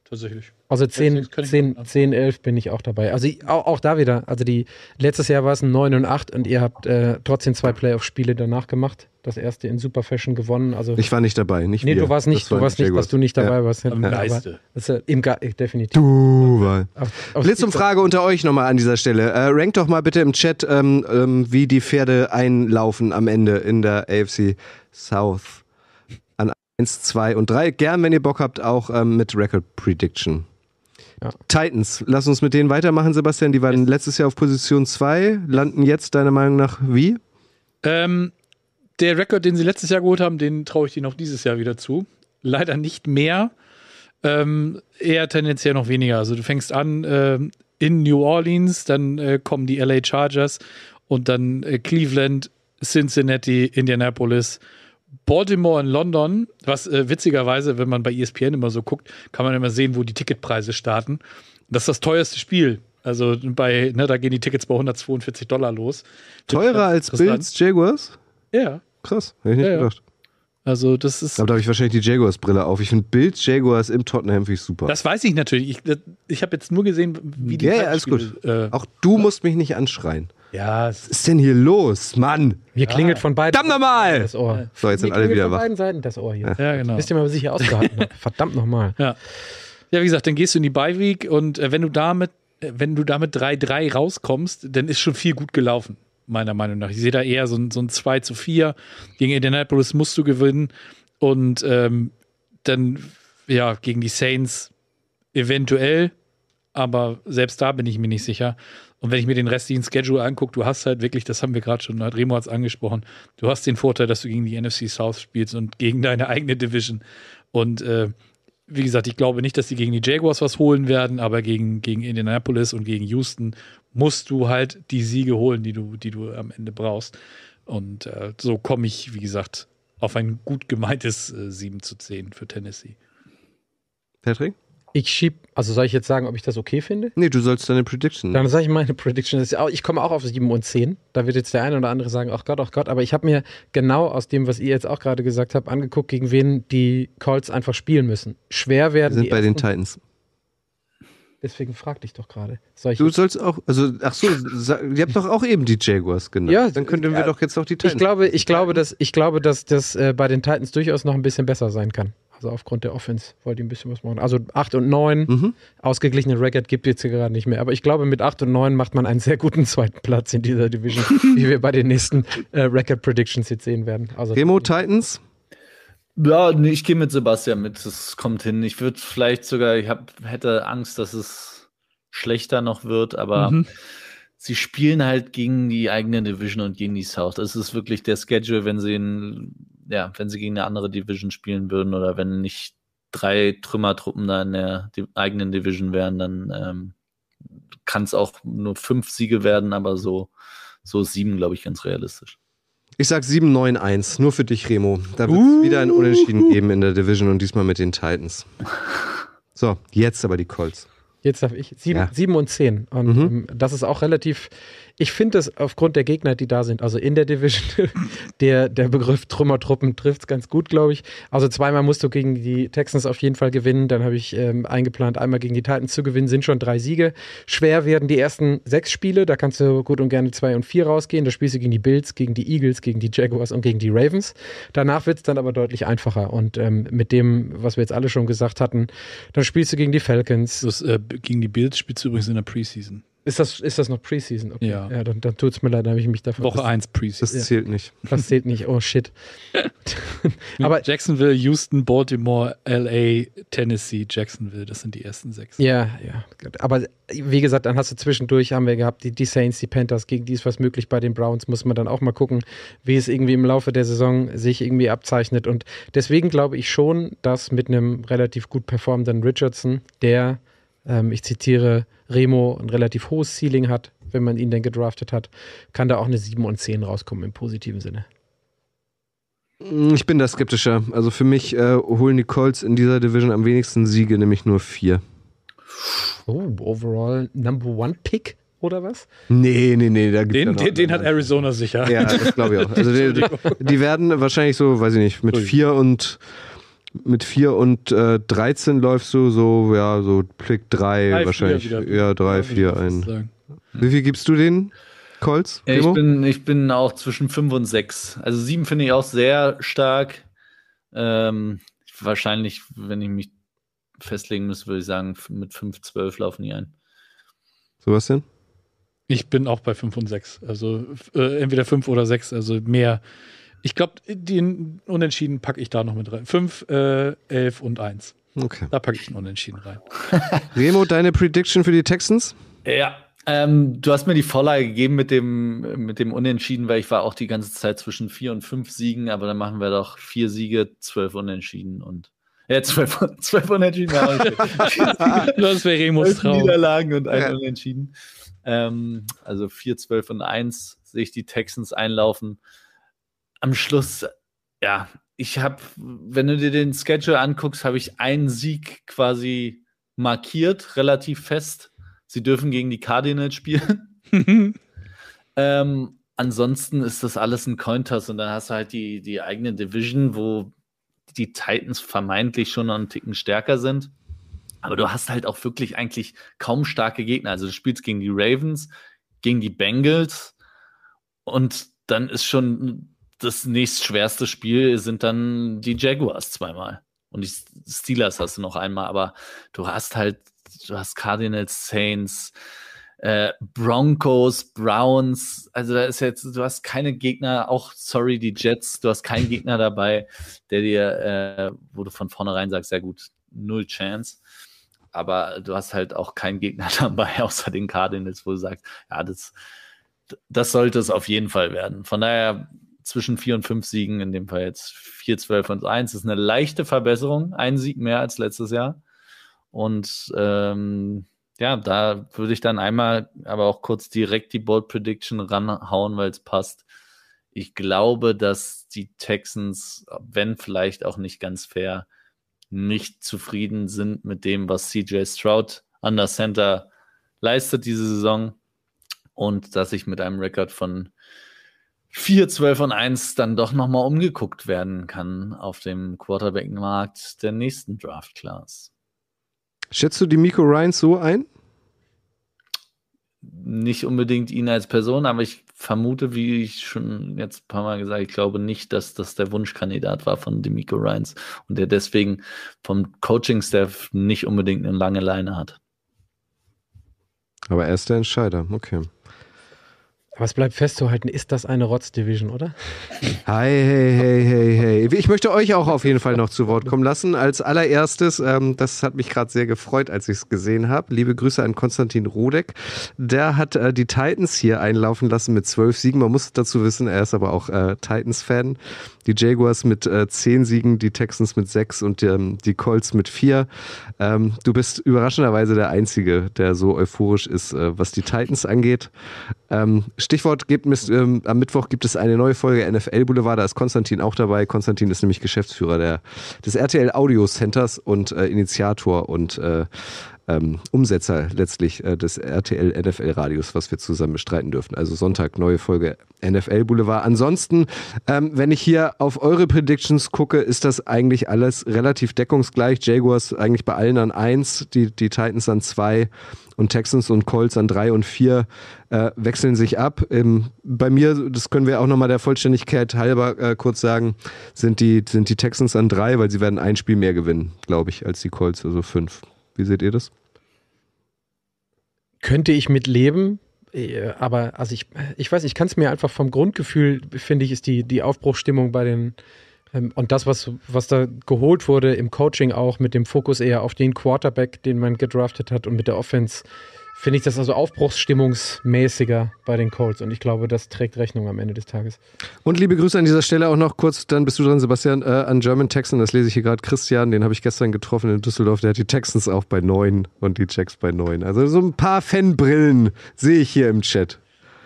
Tatsächlich. Also 10, das kann ich 10, machen. 10, 11 bin ich auch dabei. Also ich- auch, auch da wieder. Also die letztes Jahr war es ein 9 und 8 und ihr habt äh, trotzdem zwei Playoff-Spiele danach gemacht. Das erste in Super Fashion gewonnen. Also Ich war nicht dabei, nicht nee, wir. du warst nicht, Das du waren warst nicht, dass du nicht dabei Ja. warst. Am Aber Geiste. Das ist, im Ge äh, definitiv. Du war. Auf Blitzumfrage unter euch nochmal an dieser Stelle. Äh, rankt doch mal bitte im Chat, ähm, ähm, wie die Pferde einlaufen am Ende in der AFC South. An 1, 2 und 3. Gern, wenn ihr Bock habt, auch ähm, mit Record Prediction. Ja. Titans, lass uns mit denen weitermachen, Sebastian. Die waren letztes Jahr auf Position 2, landen jetzt deiner Meinung nach wie? Ähm, der Rekord, den sie letztes Jahr geholt haben, den traue ich ihnen auch dieses Jahr wieder zu. Leider nicht mehr. Ähm, eher tendenziell noch weniger. Also du fängst an ähm, in New Orleans, dann äh, kommen die LA Chargers und dann äh, Cleveland, Cincinnati, Indianapolis, Baltimore und London, was äh, witzigerweise, wenn man bei ESPN immer so guckt, kann man immer sehen, wo die Ticketpreise starten. Das ist das teuerste Spiel. Also bei, ne, da gehen die Tickets bei 142 Dollar los. Teurer als. Bills Jaguars? Ja, Krass, hätte ich nicht Ja, ja. gedacht. also das ist. Aber da habe ich wahrscheinlich die Jaguars-Brille auf. Ich finde Bills Jaguars im Tottenham finde ich super. Das weiß ich natürlich. Ich, ich habe jetzt nur gesehen, wie die Ja, ja, alles Heimspiele, Äh, Auch du musst mich nicht anschreien. Ja, es Was ist denn hier los, Mann? Mir klingelt von beiden Verdammt nochmal! das Ohr. So, jetzt sind alle klingelt wieder von wach. beiden Seiten das Ohr hier. ja, genau. Wisst ihr mal, was ich hier ausgehalten habe? Verdammt nochmal. Ja. ja, wie gesagt, dann gehst du in die Bye Week und äh, wenn du damit, äh, wenn du damit 3-3 rauskommst, dann ist schon viel gut gelaufen. meiner Meinung nach. Ich sehe da eher so ein, so ein 2 zu 4. Gegen Indianapolis musst du gewinnen. Und ähm, dann, ja, gegen die Saints eventuell, aber selbst da bin ich mir nicht sicher. Und wenn ich mir den restlichen Schedule angucke, du hast halt wirklich, das haben wir gerade schon, hat Remo hat es angesprochen, du hast den Vorteil, dass du gegen die NFC South spielst und gegen deine eigene Division. Und äh, wie gesagt, ich glaube nicht, dass die gegen die Jaguars was holen werden, aber gegen, gegen Indianapolis und gegen Houston musst du halt die Siege holen, die du, die du am Ende brauchst. Und äh, so komme ich, wie gesagt, auf ein gut gemeintes äh, 7 zu 10 für Tennessee. Patrick? Ich schieb, also soll ich jetzt sagen, ob ich das okay finde? Nee, du sollst deine Prediction. Dann sage ich meine Prediction. Ich komme auch auf 7 und 10. Da wird jetzt der eine oder andere sagen, ach Gott, ach Gott. Aber ich habe mir genau aus dem, was ihr jetzt auch gerade gesagt habt, angeguckt, gegen wen die Colts einfach spielen müssen. Schwer werden. Wir sind bei den Titans. Deswegen frag dich doch gerade. Du sollst auch, also, ach so, ihr habt doch auch eben die Jaguars genannt. Ja, dann könnten wir ja, doch jetzt auch die Titans. Ich glaube, ich glaube, dass, ich glaube, dass das äh, bei den Titans durchaus noch ein bisschen besser sein kann. Also aufgrund der Offense wollte ich ein bisschen was machen. Also 8 und 9, mhm. ausgeglichene Record gibt es jetzt hier gerade nicht mehr. Aber ich glaube, mit 8 und 9 macht man einen sehr guten zweiten Platz in dieser Division, wie wir bei den nächsten äh, Record Predictions jetzt sehen werden. Also, Remo Titans? Ja, nee, ich gehe mit Sebastian mit. Das kommt hin. Ich würde vielleicht sogar, ich hab, hätte Angst, dass es schlechter noch wird, aber mhm. sie spielen halt gegen die eigene Division und gegen die South. Das ist wirklich der Schedule, wenn sie in ja, wenn sie gegen eine andere Division spielen würden oder wenn nicht drei Trümmertruppen da in der eigenen Division wären, dann ähm, kann es auch nur fünf Siege werden, aber so, so sieben, glaube ich, ganz realistisch. Ich sag 7-9-1, nur für dich, Remo. Da wird es uh. wieder ein Unentschieden geben in der Division und diesmal mit den Titans. So, jetzt aber die Colts. Jetzt darf ich. Sieben, ja. sieben und zehn. Und mhm. Ähm, das ist auch relativ ich finde es aufgrund der Gegner, die da sind, also in der Division, der, der Begriff Trümmertruppen trifft es ganz gut, glaube ich. Also zweimal musst du gegen die Texans auf jeden Fall gewinnen. Dann habe ich ähm, eingeplant, einmal gegen die Titans zu gewinnen, sind schon drei Siege. Schwer werden die ersten sechs Spiele, da kannst du gut und gerne zwei und vier rausgehen. Da spielst du gegen die Bills, gegen die Eagles, gegen die Jaguars und gegen die Ravens. Danach wird es dann aber deutlich einfacher. Und ähm, mit dem, was wir jetzt alle schon gesagt hatten, dann spielst du gegen die Falcons. Das, äh, gegen die Bills spielst du übrigens in der Preseason. Ist das, ist das noch Preseason? Okay. Ja. ja dann, dann tut es mir leid, dann habe ich mich davon. Woche 1 Preseason. Das zählt nicht. Das zählt nicht. Oh shit. Aber Jacksonville, Houston, Baltimore, LA, Tennessee, Jacksonville, das sind die ersten sechs. Ja, ja. Aber wie gesagt, dann hast du zwischendurch, haben wir gehabt, die, die Saints, die Panthers, gegen die ist was möglich bei den Browns, muss man dann auch mal gucken, wie es irgendwie im Laufe der Saison sich irgendwie abzeichnet. Und deswegen glaube ich schon, dass mit einem relativ gut performenden Richardson, der, ähm, ich zitiere, Remo ein relativ hohes Ceiling hat, wenn man ihn denn gedraftet hat, kann da auch eine 7 und 10 rauskommen im positiven Sinne. Mm, ich bin da skeptischer. Also für mich äh, holen die Colts in dieser Division am wenigsten Siege, nämlich nur vier. Oh, overall Number One Pick oder was? Nee, nee, nee. Da den, den, den hat Arizona sicher. Ja, das glaube ich auch. Also die, die, werden wahrscheinlich so, weiß ich nicht, mit vier und mit 4 und äh, 13 läufst du so, ja, so Pick 3 wahrscheinlich. Ja, 3, 4 ein. Wie viel gibst du den? Colts? Ja, ich, bin, ich bin auch zwischen 5 und 6. Also 7 finde ich auch sehr stark. Ähm, wahrscheinlich, wenn ich mich festlegen müsste, würde ich sagen, mit 5, 12 laufen die ein. Sebastian? Ich bin auch bei 5 und 6. Also äh, entweder 5 oder 6, also mehr ich glaube, den Unentschieden packe ich da noch mit rein. 5, äh, 11 und 1. Okay. Da packe ich einen Unentschieden rein. Remo, deine Prediction für die Texans? Ja, ähm, du hast mir die Vorlage gegeben mit dem, mit dem Unentschieden, weil ich war auch die ganze Zeit zwischen 4 und 5 Siegen, aber dann machen wir doch 4 Siege, 12 Unentschieden und ja, 12, 12 Unentschieden. das wäre Remos Traum. Niederlagen und ein ja. Unentschieden. Ähm, also 4, 12 und 1 sehe ich die Texans einlaufen am Schluss, ja, ich habe, wenn du dir den Schedule anguckst, habe ich einen Sieg quasi markiert, relativ fest. Sie dürfen gegen die Cardinals spielen. ähm, ansonsten ist das alles ein Cointoss und dann hast du halt die, die eigene Division, wo die Titans vermeintlich schon noch einen Ticken stärker sind. Aber du hast halt auch wirklich eigentlich kaum starke Gegner. Also du spielst gegen die Ravens, gegen die Bengals und dann ist schon das nächstschwerste Spiel sind dann die Jaguars zweimal. Und die Steelers hast du noch einmal, aber du hast halt, du hast Cardinals, Saints, Äh, Broncos, Browns, also da ist jetzt, du hast keine Gegner, auch sorry, die Jets, du hast keinen Gegner dabei, der dir, äh, wo du von vornherein sagst, sehr gut, null Chance. Aber du hast halt auch keinen Gegner dabei, außer den Cardinals, wo du sagst, ja, das, das sollte es auf jeden Fall werden. Von daher zwischen vier und fünf Siegen, in dem Fall jetzt 4, 12 und 1, ist eine leichte Verbesserung, ein Sieg mehr als letztes Jahr. Und ähm, ja, da würde ich dann einmal aber auch kurz direkt die Bold Prediction ranhauen, weil es passt. Ich glaube, dass die Texans, wenn vielleicht auch nicht ganz fair, nicht zufrieden sind mit dem, was CJ Stroud an der Center leistet diese Saison und dass ich mit einem Rekord von 4, 12 und 1 dann doch nochmal umgeguckt werden kann auf dem Quarterback-Markt der nächsten Draft-Class. Schätzt du die Miko Ryans so ein? Nicht unbedingt ihn als Person, aber ich vermute, wie ich schon jetzt ein paar Mal gesagt, ich glaube nicht, dass das der Wunschkandidat war von Demico Ryans und der deswegen vom Coaching-Staff nicht unbedingt eine lange Leine hat. Aber er ist der Entscheider, okay. Aber es bleibt festzuhalten, ist das eine Rotz-Division, oder? Hi, hey, hey, hey, hey. Ich möchte euch auch auf jeden Fall noch zu Wort kommen lassen. Als allererstes, ähm, das hat mich gerade sehr gefreut, als ich es gesehen habe. Liebe Grüße an Konstantin Rodek. Der hat äh, die Titans hier einlaufen lassen mit zwölf Siegen. Man muss dazu wissen, er ist aber auch äh, Titans-Fan. Die Jaguars mit äh, zehn Siegen, die Texans mit sechs und ähm, die Colts mit vier. Ähm, du bist überraschenderweise der Einzige, der so euphorisch ist, äh, was die Titans angeht. Ähm, Stichwort gibt ähm, am Mittwoch gibt es eine neue Folge NFL Boulevard, da ist Konstantin auch dabei. Konstantin ist nämlich Geschäftsführer der, des RTL Audio Centers und äh, Initiator und äh, ähm, Umsetzer letztlich äh, des RTL NFL Radios, was wir zusammen bestreiten dürfen. Also Sonntag neue Folge NFL Boulevard. Ansonsten, ähm, wenn ich hier auf eure Predictions gucke, ist das eigentlich alles relativ deckungsgleich. Jaguars eigentlich bei allen an eins, die, die Titans an zwei und Texans und Colts an drei und vier äh, wechseln sich ab. Ähm, bei mir, das können wir auch nochmal der Vollständigkeit halber äh, kurz sagen, sind die, sind die Texans an drei, weil sie werden ein Spiel mehr gewinnen, glaube ich, als die Colts, also fünf. Wie seht ihr das? Könnte ich mit leben, äh, aber also ich, ich weiß, ich kann es mir einfach vom Grundgefühl, finde ich, ist die, die Aufbruchstimmung bei den ähm, und das, was, was da geholt wurde im Coaching auch mit dem Fokus eher auf den Quarterback, den man gedraftet hat und mit der Offense, finde ich das also aufbruchsstimmungsmäßiger bei den Colts. Und ich glaube, das trägt Rechnung am Ende des Tages. Und liebe Grüße an dieser Stelle auch noch kurz, dann bist du dran, Sebastian, äh, an German Texan. Das lese ich hier gerade. Christian, den habe ich gestern getroffen in Düsseldorf. Der hat die Texans auch bei neun und die Jacks bei neun. Also so ein paar Fanbrillen sehe ich hier im Chat.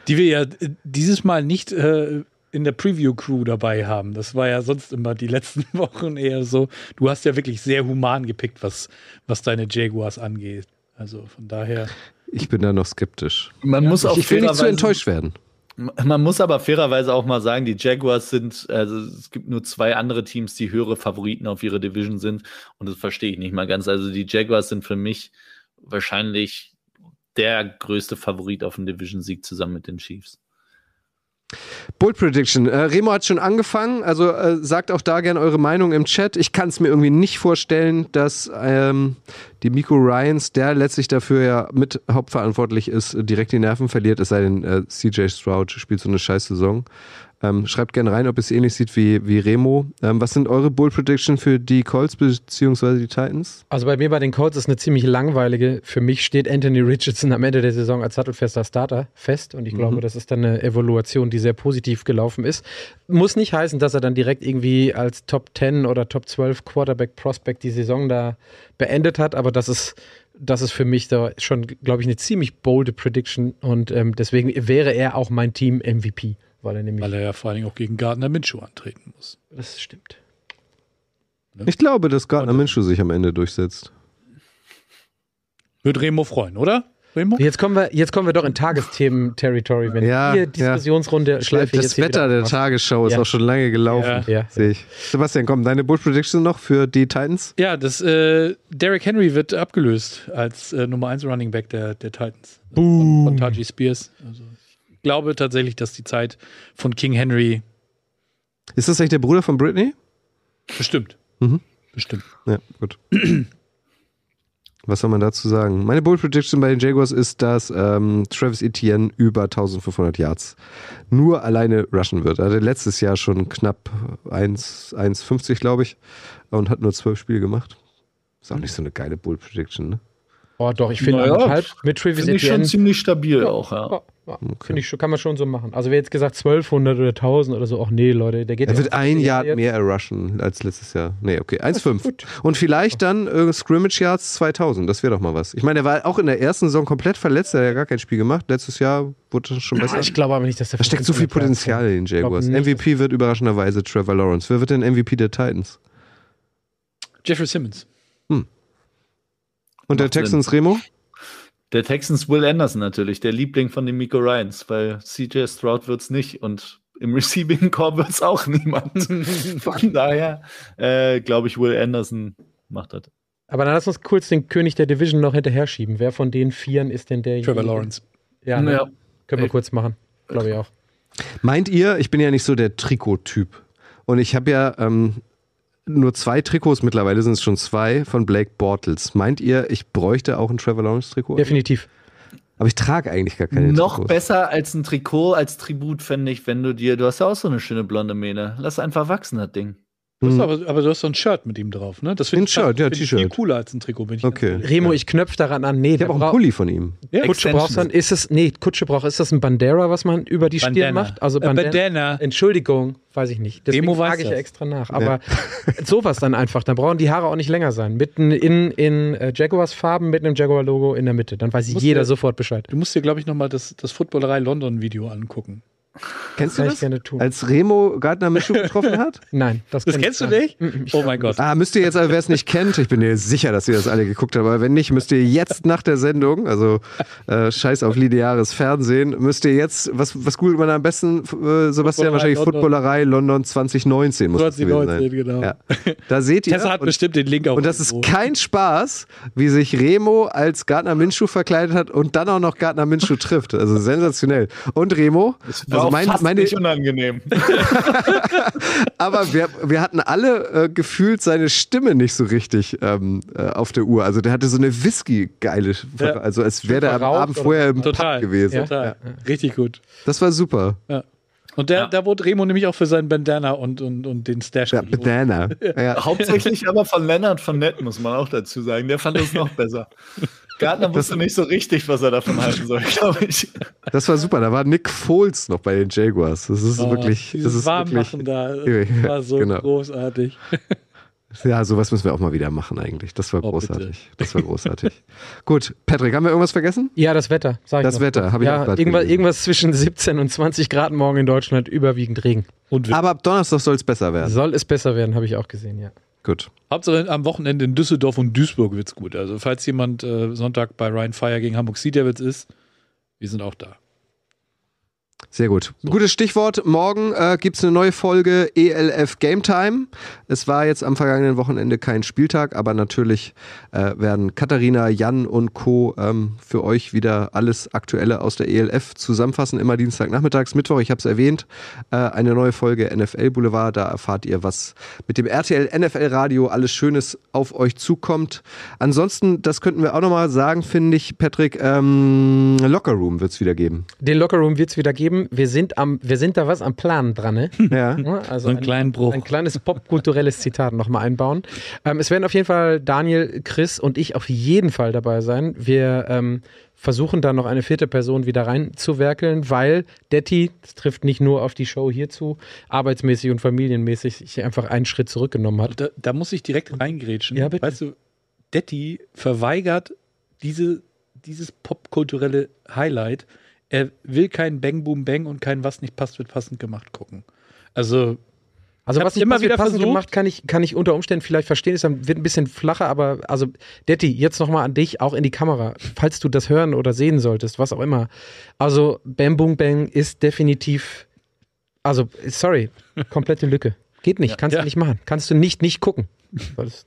Die wir ja äh, dieses Mal nicht äh, in der Preview-Crew dabei haben. Das war ja sonst immer die letzten Wochen eher so. Du hast ja wirklich sehr human gepickt, was, was deine Jaguars angeht. Also von daher. Ich bin da noch skeptisch. Man ja, muss auch ich will nicht zu enttäuscht werden. Man muss aber fairerweise auch mal sagen, die Jaguars sind, also es gibt nur zwei andere Teams, die höhere Favoriten auf ihre Division sind. Und das verstehe ich nicht mal ganz. Also die Jaguars sind für mich wahrscheinlich der größte Favorit auf den Division-Sieg zusammen mit den Chiefs. Bull Prediction. Äh, Remo hat schon angefangen, also äh, sagt auch da gerne eure Meinung im Chat. Ich kann es mir irgendwie nicht vorstellen, dass ähm, die Miko Ryans, der letztlich dafür ja mit hauptverantwortlich ist, direkt die Nerven verliert, es sei denn, äh, CJ Stroud spielt so eine scheiß Saison. Ähm, schreibt gerne rein, ob es ähnlich sieht wie, wie Remo. Ähm, was sind eure Bull Prediction für die Colts bzw. die Titans? Also bei mir bei den Colts ist eine ziemlich langweilige. Für mich steht Anthony Richardson am Ende der Saison als sattelfester Starter fest und ich mhm. glaube, das ist dann eine Evaluation, die sehr positiv gelaufen ist. Muss nicht heißen, dass er dann direkt irgendwie als Top 10 oder Top 12 Quarterback Prospect die Saison da beendet hat, aber das ist das ist für mich da schon, glaube ich, eine ziemlich bolde Prediction und ähm, deswegen wäre er auch mein Team MVP. Weil er, nämlich weil er ja vor allen Dingen auch gegen Gardner Minshew antreten muss. Das stimmt. Ne? Ich glaube, dass Gardner Minshew sich am Ende durchsetzt. Wird Remo freuen, oder? Remo? Jetzt kommen wir, jetzt kommen wir doch in Tagesthemen-Territory, wenn ja, hier Diskussionsrunde ja. schleife Das Wetter der Tagesschau ist ja. auch schon lange gelaufen, ja. sehe ich. Sebastian, komm, deine Bull Prediction noch für die Titans? Ja, das äh, Derrick Henry wird abgelöst als äh, Nummer 1 Running Back der, der Titans. Boom. Von, von Taji Spears. Also glaube tatsächlich, dass die Zeit von King Henry. Ist das eigentlich der Bruder von Britney? Bestimmt. Mhm. Bestimmt. Ja, gut. Was soll man dazu sagen? Meine Bold Prediction bei den Jaguars ist, dass ähm, Travis Etienne über 1500 Yards nur alleine rushen wird. Er hatte letztes Jahr schon knapp 1,50, glaube ich, und hat nur zwölf Spiele gemacht. Ist auch nicht so eine geile Bold Prediction, ne? Oh, doch, ich finde Naja, mit Travis ich schon Etienne. ziemlich stabil auch, ja. Ja, ja, Finde ich schon, kann man schon so machen. Also wer jetzt gesagt 1200 oder 1000 oder so, ach nee, Leute, der geht Er ja wird ein jetzt- mehr rushen als letztes Jahr. Nee, okay, ist 1,5. gut. Und vielleicht dann äh, Scrimmage Yards 2000. Das wäre doch mal was. Ich meine, er war auch in der ersten Saison komplett verletzt. Er hat ja gar kein Spiel gemacht. Letztes Jahr wurde das schon besser. Ich glaube aber nicht, dass der Da steckt so viel 1500 Potenzial in den Jaguars. Nicht, MVP wird überraschenderweise Trevor Lawrence. Wer wird denn MVP der Titans? Jeffrey Simmons. Und der Macht Sinn. Texans Remo? Der Texans Will Anderson natürlich, der Liebling von den Miko Ryans, weil CJ Stroud wird's nicht und im Receiving Core wird's auch niemand. von daher äh, glaube ich, Will Anderson macht das. Aber dann lass uns kurz den König der Division noch hinterher schieben. Wer von den Vieren ist denn der? Trevor Lawrence. Ja, ne? Ja. können wir Ich- kurz machen. Glaube ich auch. Meint ihr, ich bin ja nicht so der Trikot-Typ. Und ich habe ja ähm, nur zwei Trikots, mittlerweile sind es schon zwei, von Blake Bortles. Meint ihr, ich bräuchte auch ein Trevor Lawrence-Trikot? Definitiv. Aber ich trage eigentlich gar keine Noch Trikots. besser als ein Trikot, als Tribut fände ich, wenn du dir, du hast ja auch so eine schöne blonde Mähne. Lass einfach wachsen, das Ding. Du hast Hm. aber, aber du hast so ein Shirt mit ihm drauf, ne? Das finde Ein ich, Shirt, ja, find ich viel cooler als ein Trikot. Bin ich Okay. Remo, ich knöpfe daran an. Nee, Ich habe auch einen Pulli von ihm. Ja, Kutsche brauchst dann, ist es, nee, Kutsche braucht, ist das ein Bandera, was man über die Stirn Bandana. macht? Also Äh, Bandana. Bandana. Entschuldigung, weiß ich nicht. Deswegen Remo frage ich ja das. extra nach. Aber sowas dann einfach. Dann brauchen die Haare auch nicht länger sein. Mitten in, in äh, Jaguars Farben mit einem Jaguar-Logo in der Mitte. Dann weiß jeder der- sofort Bescheid. Du musst dir, glaube ich, nochmal das, das Footballerei London-Video angucken. Kennst du das? gerne tun. Als Remo Gardner Minshew getroffen hat? Nein, das, Das kennst du nicht? Ich- Oh mein Gott. Ah, müsst ihr jetzt, also wer es nicht kennt, ich bin mir sicher, dass ihr das alle geguckt habt, aber wenn nicht, müsst ihr jetzt nach der Sendung, also äh, scheiß auf lineares Fernsehen, müsst ihr jetzt, was, was googelt man am besten, äh, Sebastian, wahrscheinlich London. Footballerei London 2019 muss das gewesen 2019, sein. genau. Ja. Da seht ihr, Tessa hat und, bestimmt den Link auch. und das ist irgendwo. kein Spaß, wie sich Remo als Gardner Minshew verkleidet hat und dann auch noch Gardner Minshew trifft. Also sensationell. Und Remo, War also auch mein, fast meine, nicht unangenehm. aber wir, wir hatten alle äh, gefühlt seine Stimme nicht so richtig ähm, äh, auf der Uhr. Also der hatte so eine Whisky-geile, Ja. also als wäre der am Abend vorher im Total. Pub gewesen. Ja. Total. Richtig gut. Das war super. Und der, Ja. da wurde Remo nämlich auch für seinen Bandana und, und, und den Stash Ja. Banana. Ja. Hauptsächlich aber von Leonard von Nett, muss man auch dazu sagen. Der fand es noch besser. Gardner wusste nicht so richtig, was er davon halten soll, glaube ich. Das war super. Da war Nick Foles noch bei den Jaguars. Das ist Oh, wirklich, das ist wirklich, da Ja, war so genau. großartig. ja, sowas müssen wir auch mal wieder machen eigentlich. Das war Oh, großartig. Das war großartig. Gut, Patrick, haben wir irgendwas vergessen? Ja, das Wetter, sag ich Das noch. Wetter, habe ich auch Ja, gerade irgendwas, irgendwas zwischen 17 und 20 Grad morgen in Deutschland, überwiegend Regen. Aber ab Donnerstag soll es besser werden. Soll es besser werden, habe ich auch gesehen, ja. Gut. Hauptsache am Wochenende in Düsseldorf und Duisburg wird's gut. Also falls jemand äh, Sonntag bei Ryan Fire gegen Hamburg Sea Devils ist, wir sind auch da. Sehr gut. Gutes Stichwort. Morgen äh, gibt es eine neue Folge ELF Game Time. Es war jetzt am vergangenen Wochenende kein Spieltag, aber natürlich äh, werden Katharina, Jan und Co. Ähm, für euch wieder alles Aktuelle aus der ELF zusammenfassen. Immer Dienstagnachmittags, Mittwoch, ich habe es erwähnt, äh, eine neue Folge NFL Boulevard. Da erfahrt ihr, was mit dem RTL NFL Radio alles Schönes auf euch zukommt. Ansonsten, das könnten wir auch nochmal sagen, finde ich, Patrick, ähm, Locker Room wird es wieder geben. Den Lockerroom wird es wieder geben. Wir sind, am, wir sind da was am Plan dran, ne? Ja. Ja, Also So einen kleinen Bruch. Ein kleines popkulturelles Zitat nochmal einbauen. Ähm, es werden auf jeden Fall Daniel, Chris und ich auf jeden Fall dabei sein. Wir ähm, versuchen da noch eine vierte Person wieder reinzuwerkeln, weil Detti, das trifft nicht nur auf die Show hier zu, arbeitsmäßig und familienmäßig sich einfach einen Schritt zurückgenommen hat. Da, da muss ich direkt reingrätschen. Ja, bitte. Weißt du, Detti verweigert diese, dieses popkulturelle Highlight. Er will kein Bang Boom Bang und kein Was nicht passt, wird passend gemacht gucken. Also, Also Ich was nicht immer passend, wieder passend versucht. gemacht, kann ich, kann ich unter Umständen vielleicht verstehen. Es wird ein bisschen flacher, aber also Detti, jetzt nochmal an dich, auch in die Kamera, falls du das hören oder sehen solltest, was auch immer. Also Bam Boom Bang ist definitiv, also sorry, komplette Lücke. Geht nicht, kannst Ja. du nicht machen. Kannst du nicht nicht gucken. Weil es-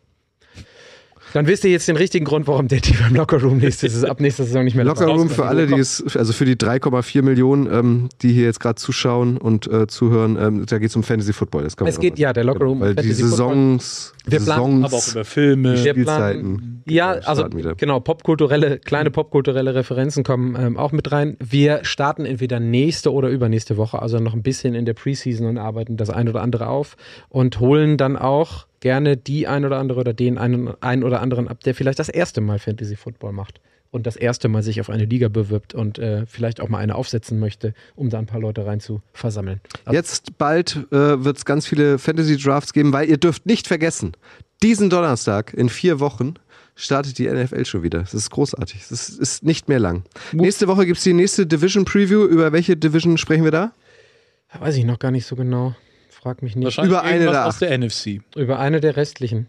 Dann wisst ihr jetzt den richtigen Grund, warum der Team im Lockerroom nächste, ab nächster Saison nicht mehr Lockerroom für alle, die es, also für die 3,4 Millionen, ähm, die hier jetzt gerade zuschauen und äh, zuhören, ähm, da geht es um Fantasy Football. Das kann es geht, ja, der Lockerroom. Weil die Saisons, wir planen, Saisons, aber auch über Filme, Spielzeiten. Ja, also genau, popkulturelle, kleine popkulturelle Referenzen kommen ähm, auch mit rein. Wir starten entweder nächste oder übernächste Woche, also noch ein bisschen in der Preseason und arbeiten das ein oder andere auf und holen dann auch gerne die ein oder andere oder den einen, ein oder anderen ab, der vielleicht das erste Mal Fantasy Football macht und das erste Mal sich auf eine Liga bewirbt und äh, vielleicht auch mal eine aufsetzen möchte, um da ein paar Leute rein zu versammeln. Also Jetzt bald äh, wird es ganz viele Fantasy Drafts geben, weil ihr dürft nicht vergessen, diesen Donnerstag in vier Wochen startet die NFL schon wieder. Das ist großartig. Das ist nicht mehr lang. Ups. Nächste Woche gibt es die nächste Division Preview. Über welche Division sprechen wir da? Weiß ich noch gar nicht so genau. Frag mich nicht. Über eine der aus der NFC. Über eine der restlichen.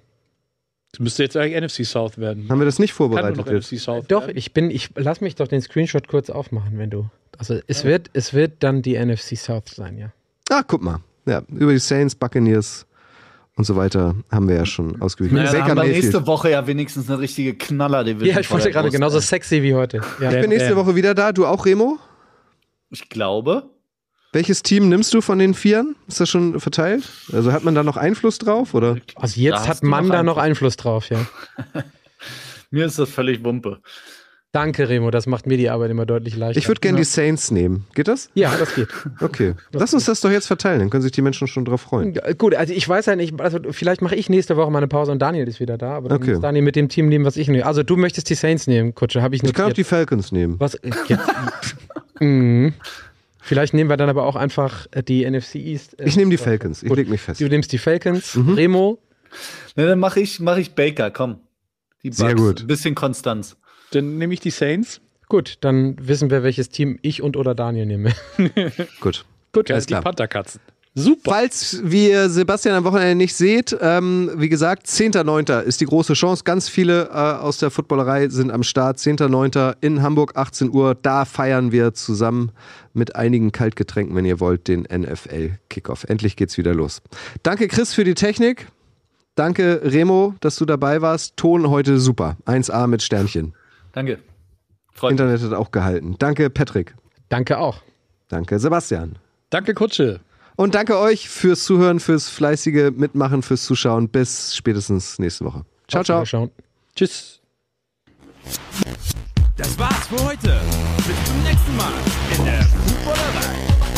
Das müsste jetzt eigentlich NFC South werden. Haben wir das nicht vorbereitet? Kann NFC South doch, werden? ich bin, ich lass mich doch den Screenshot kurz aufmachen, wenn du. Also es ja. wird, es wird dann die NFC South sein, ja. Ah, guck mal. Ja, über die Saints, Buccaneers, und so weiter haben wir ja schon ausgewiesen. Naja, dann haben wir nächste Woche ja wenigstens eine richtige Knaller-Division. Ja, ich wollte gerade genauso sexy wie heute. Ja. Ich bin nächste Woche wieder da. Du auch, Remo? Ich glaube. Welches Team nimmst du von den Vieren? Ist das schon verteilt? Also hat man da noch Einfluss drauf? Oder? Also jetzt hat man da noch Einfluss drauf, ja. Mir ist das völlig Wumpe. Danke, Remo, das macht mir die Arbeit immer deutlich leichter. Ich würde gerne die Saints nehmen. Geht das? Ja, das geht. Okay. Das Lass uns das doch jetzt verteilen, dann können sich die Menschen schon drauf freuen. Ja, gut, also ich weiß ja nicht, also vielleicht mache ich nächste Woche mal eine Pause und Daniel ist wieder da, aber dann okay. muss Daniel mit dem Team nehmen, was ich nehme. Also du möchtest die Saints nehmen, Kutsche, habe ich notiert. Ich kann auch die Falcons nehmen. Was? mhm. Vielleicht nehmen wir dann aber auch einfach äh, die NFC East. Äh, ich nehme die Falcons, ich leg mich fest. Du nimmst die Falcons, mhm. Remo. Na, dann mache ich, mach ich Baker, komm. Die Bugs, Sehr gut. Ein bisschen Konstanz. Dann nehme ich die Saints. Gut, dann wissen wir, welches Team ich und oder Daniel nehme. Gut. Gut, alles klar. Die Pantherkatzen. Super. Falls wir Sebastian am Wochenende nicht seht, ähm, wie gesagt, 10.9. ist die große Chance. Ganz viele äh, aus der Footballerei sind am Start. 10.9. in Hamburg, 18 Uhr. Da feiern wir zusammen mit einigen Kaltgetränken, wenn ihr wollt, den NFL-Kickoff. Endlich geht's wieder los. Danke, Chris, für die Technik. Danke, Remo, dass du dabei warst. Ton heute super. 1A mit Sternchen. Danke. Freut Internet hat auch gehalten. Danke, Patrick. Danke auch. Danke, Sebastian. Danke, Kutsche. Und danke euch fürs Zuhören, fürs fleißige Mitmachen, fürs Zuschauen. Bis spätestens nächste Woche. Ciao, ciao. Schauen. Tschüss. Das war's für heute. Bis zum nächsten Mal in der Fußballerei.